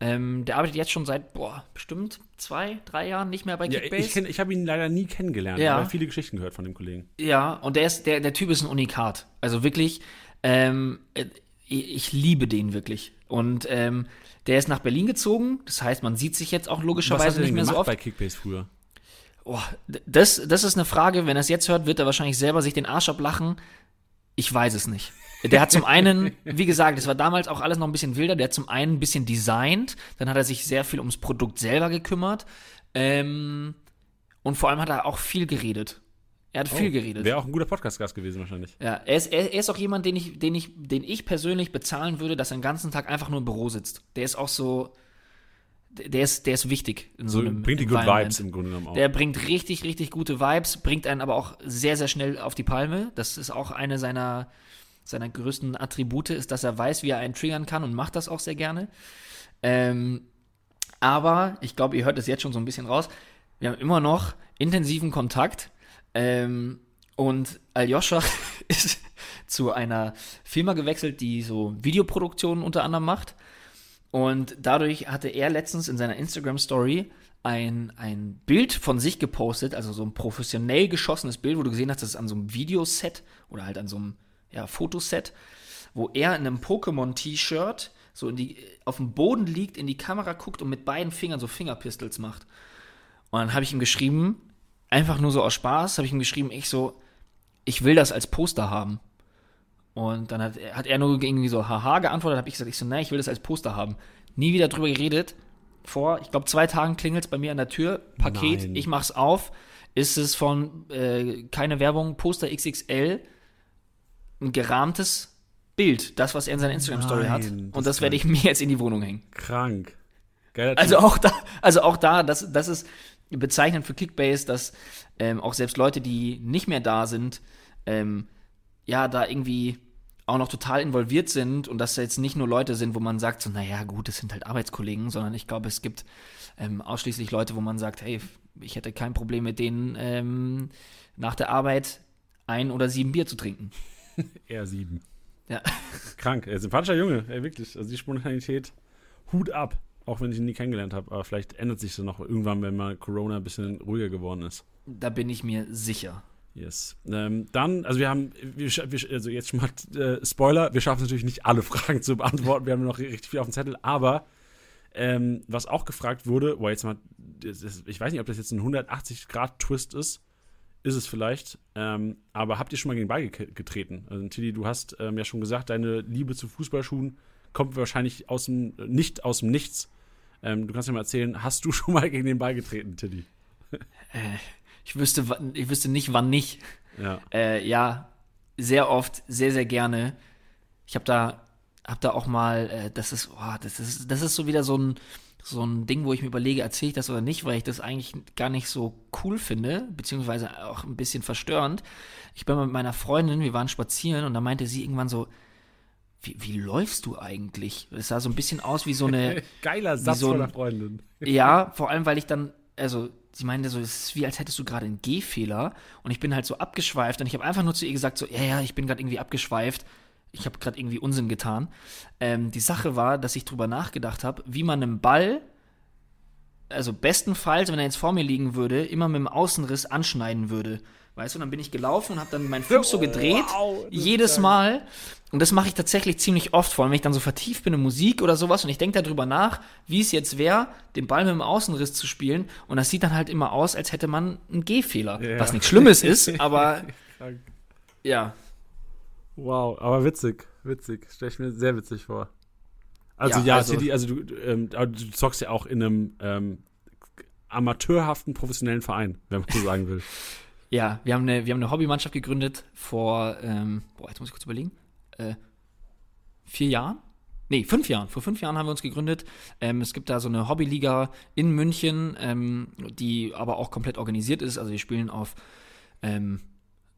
Ähm, der arbeitet jetzt schon seit, boah, bestimmt zwei, drei Jahren nicht mehr bei Ja, Kickbase. ich kenn, ich habe ihn leider nie kennengelernt, Ja. aber viele Geschichten gehört von dem Kollegen. Ja, und der ist, der, der Typ ist ein Unikat. Also wirklich, ähm, äh, ich liebe den wirklich. Und ähm, der ist nach Berlin gezogen. Das heißt, man sieht sich jetzt auch logischerweise nicht mehr so oft. bei Kickbase früher? Oh, das, das ist eine Frage, wenn er es jetzt hört, wird er wahrscheinlich selber sich den Arsch ablachen. Ich weiß es nicht. Der hat zum einen, wie gesagt, es war damals auch alles noch ein bisschen wilder, der hat zum einen ein bisschen designt, dann hat er sich sehr viel ums Produkt selber gekümmert ähm, und vor allem hat er auch viel geredet. Er hat viel geredet. Wäre auch ein guter Podcast-Gast gewesen wahrscheinlich. Ja, er ist, er, er ist auch jemand, den ich, den, ich, den ich persönlich bezahlen würde, dass er den ganzen Tag einfach nur im Büro sitzt. Der ist auch so, der ist, der ist wichtig in so, So einem bringt die Good. Vibes im Grunde genommen auch. Der bringt richtig, richtig gute Vibes, bringt einen aber auch sehr, sehr schnell auf die Palme. Das ist auch eine seiner, seiner größten Attribute, ist, dass er weiß, wie er einen triggern kann und macht das auch sehr gerne. Ähm, aber ich glaube, ihr hört es jetzt schon so ein bisschen raus. Wir haben immer noch intensiven Kontakt. Ähm, und Aljoscha ist zu einer Firma gewechselt, die so Videoproduktionen unter anderem macht. Und dadurch hatte er letztens in seiner Instagram-Story ein, ein Bild von sich gepostet, also so ein professionell geschossenes Bild, wo du gesehen hast, das ist an so einem Videoset oder halt an so einem ja, Fotoset, wo er in einem Pokémon-T-Shirt so in die, auf dem Boden liegt, in die Kamera guckt und mit beiden Fingern so Fingerpistols macht. Und dann habe ich ihm geschrieben, einfach nur so aus Spaß, habe ich ihm geschrieben, ich so, ich will das als Poster haben. Und dann hat, er- hat er nur irgendwie so haha geantwortet, habe ich gesagt, ich so, nein, ich will das als Poster haben. Nie wieder drüber geredet. Vor, ich glaube, zwei Tagen klingelt es bei mir an der Tür, Paket, Nein. ich mach's auf, ist es von, äh, keine Werbung, Poster XXL, ein gerahmtes Bild, das, was er in seiner Instagram-Story hat. Das Und das ist werde ich mir jetzt in die Wohnung hängen. Krank. Geiler Also auch da, also auch da, das, das ist bezeichnend für Kickbase, dass ähm, auch selbst Leute, die nicht mehr da sind, ähm, ja, da irgendwie auch noch total involviert sind und dass da jetzt nicht nur Leute sind, wo man sagt, so, naja, gut, das sind halt Arbeitskollegen, sondern ich glaube, es gibt ähm, ausschließlich Leute, wo man sagt, hey, ich hätte kein Problem mit denen, ähm, nach der Arbeit ein oder sieben Bier zu trinken. Eher sieben. Ja. Krank. Er ist ein sympathischer Junge, ey, wirklich. Also die Spontanität, Hut ab. Auch wenn ich ihn nie kennengelernt habe. Aber vielleicht ändert sich das noch irgendwann, wenn mal Corona ein bisschen ruhiger geworden ist. Da bin ich mir sicher. Yes. Ähm, dann, also wir haben, wir, also jetzt schon mal äh, Spoiler, wir schaffen es natürlich nicht alle Fragen zu beantworten. Wir haben noch richtig viel auf dem Zettel, aber ähm, was auch gefragt wurde, boah, jetzt mal, ich weiß nicht, ob das jetzt ein 180-Grad-Twist ist, ist es vielleicht, ähm, aber habt ihr schon mal gegen Ball getreten? Also, Tilly, du hast ähm, ja schon gesagt, deine Liebe zu Fußballschuhen kommt wahrscheinlich aus dem, nicht aus dem Nichts. Ähm, du kannst mir mal erzählen, hast du schon mal gegen den Ball getreten, Tilly? Äh, ich, wüsste, ich wüsste nicht, wann nicht. Ja. Äh, ja, sehr oft, sehr, sehr gerne. Ich habe da, hab da auch mal, äh, das ist, oh, das ist, das ist so wieder so ein, so ein Ding, wo ich mir überlege, erzähle ich das oder nicht, weil ich das eigentlich gar nicht so cool finde, beziehungsweise auch ein bisschen verstörend. Ich bin mal mit meiner Freundin, wir waren spazieren und da meinte sie irgendwann so, wie, wie läufst du eigentlich? Es sah so ein bisschen aus wie so eine. Geiler Satz so ein, von der Freundin. ja, vor allem, weil ich dann, also sie meinte so, es ist wie als hättest du gerade einen Gehfehler und ich bin halt so abgeschweift und ich habe einfach nur zu ihr gesagt so, ja, ja, ich bin gerade irgendwie abgeschweift ich habe gerade irgendwie Unsinn getan. Ähm, die Sache war, dass ich drüber nachgedacht habe, wie man einen Ball, also bestenfalls, wenn er jetzt vor mir liegen würde, immer mit dem Außenriss anschneiden würde. Weißt du, dann bin ich gelaufen und habe dann meinen Fuß so gedreht, wow, jedes Mal. Und das mache ich tatsächlich ziemlich oft, vor allem wenn ich dann so vertieft bin in Musik oder sowas und ich denke darüber nach, wie es jetzt wäre, den Ball mit dem Außenriss zu spielen. Und das sieht dann halt immer aus, als hätte man einen Gehfehler. Ja. Was nichts Schlimmes ist, aber ja. Wow, aber witzig, witzig. Stelle ich mir sehr witzig vor. Also ja, ja also, Teddy, also du, ähm, du zockst ja auch in einem ähm, amateurhaften professionellen Verein, wenn man so sagen will. ja, wir haben eine, wir haben eine Hobbymannschaft gegründet vor, ähm, boah, jetzt muss ich kurz überlegen, äh, vier Jahren? Nee, fünf Jahren. Vor fünf Jahren haben wir uns gegründet. Ähm, es gibt da so eine Hobbyliga in München, ähm, die aber auch komplett organisiert ist. Also wir spielen auf ähm,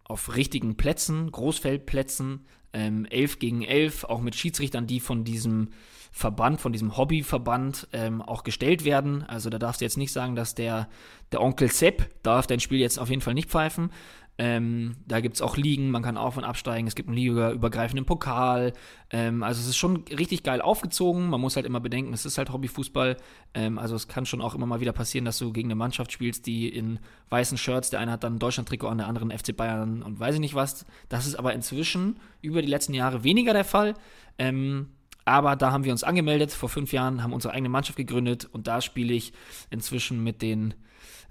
auf richtigen Plätzen, Großfeldplätzen, ähm, 11 gegen 11, auch mit Schiedsrichtern, die von diesem Verband, von diesem Hobbyverband ähm, auch gestellt werden. Also da darfst du jetzt nicht sagen, dass der, der Onkel Sepp darf dein Spiel jetzt auf jeden Fall nicht pfeifen. Ähm, da gibt es auch Ligen, man kann auf- und absteigen, es gibt einen ligaübergreifenden Pokal. Ähm, also es ist schon richtig geil aufgezogen. Man muss halt immer bedenken, es ist halt Hobbyfußball. Ähm, also es kann schon auch immer mal wieder passieren, dass du gegen eine Mannschaft spielst, die in weißen Shirts, der eine hat dann ein Deutschland-Trikot an, der anderen FC Bayern und weiß ich nicht was. Das ist aber inzwischen über die letzten Jahre weniger der Fall. Ähm, aber da haben wir uns angemeldet vor fünf Jahren, haben unsere eigene Mannschaft gegründet und da spiele ich inzwischen mit den,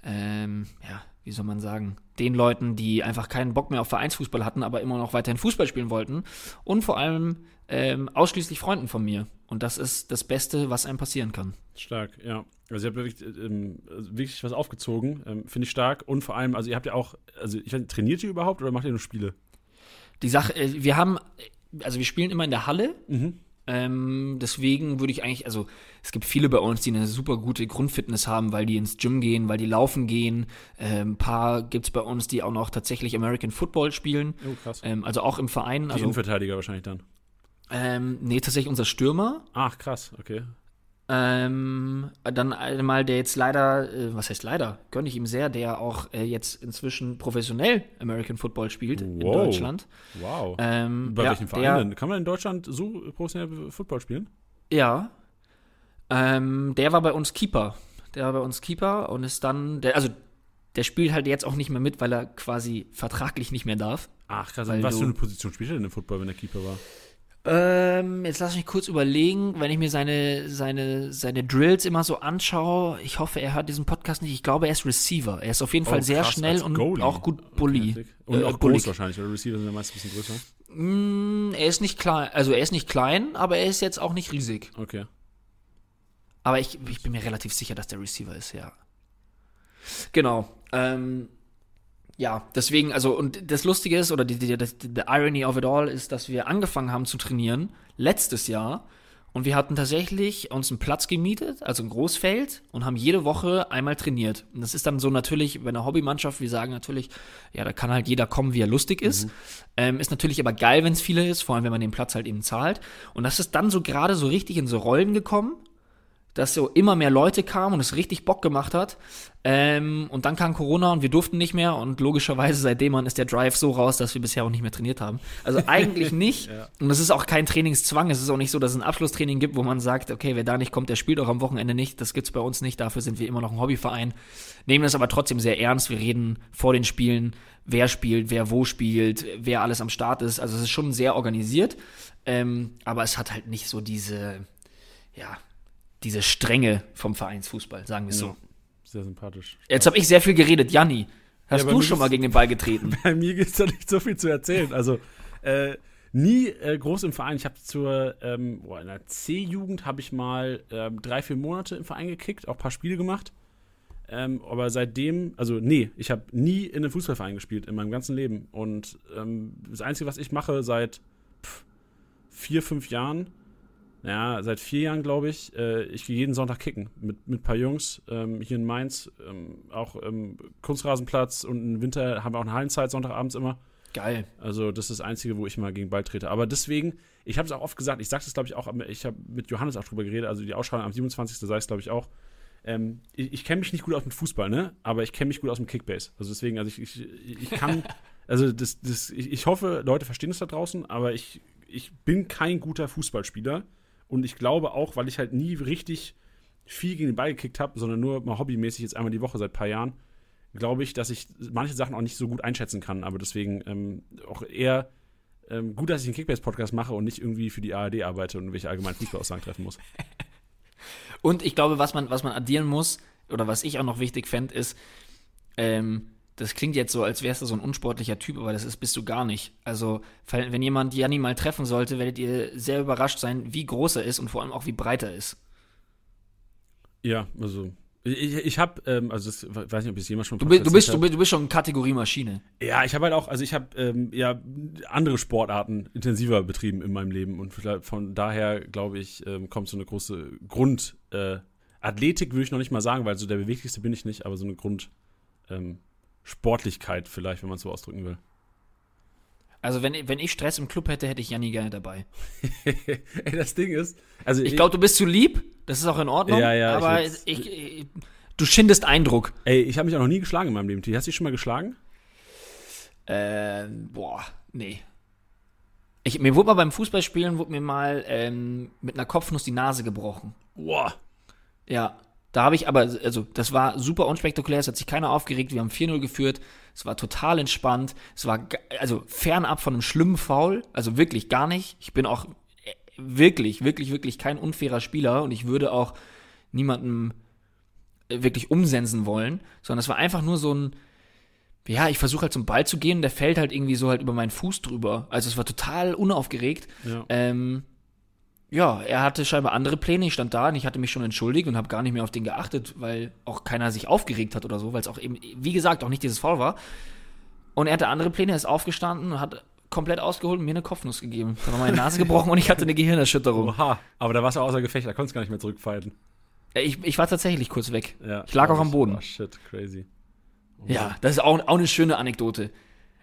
ähm, ja, wie soll man sagen, den Leuten, die einfach keinen Bock mehr auf Vereinsfußball hatten, aber immer noch weiterhin Fußball spielen wollten. Und vor allem ähm, ausschließlich Freunden von mir. Und das ist das Beste, was einem passieren kann. Stark, ja. Also ihr habt wirklich, ähm, wirklich was aufgezogen. Ähm, Finde ich stark. Und vor allem, also ihr habt ja auch, also ich weiß, trainiert ihr überhaupt oder macht ihr nur Spiele? Die Sache, äh, wir haben, also wir spielen immer in der Halle. Mhm. Ähm, deswegen würde ich eigentlich, also es gibt viele bei uns, die eine super gute Grundfitness haben, weil die ins Gym gehen, weil die laufen gehen. Ähm, ein paar gibt es bei uns, die auch noch tatsächlich American Football spielen. Oh, krass. Ähm, also auch im Verein. Die also, Innenverteidiger wahrscheinlich dann. Ähm, nee, tatsächlich unser Stürmer. Ach, krass, okay. Ähm, dann einmal der jetzt leider, äh, was heißt leider, gönne ich ihm sehr, der auch äh, jetzt inzwischen professionell American Football spielt wow. in Deutschland. Wow. Ähm, Bei ja, welchen Vereinen? Kann man in Deutschland so professionell Football spielen? Ja. Ähm, der war bei uns Keeper. Der war bei uns Keeper und ist dann, der, also der spielt halt jetzt auch nicht mehr mit, weil er quasi vertraglich nicht mehr darf. Ach krass, was für eine Position spielt er denn im Football, wenn er Keeper war? Ähm, jetzt lass mich kurz überlegen, wenn ich mir seine, seine, seine Drills immer so anschaue. Ich hoffe, er hört diesen Podcast nicht. Ich glaube, er ist Receiver. Er ist auf jeden oh, Fall sehr krass, schnell und Goalie. auch gut Bully. Und äh, auch Bullig. groß wahrscheinlich, oder Receiver sind ja meist ein bisschen größer. Mm, er ist nicht klein, also er ist nicht klein, aber er ist jetzt auch nicht riesig. Okay. Aber ich, ich bin mir relativ sicher, dass der Receiver ist, ja. Genau. Ähm, ja, deswegen, also, und das Lustige ist, oder die, die, die, die Irony of it all ist, dass wir angefangen haben zu trainieren letztes Jahr Und wir hatten tatsächlich uns einen Platz gemietet, also ein Großfeld, und haben jede Woche einmal trainiert. Und das ist dann so natürlich, bei einer Hobbymannschaft, wir sagen natürlich, ja, da kann halt jeder kommen, wie er lustig ist. Ähm, ist natürlich aber geil, wenn es viele ist, vor allem wenn man den Platz halt eben zahlt. Und das ist dann so gerade so richtig in so Rollen gekommen dass so immer mehr Leute kamen und es richtig Bock gemacht hat. Ähm, und dann kam Corona und wir durften nicht mehr und logischerweise seitdem an ist der Drive so raus, dass wir bisher auch nicht mehr trainiert haben. Also eigentlich nicht. ja. Und es ist auch kein Trainingszwang. Es ist auch nicht so, dass es ein Abschlusstraining gibt, wo man sagt, okay, wer da nicht kommt, der spielt auch am Wochenende nicht. Das gibt's bei uns nicht. Dafür sind wir immer noch ein Hobbyverein. Nehmen das aber trotzdem sehr ernst. Wir reden vor den Spielen, wer spielt, wer wo spielt, wer alles am Start ist. Also es ist schon sehr organisiert. Ähm, aber es hat halt nicht so diese, ja, diese Strenge vom Vereinsfußball, sagen wir es ja, so. Sehr sympathisch. Jetzt habe ich sehr viel geredet. Janni, hast ja, du schon mal gegen den Ball getreten? Bei mir gibt es da nicht so viel zu erzählen. Also, äh, nie äh, groß im Verein. Ich habe zur, ähm, boah, in der C-Jugend habe ich mal ähm, drei, vier Monate im Verein gekickt, auch ein paar Spiele gemacht. Ähm, aber seitdem, also nee, ich habe nie in einem Fußballverein gespielt in meinem ganzen Leben. Und ähm, das Einzige, was ich mache seit pff, vier, fünf Jahren, ja, seit vier Jahren, glaube ich. Äh, ich gehe jeden Sonntag kicken mit, mit ein paar Jungs ähm, hier in Mainz. Ähm, auch ähm, Kunstrasenplatz und im Winter haben wir auch eine Hallenzeit, Sonntagabends immer. Geil. Also, das ist das Einzige, wo ich mal gegen Ball trete. Aber deswegen, ich habe es auch oft gesagt, ich sage es, glaube ich, auch, ich habe mit Johannes auch drüber geredet, also die Ausstrahlung am 27. sei es, glaube ich, auch. Ähm, ich, ich kenne mich nicht gut aus mit Fußball, ne? Aber ich kenne mich gut aus dem Kickbase. Also deswegen, also ich, ich, ich kann, also das, das, ich, ich hoffe, Leute verstehen es da draußen, aber ich, ich bin kein guter Fußballspieler. Und ich glaube auch, weil ich halt nie richtig viel gegen den Ball gekickt habe, sondern nur mal hobbymäßig jetzt einmal die Woche seit ein paar Jahren, glaube ich, dass ich manche Sachen auch nicht so gut einschätzen kann. Aber deswegen ähm, auch eher ähm, gut, dass ich einen Kickbase-Podcast mache und nicht irgendwie für die ARD arbeite und welche allgemeinen Fußballaussagen treffen muss. Und ich glaube, was man, was man addieren muss, oder was ich auch noch wichtig fände, ist, ähm, das klingt jetzt so, als wärst du so ein unsportlicher Typ, aber das ist, bist du gar nicht. Also, wenn jemand Janni mal treffen sollte, werdet ihr sehr überrascht sein, wie groß er ist und vor allem auch wie breit er ist. Ja, also ich, ich habe, ähm, also das, weiß nicht, ob ich es jemals schon. Du, bist, du bist, du bist, du bist schon Kategorie Maschine. Ja, ich habe halt auch, also ich habe ähm, ja andere Sportarten intensiver betrieben in meinem Leben und von daher glaube ich ähm, kommt so eine große Grund äh, Athletik würde ich noch nicht mal sagen, weil so der beweglichste bin ich nicht, aber so eine Grund ähm, Sportlichkeit vielleicht, wenn man es so ausdrücken will. Also wenn, wenn ich Stress im Club hätte, hätte ich Janni gerne dabei. Ey, das Ding ist, also ich glaube, du bist zu lieb, das ist auch in Ordnung. Ja, ja. Aber ich, ich, ich, du schindest Eindruck. Ey, ich habe mich auch noch nie geschlagen in meinem Leben. Hast du dich schon mal geschlagen? Äh, boah, nee. Ich, mir wurde mal beim Fußballspielen wurde mir mal ähm, mit einer Kopfnuss die Nase gebrochen. Boah. Ja. Da habe ich aber, also das war super unspektakulär, es hat sich keiner aufgeregt, wir haben 4-0 geführt, es war total entspannt, es war also fernab von einem schlimmen Foul, also wirklich gar nicht. Ich bin auch äh, wirklich, wirklich, wirklich kein unfairer Spieler und ich würde auch niemandem äh, wirklich umsensen wollen, sondern es war einfach nur so ein, ja, ich versuche halt zum Ball zu gehen, der fällt halt irgendwie so halt über meinen Fuß drüber. Also es war total unaufgeregt. Ja. Ähm, ja, er hatte scheinbar andere Pläne. Ich stand da und ich hatte mich schon entschuldigt und habe gar nicht mehr auf den geachtet, weil auch keiner sich aufgeregt hat oder so, weil es auch eben, wie gesagt, auch nicht dieses Foul war. Und er hatte andere Pläne, er ist aufgestanden und hat komplett ausgeholt und mir eine Kopfnuss gegeben. Da war meine Nase gebrochen und ich hatte eine Gehirnerschütterung. Oha, aber da warst du außer Gefecht, da konntest du gar nicht mehr zurückfighten. Ja, ich, ich war tatsächlich kurz weg. Ja, ich lag auch am Boden. Oh shit, crazy. Oh. Ja, das ist auch, auch eine schöne Anekdote.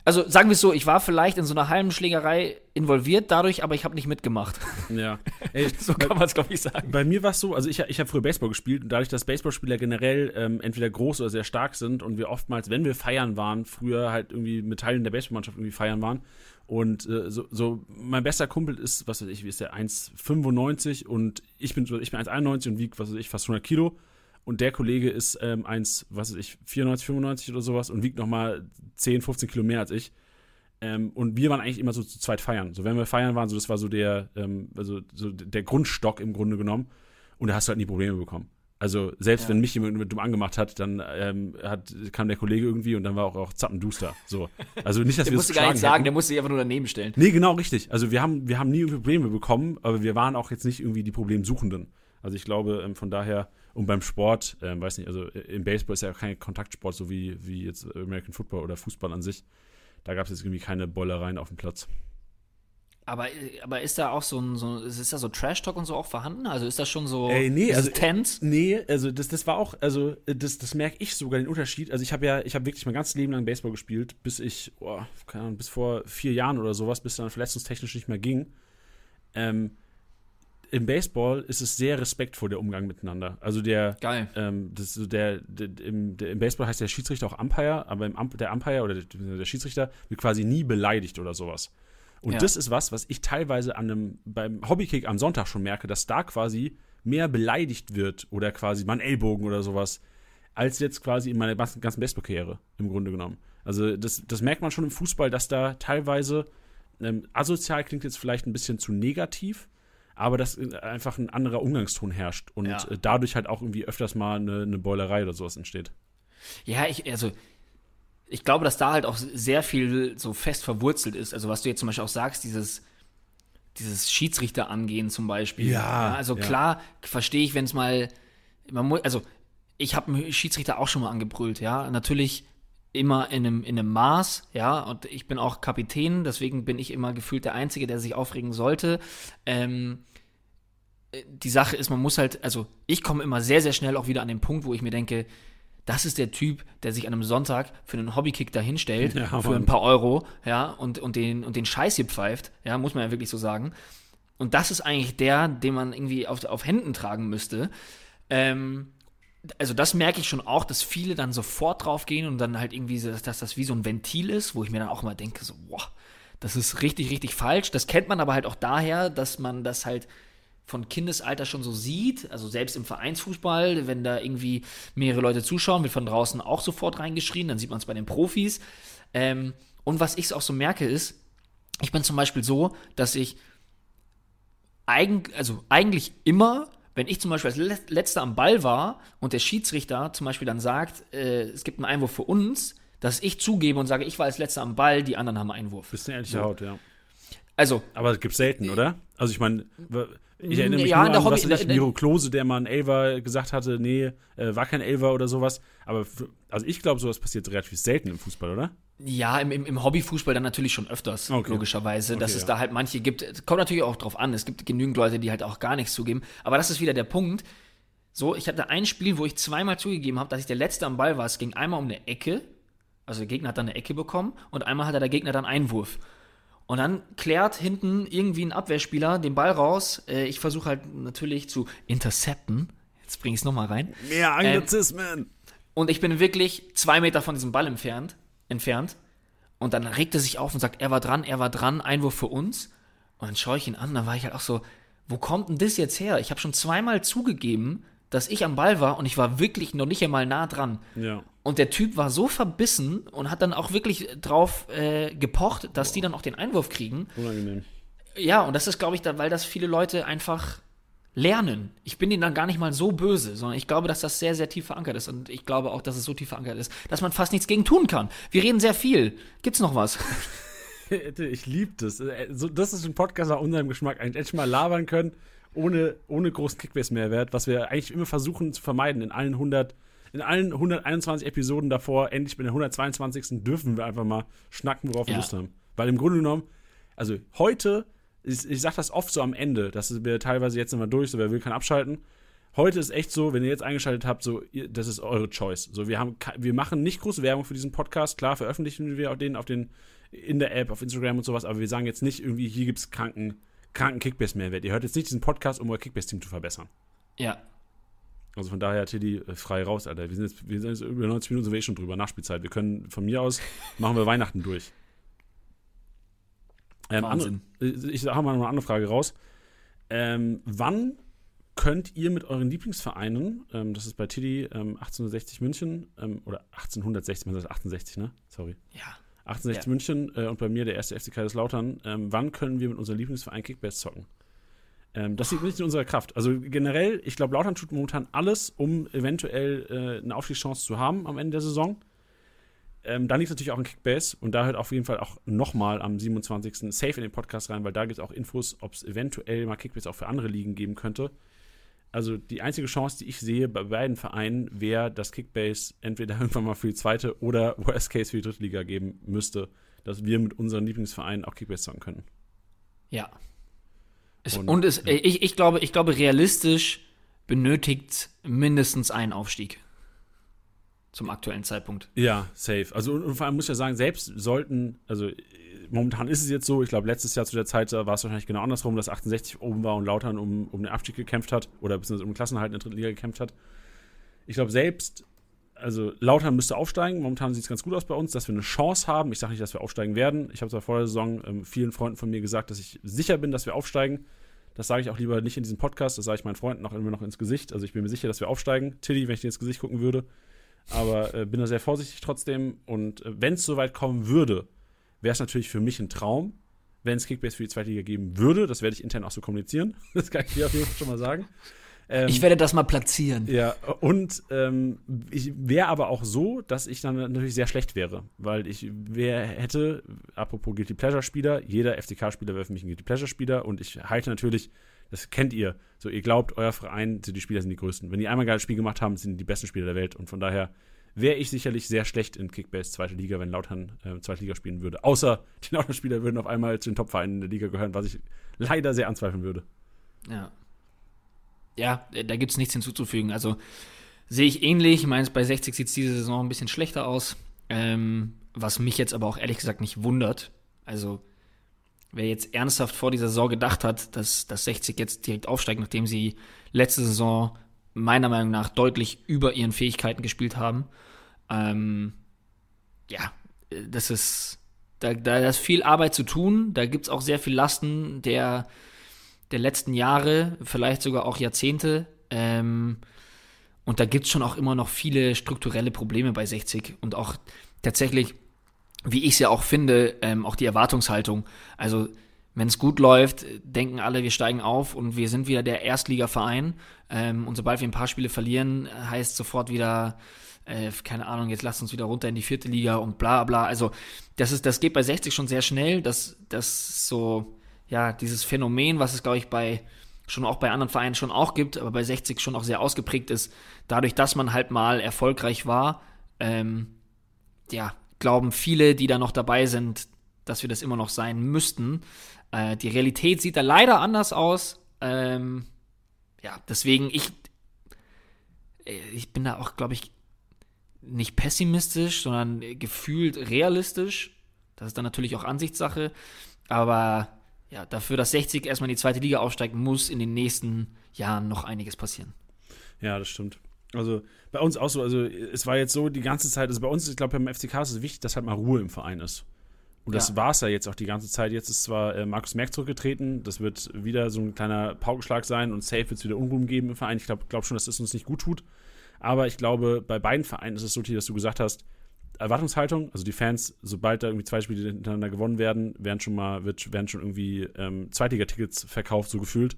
Also sagen wir es so, ich war vielleicht in so einer halben Schlägerei involviert dadurch, aber ich habe nicht mitgemacht. Ja. Ey, so kann man es, glaube ich, sagen. Bei mir war es so, also ich, ich habe früher Baseball gespielt und dadurch, dass Baseballspieler generell ähm, entweder groß oder sehr stark sind und wir oftmals, wenn wir feiern waren, früher halt irgendwie mit Teilen der Baseballmannschaft irgendwie feiern waren. Und äh, so, so, mein bester Kumpel ist, was weiß ich, wie ist der, 1,95 und ich bin, ich bin 1,91 und wiege, was weiß ich, fast 100 Kilo und der Kollege ist ähm, 1, was weiß ich, 94, 95 oder sowas und wiegt nochmal 10, 15 Kilo mehr als ich. Ähm, und wir waren eigentlich immer so zu zweit feiern. So, wenn wir feiern waren, so das war so der, ähm, also so der Grundstock im Grunde genommen. Und da hast du halt nie Probleme bekommen. Also selbst ja. wenn mich jemand dumm angemacht hat, dann ähm, hat, kam der Kollege irgendwie und dann war auch, auch zappenduster. So. Also nicht, dass der wir musste gar nichts sagen, der musste sich einfach nur daneben stellen. Nee, genau, richtig. Also wir haben, wir haben nie Probleme bekommen, aber wir waren auch jetzt nicht irgendwie die Problemsuchenden. Also ich glaube, ähm, von daher, und beim Sport, ähm, weiß nicht, also im Baseball ist ja kein Kontaktsport, so wie, wie jetzt American Football oder Fußball an sich. Da gab es jetzt irgendwie keine Bollereien auf dem Platz. Aber, aber ist da auch so ein, so, ist da so Trash-Talk und so auch vorhanden? Also ist das schon so Ey, nee, also, tense? Nee, also das, das war auch, also das, das merke ich sogar den Unterschied. Also ich habe ja, ich habe wirklich mein ganzes Leben lang Baseball gespielt, bis ich, oh, keine Ahnung, bis vor vier Jahren oder sowas, bis dann verletzungstechnisch nicht mehr ging. Ähm, Im Baseball ist es sehr respektvoll, der Umgang miteinander. Also der, Geil. ähm, das, der, der, im, der, im Baseball heißt der Schiedsrichter auch Umpire, aber im, der Umpire oder der, der Schiedsrichter wird quasi nie beleidigt oder sowas. Und Ja. das ist was, was ich teilweise an einem, beim Hobbykick am Sonntag schon merke, dass da quasi mehr beleidigt wird oder quasi mal ein Ellbogen oder sowas, als jetzt quasi in meiner ganzen ganzen Baseball-Karriere, im Grunde genommen. Also das, das merkt man schon im Fußball, dass da teilweise, ähm, asozial klingt jetzt vielleicht ein bisschen zu negativ, aber dass einfach ein anderer Umgangston herrscht und Ja. äh, dadurch halt auch irgendwie öfters mal eine, eine Beulerei oder sowas entsteht. Ja, ich, also, ich glaube, dass da halt auch sehr viel so fest verwurzelt ist. Also, was du jetzt zum Beispiel auch sagst, dieses, dieses Schiedsrichter angehen zum Beispiel. Ja, also ja. klar, verstehe ich, wenn es mal, man muss, also, ich habe einen Schiedsrichter auch schon mal angebrüllt, ja. Natürlich immer in einem, in einem Maß, ja, und ich bin auch Kapitän, deswegen bin ich immer gefühlt der Einzige, der sich aufregen sollte. Ähm, äh, die Sache ist, man muss halt, also ich komme immer sehr, sehr schnell auch wieder an den Punkt, wo ich mir denke, das ist der Typ, der sich an einem Sonntag für einen Hobbykick dahinstellt, Ja, für ein paar Euro, ja, und, und, den, und den Scheiß hier pfeift, ja, muss man ja wirklich so sagen. Und das ist eigentlich der, den man irgendwie auf, auf Händen tragen müsste. Ähm, also das merke ich schon auch, dass viele dann sofort drauf gehen und dann halt irgendwie, so, dass das wie so ein Ventil ist, wo ich mir dann auch immer denke, so, boah, das ist richtig, richtig falsch. Das kennt man aber halt auch daher, dass man das halt von Kindesalter schon so sieht, also selbst im Vereinsfußball, wenn da irgendwie mehrere Leute zuschauen, wird von draußen auch sofort reingeschrien, dann sieht man es bei den Profis. Ähm, und was ich auch so merke ist, ich bin zum Beispiel so, dass ich eigen, also eigentlich immer, wenn ich zum Beispiel als Let- Letzter am Ball war und der Schiedsrichter zum Beispiel dann sagt, äh, es gibt einen Einwurf für uns, dass ich zugebe und sage, ich war als Letzter am Ball, die anderen haben einen Einwurf. Bist eine ehrliche Haut, ja. Also, Aber das gibt's selten, oder? Also ich meine, ich erinnere mich Ja, nur an, Hobby- was in weiß der- ich, Miro Klose, der mal einen Elver gesagt hatte, nee, äh, war kein Elver oder sowas. Aber also ich glaube, sowas passiert relativ selten im Fußball, oder? Ja, im, im, im Hobbyfußball dann natürlich schon öfters, Okay. logischerweise, dass Okay, es ja. da halt manche gibt. Es Kommt natürlich auch drauf an, es gibt genügend Leute, die halt auch gar nichts zugeben. Aber das ist wieder der Punkt. So, ich hatte ein Spiel, wo ich zweimal zugegeben habe, dass ich der Letzte am Ball war. Es ging einmal um eine Ecke, also der Gegner hat dann eine Ecke bekommen und einmal hatte der Gegner dann Einwurf. Und dann klärt hinten irgendwie ein Abwehrspieler den Ball raus. Äh, ich versuche halt natürlich zu intercepten. Jetzt bringe ich es nochmal rein. Mehr Anglizismen. Und ich bin wirklich zwei Meter von diesem Ball entfernt, entfernt. Und dann regt er sich auf und sagt, er war dran, er war dran, Einwurf für uns. Und dann schaue ich ihn an, dann war ich halt auch so, wo kommt denn das jetzt her? Ich habe schon zweimal zugegeben, dass ich am Ball war und ich war wirklich noch nicht einmal nah dran. ja. Und der Typ war so verbissen und hat dann auch wirklich drauf äh, gepocht, dass die dann auch den Einwurf kriegen. Unangenehm. Ja, und das ist, glaube ich, da, weil das viele Leute einfach lernen. Ich bin ihnen dann gar nicht mal so böse, sondern ich glaube, dass das sehr, sehr tief verankert ist. Und ich glaube auch, dass es so tief verankert ist, dass man fast nichts gegen tun kann. Wir reden sehr viel. Gibt's noch was? Ich liebe das. Äh, das ist ein Podcast nach unserem Geschmack. Eigentlich endlich mal labern können, ohne, ohne großen Kickbase-Mehrwert, was wir eigentlich immer versuchen zu vermeiden. In allen 100, in allen 121 Episoden davor, endlich bei der 122. dürfen wir einfach mal schnacken, worauf wir Ja. Lust haben. Weil im Grunde genommen, also heute, ich, ich sag das oft so am Ende, dass wir teilweise jetzt immer durch, so wer will, kann abschalten. Heute ist echt so, wenn ihr jetzt eingeschaltet habt, so, ihr, das ist eure Choice. So, wir haben, wir machen nicht große Werbung für diesen Podcast. Klar, veröffentlichen wir auch den auf den, in der App, auf Instagram und sowas, aber wir sagen jetzt nicht irgendwie, hier gibt's kranken, kranken Kickbase-Mehrwert. Ihr hört jetzt nicht diesen Podcast, um euer Kickbase-Team zu verbessern. Ja. Also von daher, Tilly, äh, frei raus, Alter. Wir sind jetzt, wir sind jetzt über 90 Minuten sind wir eh schon drüber, Nachspielzeit. Wir können von mir aus, machen wir Weihnachten durch. Ähm, Wahnsinn. andere, ich habe mal noch eine andere Frage raus. Ähm, wann könnt ihr mit euren Lieblingsvereinen, ähm, das ist bei Tilly ähm, 1860 München, ähm, oder 1860, man sagt 1860, ne? Sorry. Ja. 1860 Ja. München äh, und bei mir der erste FC Kaiserslautern. Ähm, wann können wir mit unserem Lieblingsverein Kickbase zocken? Ähm, das liegt nicht in unserer Kraft. Also generell, ich glaube, Lautern tut momentan alles, um eventuell äh, eine Aufstiegschance zu haben am Ende der Saison. Ähm, dann liegt es natürlich auch in Kickbase und da hört auf jeden Fall auch nochmal am 27. safe in den Podcast rein, weil da gibt es auch Infos, ob es eventuell mal Kickbase auch für andere Ligen geben könnte. Also die einzige Chance, die ich sehe bei beiden Vereinen, wäre, dass Kickbase entweder irgendwann mal für die zweite oder Worst Case für die dritte Liga geben müsste, dass wir mit unseren Lieblingsvereinen auch Kickbase zocken können. Ja. Es, und, und es, ja. ich, ich, glaube, ich glaube, realistisch benötigt mindestens einen Aufstieg. Zum aktuellen Zeitpunkt. Ja, safe. Also und vor allem muss ich ja sagen, selbst sollten, also momentan ist es jetzt so, ich glaube, letztes Jahr zu der Zeit war es wahrscheinlich genau andersrum, dass 68 oben war und Lautern um, um den Abstieg gekämpft hat oder beziehungsweise um den Klassenhalt in der dritten Liga gekämpft hat. Ich glaube, selbst, also Lautern müsste aufsteigen. Momentan sieht es ganz gut aus bei uns, dass wir eine Chance haben. Ich sage nicht, dass wir aufsteigen werden. Ich habe zwar vor der Saison ähm, vielen Freunden von mir gesagt, dass ich sicher bin, dass wir aufsteigen. Das sage ich auch lieber nicht in diesem Podcast, das sage ich meinen Freunden auch immer noch ins Gesicht. Also ich bin mir sicher, dass wir aufsteigen. Tilly, wenn ich dir ins Gesicht gucken würde. Aber äh, bin da sehr vorsichtig trotzdem. Und äh, wenn es soweit kommen würde, wäre es natürlich für mich ein Traum, wenn es Kickbase für die zweite Liga geben würde. Das werde ich intern auch so kommunizieren. Das kann ich dir auf jeden Fall schon mal sagen. Ähm, ich werde das mal platzieren. Ja, und ähm, ich wäre aber auch so, dass ich dann natürlich sehr schlecht wäre, weil ich wär, hätte, apropos Guilty Pleasure-Spieler, jeder FCK-Spieler wäre für mich ein Guilty Pleasure-Spieler und ich halte natürlich, das kennt ihr, so ihr glaubt, euer Verein, die Spieler sind die größten. Wenn die einmal ein geiles Spiel gemacht haben, sind die besten Spieler der Welt und von daher wäre ich sicherlich sehr schlecht in Kickbase zweite Liga, wenn Lautern äh, zweite Liga spielen würde. Außer die Lautern-Spieler würden auf einmal zu den Top-Vereinen in der Liga gehören, was ich leider sehr anzweifeln würde. Ja. Ja, da gibt es nichts hinzuzufügen. Also sehe ich ähnlich. Ich meine, bei 60 sieht es diese Saison ein bisschen schlechter aus. Ähm, was mich jetzt aber auch ehrlich gesagt nicht wundert. Also, wer jetzt ernsthaft vor dieser Saison gedacht hat, dass, dass 60 jetzt direkt aufsteigt, nachdem sie letzte Saison meiner Meinung nach deutlich über ihren Fähigkeiten gespielt haben. Ähm, ja, das ist, da, da ist viel Arbeit zu tun. Da gibt es auch sehr viel Lasten der, der letzten Jahre, vielleicht sogar auch Jahrzehnte. Ähm, und da gibt es schon auch immer noch viele strukturelle Probleme bei 60 und auch tatsächlich, wie ich es ja auch finde, ähm, auch die Erwartungshaltung. Also wenn es gut läuft, denken alle, wir steigen auf und wir sind wieder der Erstligaverein. Ähm, und sobald wir ein paar Spiele verlieren, heißt sofort wieder, äh, keine Ahnung, jetzt lasst uns wieder runter in die vierte Liga und bla bla. Also das ist, das geht bei 60 schon sehr schnell. Das, das so, ja, dieses Phänomen, was es, glaube ich, bei schon auch bei anderen Vereinen schon auch gibt, aber bei 60 schon auch sehr ausgeprägt ist, dadurch, dass man halt mal erfolgreich war, ähm, ja, glauben viele, die da noch dabei sind, dass wir das immer noch sein müssten. Äh, die Realität sieht da leider anders aus. Ähm, ja, deswegen, ich, äh, ich bin da auch, glaube ich, nicht pessimistisch, sondern gefühlt realistisch. Das ist dann natürlich auch Ansichtssache. Aber ja, dafür, dass 60 erstmal in die zweite Liga aufsteigt, muss in den nächsten Jahren noch einiges passieren. Ja, das stimmt. Also bei uns auch so, also es war jetzt so die ganze Zeit, also bei uns, ich glaube, beim FCK ist es wichtig, dass halt mal Ruhe im Verein ist. Und das ja. war es ja jetzt auch die ganze Zeit. Jetzt ist zwar äh, Markus Merck zurückgetreten, das wird wieder so ein kleiner Paukenschlag sein und safe wird es wieder Unruhen geben im Verein. Ich glaube glaub schon, dass es das uns nicht gut tut. Aber ich glaube, bei beiden Vereinen ist es so, dass du gesagt hast, Erwartungshaltung, also die Fans, sobald da irgendwie zwei Spiele hintereinander gewonnen werden, werden schon mal, wird, werden schon irgendwie ähm, Zweitliga-Tickets verkauft, so gefühlt.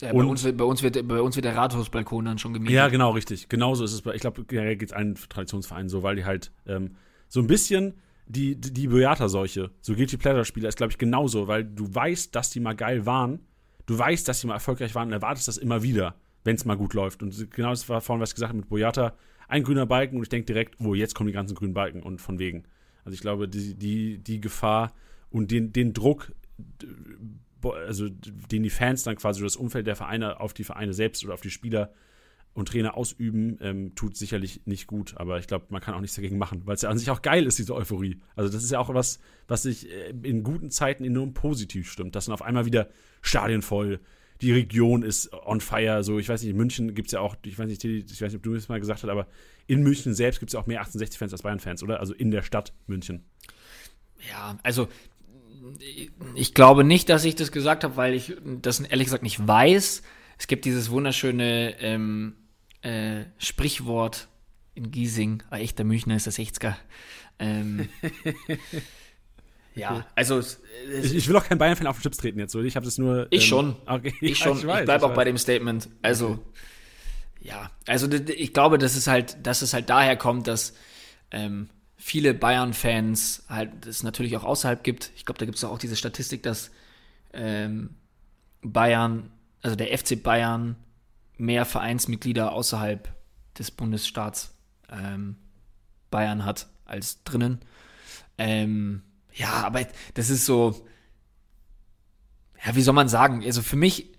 Ja, bei, uns wird, bei, uns wird, bei uns wird der Rathausbalkon dann schon gemietet. Ja, genau, richtig. Genauso ist es. Bei, ich glaube, generell geht es allen Traditionsvereinen so, weil die halt ähm, so ein bisschen die, die, die Boyata-Seuche, so Guilty Pleasure-Spieler, ist, glaube ich, genauso, weil du weißt, dass die mal geil waren, du weißt, dass die mal erfolgreich waren und erwartest das immer wieder, wenn es mal gut läuft. Und genau das war vorhin, was ich gesagt habe mit Boyata, ein grüner Balken und ich denke direkt, oh, jetzt kommen die ganzen grünen Balken und von wegen. Also ich glaube, die, die, die Gefahr und den, den Druck, also den die Fans dann quasi das Umfeld der Vereine auf die Vereine selbst oder auf die Spieler und Trainer ausüben, ähm, tut sicherlich nicht gut. Aber ich glaube, man kann auch nichts dagegen machen, weil es ja an sich auch geil ist, diese Euphorie. Also das ist ja auch was, was sich äh, in guten Zeiten enorm positiv stimmt. Dass dann auf einmal wieder Stadien voll, die Region ist on fire. So, ich weiß nicht, in München gibt es ja auch, ich weiß nicht, ich weiß nicht, ob du das mal gesagt hast, aber in München selbst gibt es ja auch mehr 68-Fans als Bayern-Fans, oder? Also in der Stadt München. Ja, also ich glaube nicht, dass ich das gesagt habe, weil ich das ehrlich gesagt nicht weiß. Es gibt dieses wunderschöne ähm, äh, Sprichwort in Giesing, ein echter Münchner ist das 60er. Ähm, ja, also es, ich, ich, will auch kein Bayern-Fan auf den Chips treten jetzt, oder? Ich habe das nur. Ich ähm, schon. Okay. Ich schon. Ich, ich bleibe auch weiß. bei dem Statement. Also okay. ja, also ich glaube, dass es halt, dass es halt daher kommt, dass ähm, viele Bayern-Fans halt es natürlich auch außerhalb gibt. Ich glaube, da gibt es auch diese Statistik, dass ähm, Bayern, also der FC Bayern mehr Vereinsmitglieder außerhalb des Bundesstaats ähm, Bayern hat als drinnen. Ähm, ja, aber das ist so, ja, wie soll man sagen? Also für mich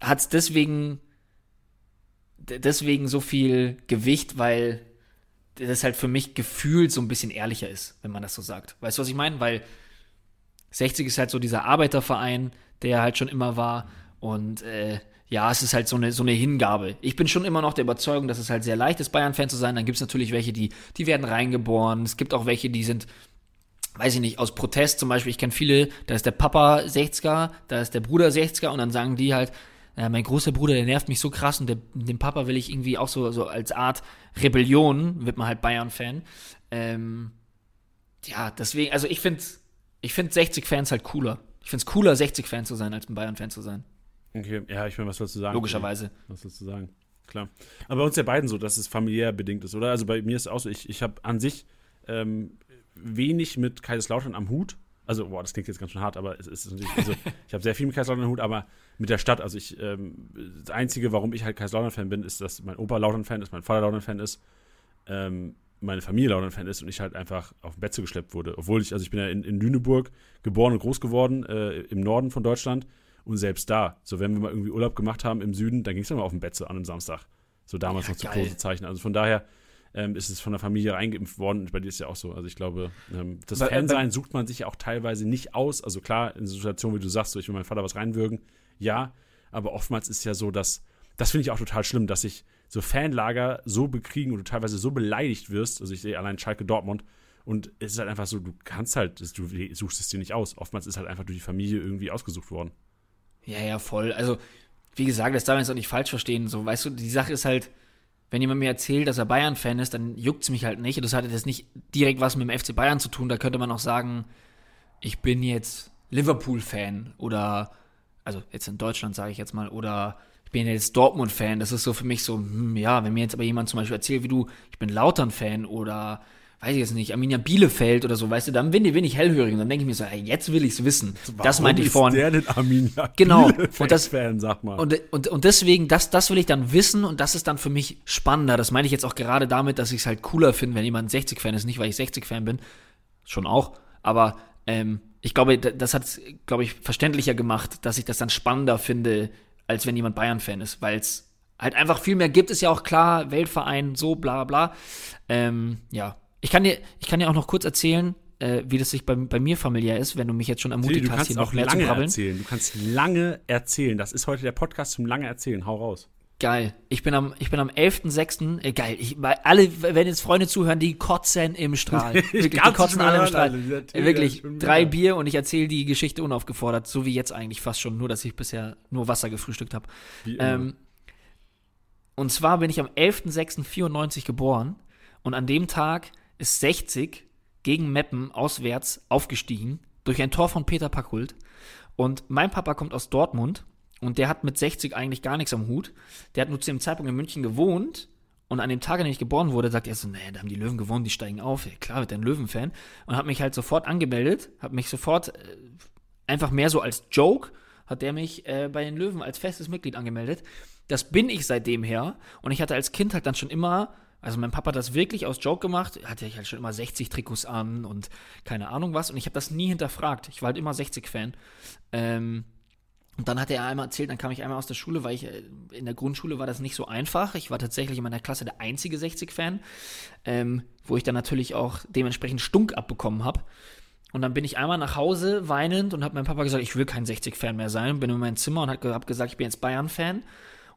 hat es deswegen, deswegen so viel Gewicht, weil das halt für mich gefühlt so ein bisschen ehrlicher ist, wenn man das so sagt. Weißt du, was ich meine? Weil 60 ist halt so dieser Arbeiterverein, der halt schon immer war. Und äh, ja, es ist halt so eine, so eine Hingabe. Ich bin schon immer noch der Überzeugung, dass es halt sehr leicht ist, Bayern-Fan zu sein. Dann gibt es natürlich welche, die, die werden reingeboren. Es gibt auch welche, die sind, weiß ich nicht, aus Protest zum Beispiel. Ich kenne viele, da ist der Papa 60er, da ist der Bruder 60er und dann sagen die halt, ja, mein großer Bruder, der nervt mich so krass und der, dem Papa will ich irgendwie auch so, so als Art Rebellion, wird man halt Bayern-Fan. Ähm, ja, deswegen, also ich finde ich find 60-Fans halt cooler. Ich finde es cooler, 60-Fan zu sein, als ein Bayern-Fan zu sein. Okay, ja, ich meine, was sollst du sagen? Logischerweise. Was sollst du sagen? Klar. Aber bei uns ja beiden so, dass es familiär bedingt ist, oder? Also bei mir ist es auch so, ich, ich habe an sich ähm, wenig mit Kaiserslautern am Hut. Also, boah, das klingt jetzt ganz schön hart, aber es ist natürlich, also ich habe sehr viel mit Kaiserslautern Hut, aber mit der Stadt, also ich, ähm, das Einzige, warum ich halt Kaiserslautern-Fan bin, ist, dass mein Opa Lautern-Fan ist, mein Vater Lautern-Fan ist, ähm, meine Familie Lautern-Fan ist und ich halt einfach auf den Betze geschleppt wurde. Obwohl ich, also ich bin ja in, in Lüneburg geboren und groß geworden, äh, im Norden von Deutschland. Und selbst da, so wenn wir mal irgendwie Urlaub gemacht haben im Süden, dann ging es dann mal auf den Betze an einem Samstag. So damals Ja, noch zu geil. große Zeichen. Also von daher ähm, ist es von der Familie reingeimpft worden. Und bei dir ist ja auch so. Also ich glaube, ähm, das Aber, äh, Fansein sucht man sich ja auch teilweise nicht aus. Also klar, in Situationen, wie du sagst, so ich will meinem Vater was reinwürgen, ja. Aber oftmals ist es ja so, dass, das finde ich auch total schlimm, dass sich so Fanlager so bekriegen und du teilweise so beleidigt wirst. Also ich sehe allein Schalke Dortmund. Und es ist halt einfach so, du kannst halt, du suchst es dir nicht aus. Oftmals ist halt einfach durch die Familie irgendwie ausgesucht worden. Ja, ja, voll. Also, wie gesagt, das darf man jetzt auch nicht falsch verstehen. So, weißt du, die Sache ist halt, wenn jemand mir erzählt, dass er Bayern-Fan ist, dann juckt's mich halt nicht. Und das hat jetzt nicht direkt was mit dem FC Bayern zu tun. Da könnte man auch sagen, ich bin jetzt Liverpool-Fan oder, also jetzt in Deutschland sage ich jetzt mal, oder ich bin jetzt Dortmund-Fan. Das ist so für mich so, hm, ja, wenn mir jetzt aber jemand zum Beispiel erzählt, wie du, ich bin Lautern-Fan oder weiß ich jetzt nicht, Arminia Bielefeld oder so, weißt du, dann bin ich, bin ich hellhörig und dann denke ich mir so, ey, jetzt will ich's wissen. das meinte ich vorhin. Der den Arminia Genau. Bielefeld Und das- Fan, sag mal. Und, und, und deswegen, das, das will ich dann wissen und das ist dann für mich spannender. Das meine ich jetzt auch gerade damit, dass ich es halt cooler finde, wenn jemand 60-Fan ist. Nicht, weil ich 60-Fan bin, schon auch, aber ähm, ich glaube, da- das hat glaube ich, verständlicher gemacht, dass ich das dann spannender finde, als wenn jemand Bayern-Fan ist, weil es halt einfach viel mehr gibt, ist ja auch klar, Weltverein, so, bla bla. Ähm, ja. Ich kann dir, ich kann dir auch noch kurz erzählen, äh, wie das sich bei, bei mir familiär ist, wenn du mich jetzt schon ermutigt du hast, hier noch mehr zu lange brabbeln. erzählen. Du kannst lange erzählen. Das ist heute der Podcast zum lange erzählen. Hau raus. Geil. Ich bin am, ich bin am 11.06. Äh, geil. Ich, alle, wenn jetzt Freunde zuhören, die kotzen im Strahl. Wirklich, die kotzen alle im Strahl. Alter. Dieser Äh, Wirklich, drei. Bier und ich erzähle die Geschichte unaufgefordert, so wie jetzt eigentlich fast schon, nur dass ich bisher nur Wasser gefrühstückt habe. Ähm, und zwar bin ich am 11.06.94 geboren und an dem Tag ist 60 gegen Meppen auswärts aufgestiegen durch ein Tor von Peter Packhult. Und mein Papa kommt aus Dortmund und der hat mit 60 eigentlich gar nichts am Hut. Der hat nur zu dem Zeitpunkt in München gewohnt und an dem Tag, an dem ich geboren wurde, sagt er so, nee, da haben die Löwen gewonnen, die steigen auf. Ja, klar, wird ein Löwenfan. Und hat mich halt sofort angemeldet, hat mich sofort äh, einfach mehr so als Joke, hat der mich äh, bei den Löwen als festes Mitglied angemeldet. Das bin ich seitdem her. Und ich hatte als Kind halt dann schon immer, also mein Papa hat das wirklich aus Joke gemacht, hatte ich halt schon immer 60 Trikots an und keine Ahnung was. Und ich habe das nie hinterfragt. Ich war halt immer 60-Fan. Ähm, und dann hat er einmal erzählt, dann kam ich einmal aus der Schule, weil ich äh, in der Grundschule war das nicht so einfach. Ich war tatsächlich in meiner Klasse der einzige 60-Fan, ähm, wo ich dann natürlich auch dementsprechend Stunk abbekommen habe. Und dann bin ich einmal nach Hause weinend und habe meinem Papa gesagt, ich will kein 60-Fan mehr sein. Bin in mein Zimmer und habe gesagt, ich bin jetzt Bayern-Fan.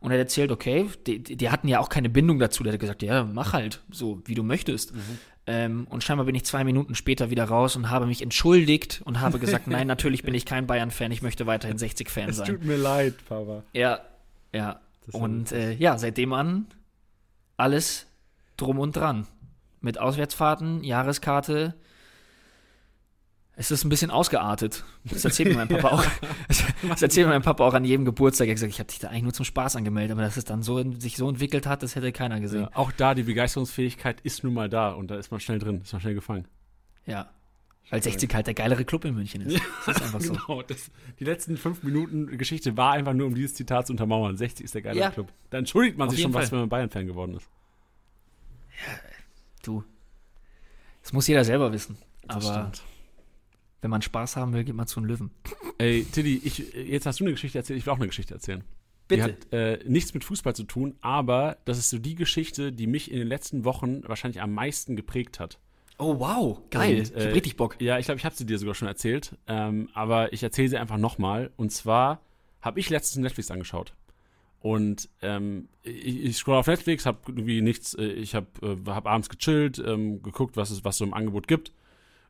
Und er hat erzählt, okay, die, die hatten ja auch keine Bindung dazu. Der hat gesagt, ja, mach halt, so wie du möchtest. Ähm, und scheinbar bin ich zwei Minuten später wieder raus und habe mich entschuldigt und habe gesagt, nein, natürlich bin ich kein Bayern-Fan, ich möchte weiterhin 60-Fan es sein. tut mir leid, Papa. Ja, ja. Das Und äh, ja, seitdem an alles drum und dran. Mit Auswärtsfahrten, Jahreskarte. Es ist ein bisschen ausgeartet. Das erzählt mir mein Papa auch. Das erzählt mir mein Papa auch an jedem Geburtstag. Er hat gesagt, ich habe dich da eigentlich nur zum Spaß angemeldet, aber dass es dann so sich so entwickelt hat, das hätte keiner gesehen. Ja, auch da, die Begeisterungsfähigkeit ist nun mal da und da ist man schnell drin, ist man schnell gefangen. Ja. Weil 60 halt der geilere Club in München ist. Das ist einfach so. Genau, das, die letzten fünf Minuten Geschichte war einfach nur, um dieses Zitat zu untermauern. 60 ist der geile Ja. Club. Da entschuldigt man Auf sich schon was, Fall. wenn man Bayern-Fan geworden ist. Du. Das muss jeder selber wissen. Das Aber stimmt. Wenn man Spaß haben will, geht man zu einem Löwen. Ey, Tiddy, ich, jetzt hast du eine Geschichte erzählt, ich will auch eine Geschichte erzählen. Bitte. Die hat äh, nichts mit Fußball zu tun, aber das ist so die Geschichte, die mich in den letzten Wochen wahrscheinlich am meisten geprägt hat. Oh, wow. Geil. Und, ich äh, hab richtig Bock. Ja, ich glaube, ich habe sie dir sogar schon erzählt, ähm, aber ich erzähle sie einfach nochmal. Und zwar habe ich letztens Netflix angeschaut. Und ähm, ich, ich scroll auf Netflix, habe irgendwie nichts, äh, ich habe äh, hab abends gechillt, ähm, geguckt, was es was so im Angebot gibt.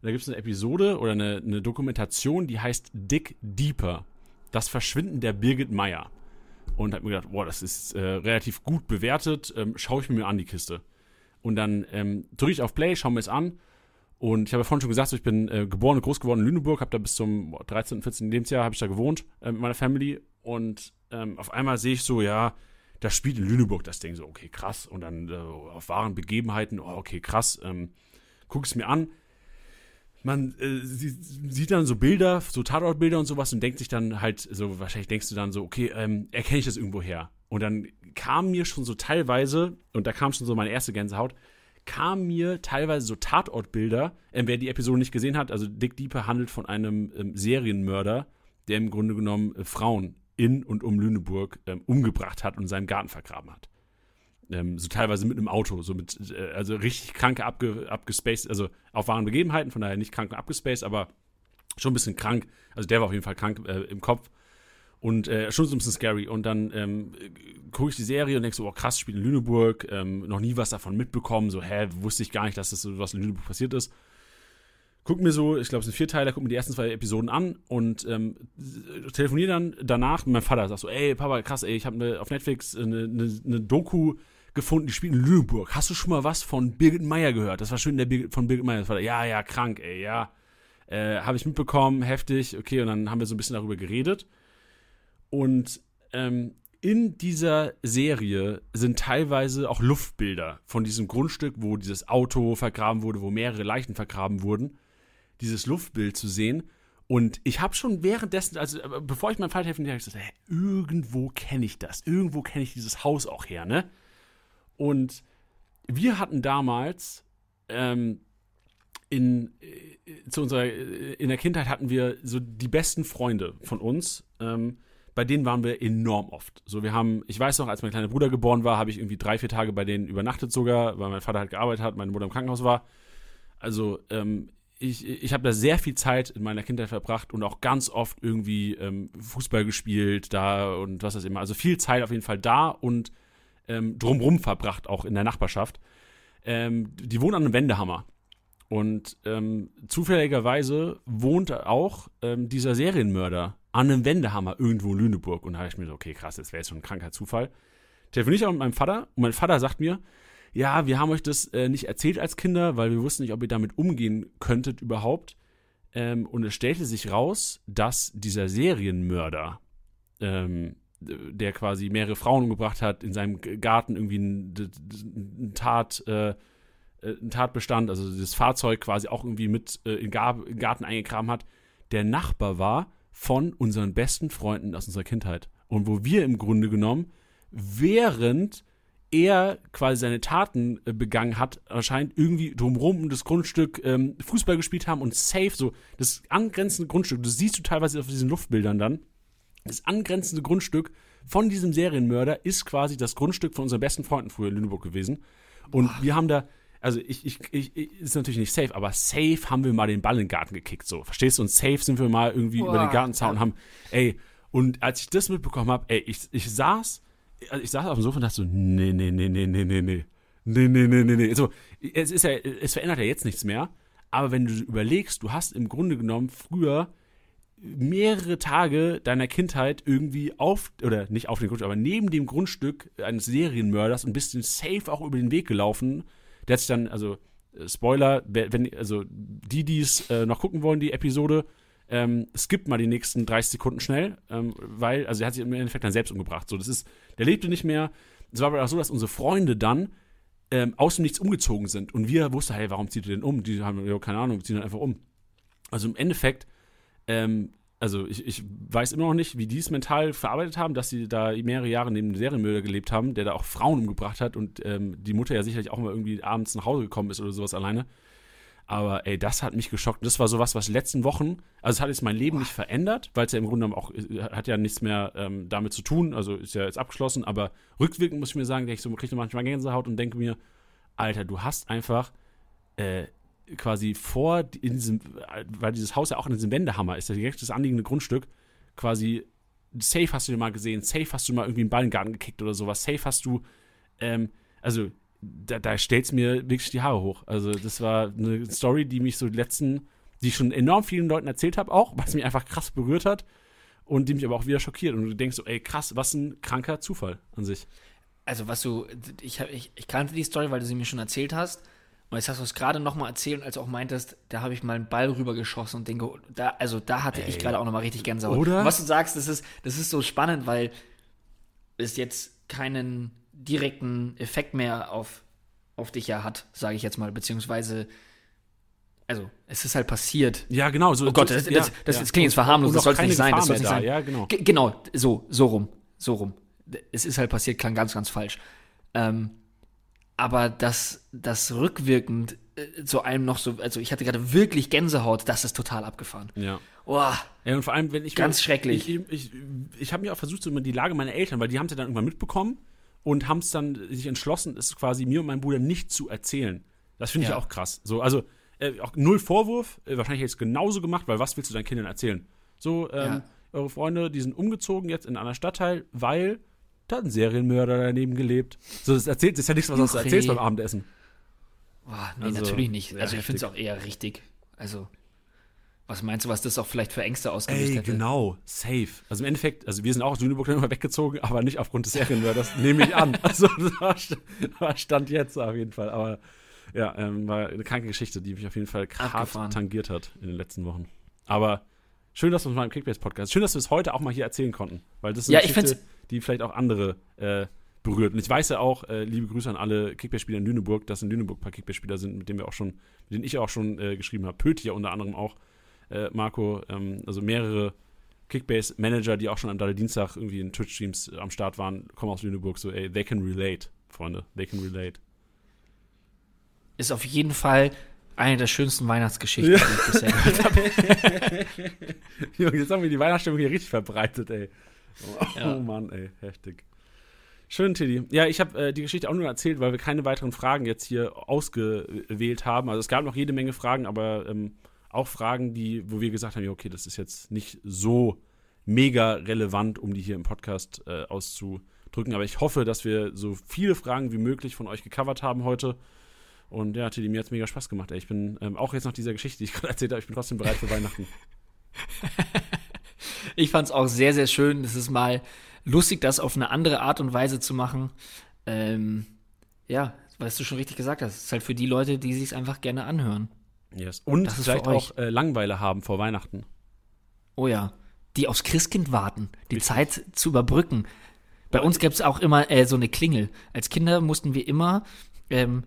Und da gibt es eine Episode oder eine, eine Dokumentation, die heißt Dick Deeper. Das Verschwinden der Birgit Meyer. Und habe mir gedacht, boah, das ist äh, relativ gut bewertet, ähm, schaue ich mir an die Kiste. Und dann ähm, drücke ich auf Play, schaue mir es an. Und ich habe ja vorhin schon gesagt, so, ich bin äh, geboren und groß geworden in Lüneburg, habe da bis zum 13., 14. Lebensjahr habe ich da gewohnt äh, mit meiner Family. Und ähm, auf einmal sehe ich so, ja, das spielt in Lüneburg das Ding so, okay, krass. Und dann äh, auf wahren Begebenheiten, oh, okay, krass. Ähm, guck es mir an. Man äh, sie, sieht dann so Bilder, so Tatortbilder und sowas und denkt sich dann halt, so wahrscheinlich denkst du dann so, okay, ähm, erkenne ich das irgendwo her? Und dann kam mir schon so teilweise, und da kam schon so meine erste Gänsehaut, kam mir teilweise so Tatortbilder, ähm, wer die Episode nicht gesehen hat, also Dick Deeper handelt von einem ähm, Serienmörder, der im Grunde genommen äh, Frauen in und um Lüneburg ähm, umgebracht hat und in seinem Garten vergraben hat. Ähm, so teilweise mit einem Auto, so mit, äh, also richtig kranke abge, abgespaced, also auf wahren Begebenheiten, von daher nicht krank abgespaced, aber schon ein bisschen krank. Also der war auf jeden Fall krank äh, im Kopf und äh, schon so ein bisschen scary. Und dann ähm, gucke ich die Serie und denke so, oh krass, spielt in Lüneburg, ähm, noch nie was davon mitbekommen, so, hä, wusste ich gar nicht, dass das so was in Lüneburg passiert ist. Guck mir so, ich glaube, es sind vier Teile, guck mir die ersten zwei Episoden an und ähm, telefoniere dann danach mit meinem Vater, sag so, ey, Papa, krass, ey, ich habe ne, auf Netflix eine, eine, eine Doku gefunden, die spielt in Lüneburg. Hast du schon mal was von Birgit Meyer gehört? Das war schön der Birgit, von Birgit war, ja, ja, krank, ey, ja. Äh, habe ich mitbekommen, heftig, okay, und dann haben wir so ein bisschen darüber geredet. Und ähm, in dieser Serie sind teilweise auch Luftbilder von diesem Grundstück, wo dieses Auto vergraben wurde, wo mehrere Leichen vergraben wurden, dieses Luftbild zu sehen. Und ich habe schon währenddessen, also äh, bevor ich meinem Vater helfen habe ich gesagt, hä, irgendwo kenne ich das, irgendwo kenne ich dieses Haus auch her, ne? Und wir hatten damals ähm, in, äh, zu unserer, äh, in der Kindheit hatten wir so die besten Freunde von uns. Ähm, bei denen waren wir enorm oft. So, wir haben, ich weiß noch, als mein kleiner Bruder geboren war, habe ich irgendwie drei, vier Tage bei denen übernachtet sogar, weil mein Vater halt gearbeitet hat, meine Mutter im Krankenhaus war. Also, ähm, ich, ich habe da sehr viel Zeit in meiner Kindheit verbracht und auch ganz oft irgendwie ähm, Fußball gespielt da und was das immer. Also viel Zeit auf jeden Fall da und ähm, drumrum verbracht, auch in der Nachbarschaft. Ähm, die wohnen an einem Wendehammer. Und ähm, zufälligerweise wohnt auch ähm, dieser Serienmörder an einem Wendehammer irgendwo in Lüneburg. Und da habe ich mir so, okay, krass, das wäre jetzt schon ein kranker Zufall. Telefoniere ich auch mit meinem Vater und mein Vater sagt mir, ja, wir haben euch das äh, nicht erzählt als Kinder, weil wir wussten nicht, ob ihr damit umgehen könntet überhaupt. Ähm, und es stellte sich raus, dass dieser Serienmörder, ähm, der quasi mehrere Frauen umgebracht hat, in seinem Garten irgendwie ein, Tat, äh, ein Tatbestand, also das Fahrzeug quasi auch irgendwie mit äh, in, in Garten eingegraben hat, der Nachbar war von unseren besten Freunden aus unserer Kindheit. Und wo wir im Grunde genommen, während er quasi seine Taten äh, begangen hat, anscheinend irgendwie drumherum um das Grundstück ähm, Fußball gespielt haben und safe, so das angrenzende Grundstück, das siehst du teilweise auf diesen Luftbildern dann, das angrenzende Grundstück von diesem Serienmörder ist quasi das Grundstück von unseren besten Freunden früher in Lüneburg gewesen. Und Boah. wir haben da, also ich, ich, ich, ist natürlich nicht safe, aber safe haben wir mal den Ball in den Garten gekickt, so. Verstehst du? Und safe sind wir mal irgendwie Boah. über den Gartenzaun und haben, ey, und als ich das mitbekommen habe, ey, ich, ich saß, also ich saß auf dem Sofa und dachte so, nee, nee, nee, nee, nee, nee, nee. Nee, nee, nee, nee, nee. So, es ist ja, es verändert ja jetzt nichts mehr. Aber wenn du überlegst, du hast im Grunde genommen früher mehrere Tage deiner Kindheit irgendwie auf, oder nicht auf dem Grundstück, aber neben dem Grundstück eines Serienmörders und bist safe auch über den Weg gelaufen. Der hat sich dann, also Spoiler, wenn, also die, die es äh, noch gucken wollen, die Episode, ähm, skippt mal die nächsten 30 Sekunden schnell, ähm, weil, also er hat sich im Endeffekt dann selbst umgebracht. So, das ist, der lebte nicht mehr. Es war aber auch so, dass unsere Freunde dann ähm, aus dem Nichts umgezogen sind. Und wir wussten, hey, warum zieht ihr denn um? Die haben ja keine Ahnung, ziehen dann einfach um. Also im Endeffekt ähm, also ich, ich weiß immer noch nicht, wie die es mental verarbeitet haben, dass sie da mehrere Jahre neben einem Serienmörder gelebt haben, der da auch Frauen umgebracht hat und ähm, die Mutter ja sicherlich auch mal irgendwie abends nach Hause gekommen ist oder sowas alleine. Aber ey, das hat mich geschockt. Das war sowas, was letzten Wochen, also es hat jetzt mein Leben nicht verändert, weil es ja im Grunde genommen auch, äh, hat ja nichts mehr ähm, damit zu tun, also ist ja jetzt abgeschlossen, aber rückwirkend muss ich mir sagen, ich so, kriege manchmal Gänsehaut und denke mir, Alter, du hast einfach äh, quasi vor in diesem, weil dieses Haus ja auch in diesem Wendehammer ist, direkt das anliegende Grundstück, quasi safe hast du dir mal gesehen, safe hast du mal irgendwie einen Ball in den Garten gekickt oder sowas, safe hast du, ähm, also da, da stellt es mir wirklich die Haare hoch. Also das war eine Story, die mich so die letzten, die ich schon enorm vielen Leuten erzählt habe, auch, was mich einfach krass berührt hat und die mich aber auch wieder schockiert. Und du denkst so, ey krass, was ein kranker Zufall an sich. Also was du, ich, ich, ich kannte die Story, weil du sie mir schon erzählt hast. Und jetzt hast du es gerade nochmal erzählt, als du auch meintest, da habe ich mal einen Ball rübergeschossen und denke, da, also da hatte Ey. ich gerade auch nochmal richtig Gänsehaut. Oder? Und was du sagst, das ist, das ist so spannend, weil es jetzt keinen direkten Effekt mehr auf, auf dich ja hat, sage ich jetzt mal, beziehungsweise also, es ist halt passiert. Ja, genau. So, oh Gott, das, das, das, das, das klingt jetzt verharmlos, das soll nicht sein. Das soll nicht sein. Ja, genau. G genau, so, so rum. So rum. Es ist halt passiert, klang ganz, ganz falsch. Ähm, aber dass das rückwirkend äh, zu einem noch so, also ich hatte gerade wirklich Gänsehaut, das ist total abgefahren. Ja. Boah. Ja, und vor allem, wenn ich. Ganz mal, schrecklich. Ich, ich, ich, ich habe mir auch versucht, so die Lage meiner Eltern, weil die haben es ja dann irgendwann mitbekommen und haben es dann sich entschlossen, es quasi mir und meinem Bruder nicht zu erzählen. Das finde ich ja. auch krass. So, also äh, auch null Vorwurf, äh, wahrscheinlich jetzt genauso gemacht, weil was willst du deinen Kindern erzählen? So, ähm, ja. eure Freunde, die sind umgezogen jetzt in einen anderen Stadtteil, weil da hat ein Serienmörder daneben gelebt. So, das erzählt, das ist ja nichts, was du erzählst beim Abendessen. Boah, nee, also, natürlich nicht. Also ich finde es auch eher richtig. Also. Was meinst du, was das auch vielleicht für Ängste ausgelöst Ey, hätte? genau, safe. Also im Endeffekt, also wir sind auch aus Lüneburg dann immer weggezogen, aber nicht aufgrund des Serienmörders, nehme ich an. Also das war Stand jetzt auf jeden Fall. Aber ja, ähm, war eine kranke Geschichte, die mich auf jeden Fall hart tangiert hat in den letzten Wochen. Aber schön, dass wir uns mal im Kickbase-Podcast, schön, dass wir es heute auch mal hier erzählen konnten. Weil das ist ja, Geschichte, die vielleicht auch andere äh, berührt. Und ich weiß ja auch, äh, liebe Grüße an alle Kickbase-Spieler in Lüneburg, dass in Lüneburg ein paar Kickbase-Spieler sind, mit denen wir auch schon, mit denen ich auch schon äh, geschrieben habe. Pöti ja unter anderem auch äh, Marco, ähm, also mehrere Kickbase-Manager, die auch schon am Dienstag irgendwie in Twitch-Streams am Start waren, kommen aus Lüneburg, so, ey, they can relate, Freunde, they can relate. Ist auf jeden Fall eine der schönsten Weihnachtsgeschichten, ja. die ich bisher gehört habe. Junge, jetzt haben wir die Weihnachtsstimmung hier richtig verbreitet, ey. Oh, ja. oh Mann, ey, heftig. Schön, Tiddy. Ja, ich habe äh, die Geschichte auch nur erzählt, weil wir keine weiteren Fragen jetzt hier ausgewählt haben. Also es gab noch jede Menge Fragen, aber ähm, auch Fragen, die, wo wir gesagt haben, ja, okay, das ist jetzt nicht so mega relevant, um die hier im Podcast äh, auszudrücken. Aber ich hoffe, dass wir so viele Fragen wie möglich von euch gecovert haben heute. Und ja, Tilly, mir hat es mega Spaß gemacht. Ey. Ich bin ähm, auch jetzt nach dieser Geschichte, die ich gerade erzählt habe, ich bin trotzdem bereit für Weihnachten. ich fand es auch sehr, sehr schön. Es ist mal lustig, das auf eine andere Art und Weise zu machen. Ähm, ja, was du schon richtig gesagt hast. Es ist halt für die Leute, die sich einfach gerne anhören. Yes. Und das vielleicht auch äh, Langweile haben vor Weihnachten. Oh ja. Die aufs Christkind warten, die Richtig. Zeit zu überbrücken. Bei uns gab es auch immer äh, so eine Klingel. Als Kinder mussten wir immer ähm,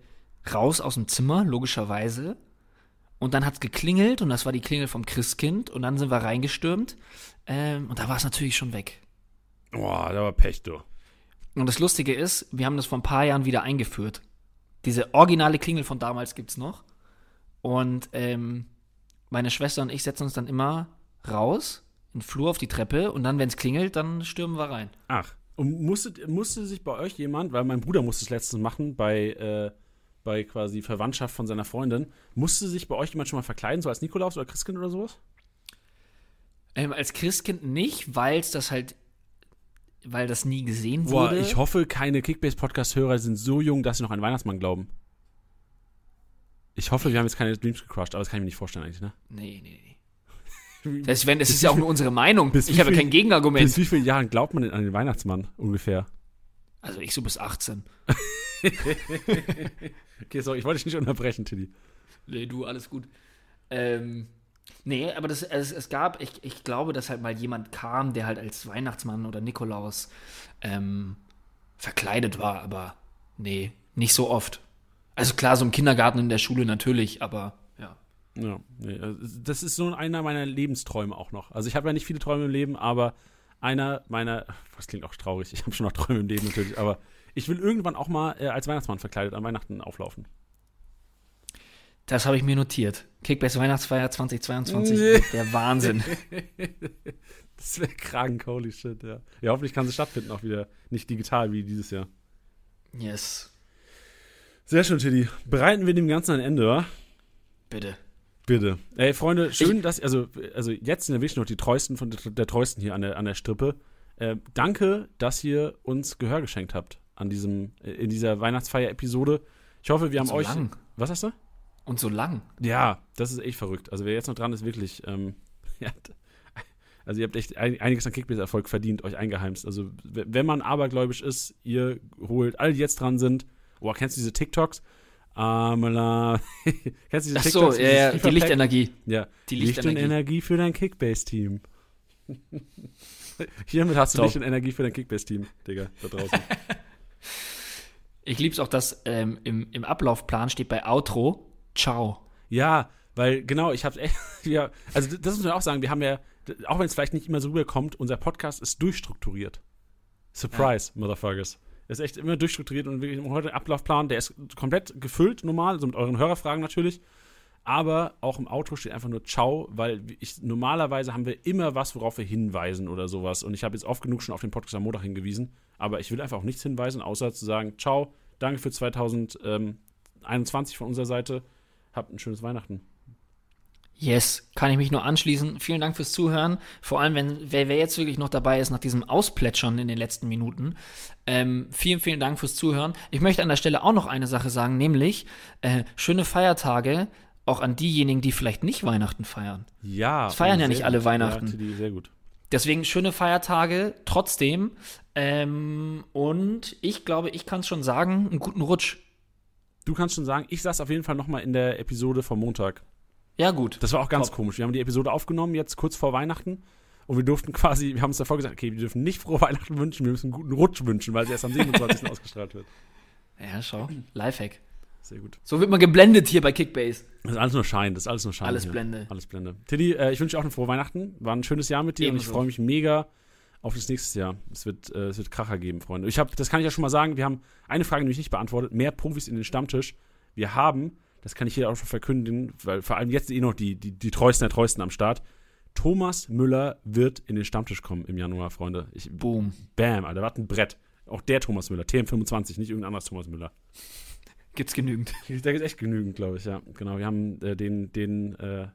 raus aus dem Zimmer, logischerweise. Und dann hat es geklingelt und das war die Klingel vom Christkind. Und dann sind wir reingestürmt. Ähm, und da war es natürlich schon weg. Boah, da war Pech, du. Und das Lustige ist, wir haben das vor ein paar Jahren wieder eingeführt. Diese originale Klingel von damals gibt es noch. Und ähm, meine Schwester und ich setzen uns dann immer raus, in den Flur auf die Treppe und dann, wenn es klingelt, dann stürmen wir rein. Ach, und musste, musste sich bei euch jemand, weil mein Bruder musste es letztens machen, bei, äh, bei quasi Verwandtschaft von seiner Freundin, musste sich bei euch jemand schon mal verkleiden, so als Nikolaus oder Christkind oder sowas? Ähm, als Christkind nicht, weil es das halt weil das nie gesehen wurde. Boah, ich hoffe, keine Kickbase-Podcast-Hörer sind so jung, dass sie noch an Weihnachtsmann glauben. Ich hoffe, wir haben jetzt keine Dreams gecrushed, aber das kann ich mir nicht vorstellen eigentlich, ne? Nee, nee, nee. Das, wenn, das ist ja auch nur unsere Meinung. ich habe kein Gegenargument. Bis wie vielen Jahren glaubt man denn an den Weihnachtsmann ungefähr? Also ich so bis 18. okay, sorry, ich wollte dich nicht unterbrechen, Tilly. Nee, du, alles gut. Ähm, nee, aber das, es, es gab, ich, ich glaube, dass halt mal jemand kam, der halt als Weihnachtsmann oder Nikolaus ähm, verkleidet war, aber nee, nicht so oft. Also klar, so im Kindergarten in der Schule natürlich, aber ja. Ja, nee, also das ist so einer meiner Lebensträume auch noch. Also ich habe ja nicht viele Träume im Leben, aber einer meiner, das klingt auch traurig, ich habe schon noch Träume im Leben natürlich, aber ich will irgendwann auch mal äh, als Weihnachtsmann verkleidet an Weihnachten auflaufen. Das habe ich mir notiert. Kickbase Weihnachtsfeier 2022 wird der Wahnsinn. Das wäre krank, holy shit, ja. Ja, hoffentlich kann sie stattfinden, auch wieder nicht digital wie dieses Jahr. Yes. Sehr schön, Tiddy. Bereiten wir dem Ganzen ein Ende, wa? Bitte. Bitte. Ey, Freunde, schön, dass, also, also jetzt sind wir wirklich noch die treuesten von der, der treuesten hier an der, an der Strippe. Äh, danke, dass ihr uns Gehör geschenkt habt an diesem, äh, in dieser Weihnachtsfeier-Episode. Ich hoffe, wir haben so euch. lang. Was hast du? Und so lang. Ja, das ist echt verrückt. Also wer jetzt noch dran ist, wirklich, ähm, ja, also ihr habt echt ein, einiges an Kickbase-Erfolg verdient, euch eingeheimst. Also wenn man abergläubisch ist, ihr holt alle, die jetzt dran sind. Boah, kennst du diese TikToks? Amala. kennst du diese Ach so, TikToks? ja, ja, die? Lichtenergie. Ja, Die Licht und Lichtenergie. Energie für dein Kickbase-Team. Hiermit hast du Top. Licht und Energie für dein Kickbase-Team, Digga, da draußen. Ich lieb's auch, dass ähm, im, im Ablaufplan steht bei Outro, ciao. Ja, weil genau, ich hab's echt, ja, also das muss man auch sagen, wir haben ja, auch wenn es vielleicht nicht immer so rüberkommt, unser Podcast ist durchstrukturiert. Surprise, Motherfuckers. Ist echt immer durchstrukturiert und wirklich heute Ablaufplan, der ist komplett gefüllt, normal, so mit euren Hörerfragen natürlich. Aber auch im Outro steht einfach nur Ciao, weil ich, normalerweise haben wir immer was, worauf wir hinweisen oder sowas. Und ich habe jetzt oft genug schon auf den Podcast am Montag hingewiesen. Aber ich will einfach auf nichts hinweisen, außer zu sagen, ciao, danke für 2021 von unserer Seite. Habt ein schönes Weihnachten. Yes, kann ich mich nur anschließen. Vielen Dank fürs Zuhören. Vor allem, wenn wer, wer jetzt wirklich noch dabei ist nach diesem Ausplätschern in den letzten Minuten. Ähm, vielen, vielen Dank fürs Zuhören. Ich möchte an der Stelle auch noch eine Sache sagen, nämlich äh, schöne Feiertage auch an diejenigen, die vielleicht nicht Weihnachten feiern. Ja. Es feiern ja nicht alle gut. Weihnachten. Ja, sehr gut. Deswegen schöne Feiertage trotzdem. Ähm, und ich glaube, ich kann es schon sagen, einen guten Rutsch. Du kannst schon sagen, ich saß auf jeden Fall nochmal in der Episode vom Montag. Ja, gut. Das war auch ganz Top. komisch. Wir haben die Episode aufgenommen, jetzt kurz vor Weihnachten. Und wir durften quasi, wir haben uns davor gesagt, okay, wir dürfen nicht frohe Weihnachten wünschen, wir müssen einen guten Rutsch wünschen, weil sie erst am 27. ausgestrahlt wird. Ja, schau. Lifehack. Sehr gut. So wird man geblendet hier bei Kickbase. Das ist alles nur Schein, das ist alles nur Schein. Alles hier. Blende. Alles Blende. Tiddy, äh, ich wünsche dir auch eine frohe Weihnachten. War ein schönes Jahr mit dir und ich Ebenso. freue mich mega auf das nächste Jahr. Es wird, äh, es wird Kracher geben, Freunde. Ich hab, das kann ich ja schon mal sagen, wir haben eine Frage nämlich nicht beantwortet. Mehr Profis in den Stammtisch. Wir haben, das kann ich hier auch schon verkünden, weil vor allem jetzt eh noch die, die, die Treuesten der Treuesten am Start. Thomas Müller wird in den Stammtisch kommen im Januar, Freunde. Ich, Boom. bam, Alter, was ein Brett. Auch der Thomas Müller, TM25, nicht irgendein anderes Thomas Müller. Gibt's genügend. Da gibt echt genügend, glaube ich, ja. Genau, wir haben äh, den, den, äh,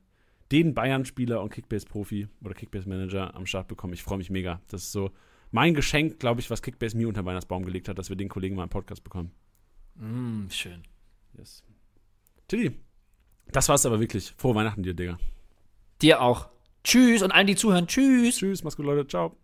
den Bayern-Spieler und Kickbase-Profi oder Kickbase-Manager am Start bekommen. Ich freue mich mega. Das ist so mein Geschenk, glaube ich, was Kickbase mir unter Weihnachtsbaum gelegt hat, dass wir den Kollegen mal im Podcast bekommen. Mm, schön. Yes. Tilly, das war's aber wirklich. Frohe Weihnachten dir, Digga. Dir auch. Tschüss und allen, die zuhören. Tschüss. Tschüss, mach's gut, Leute. Ciao.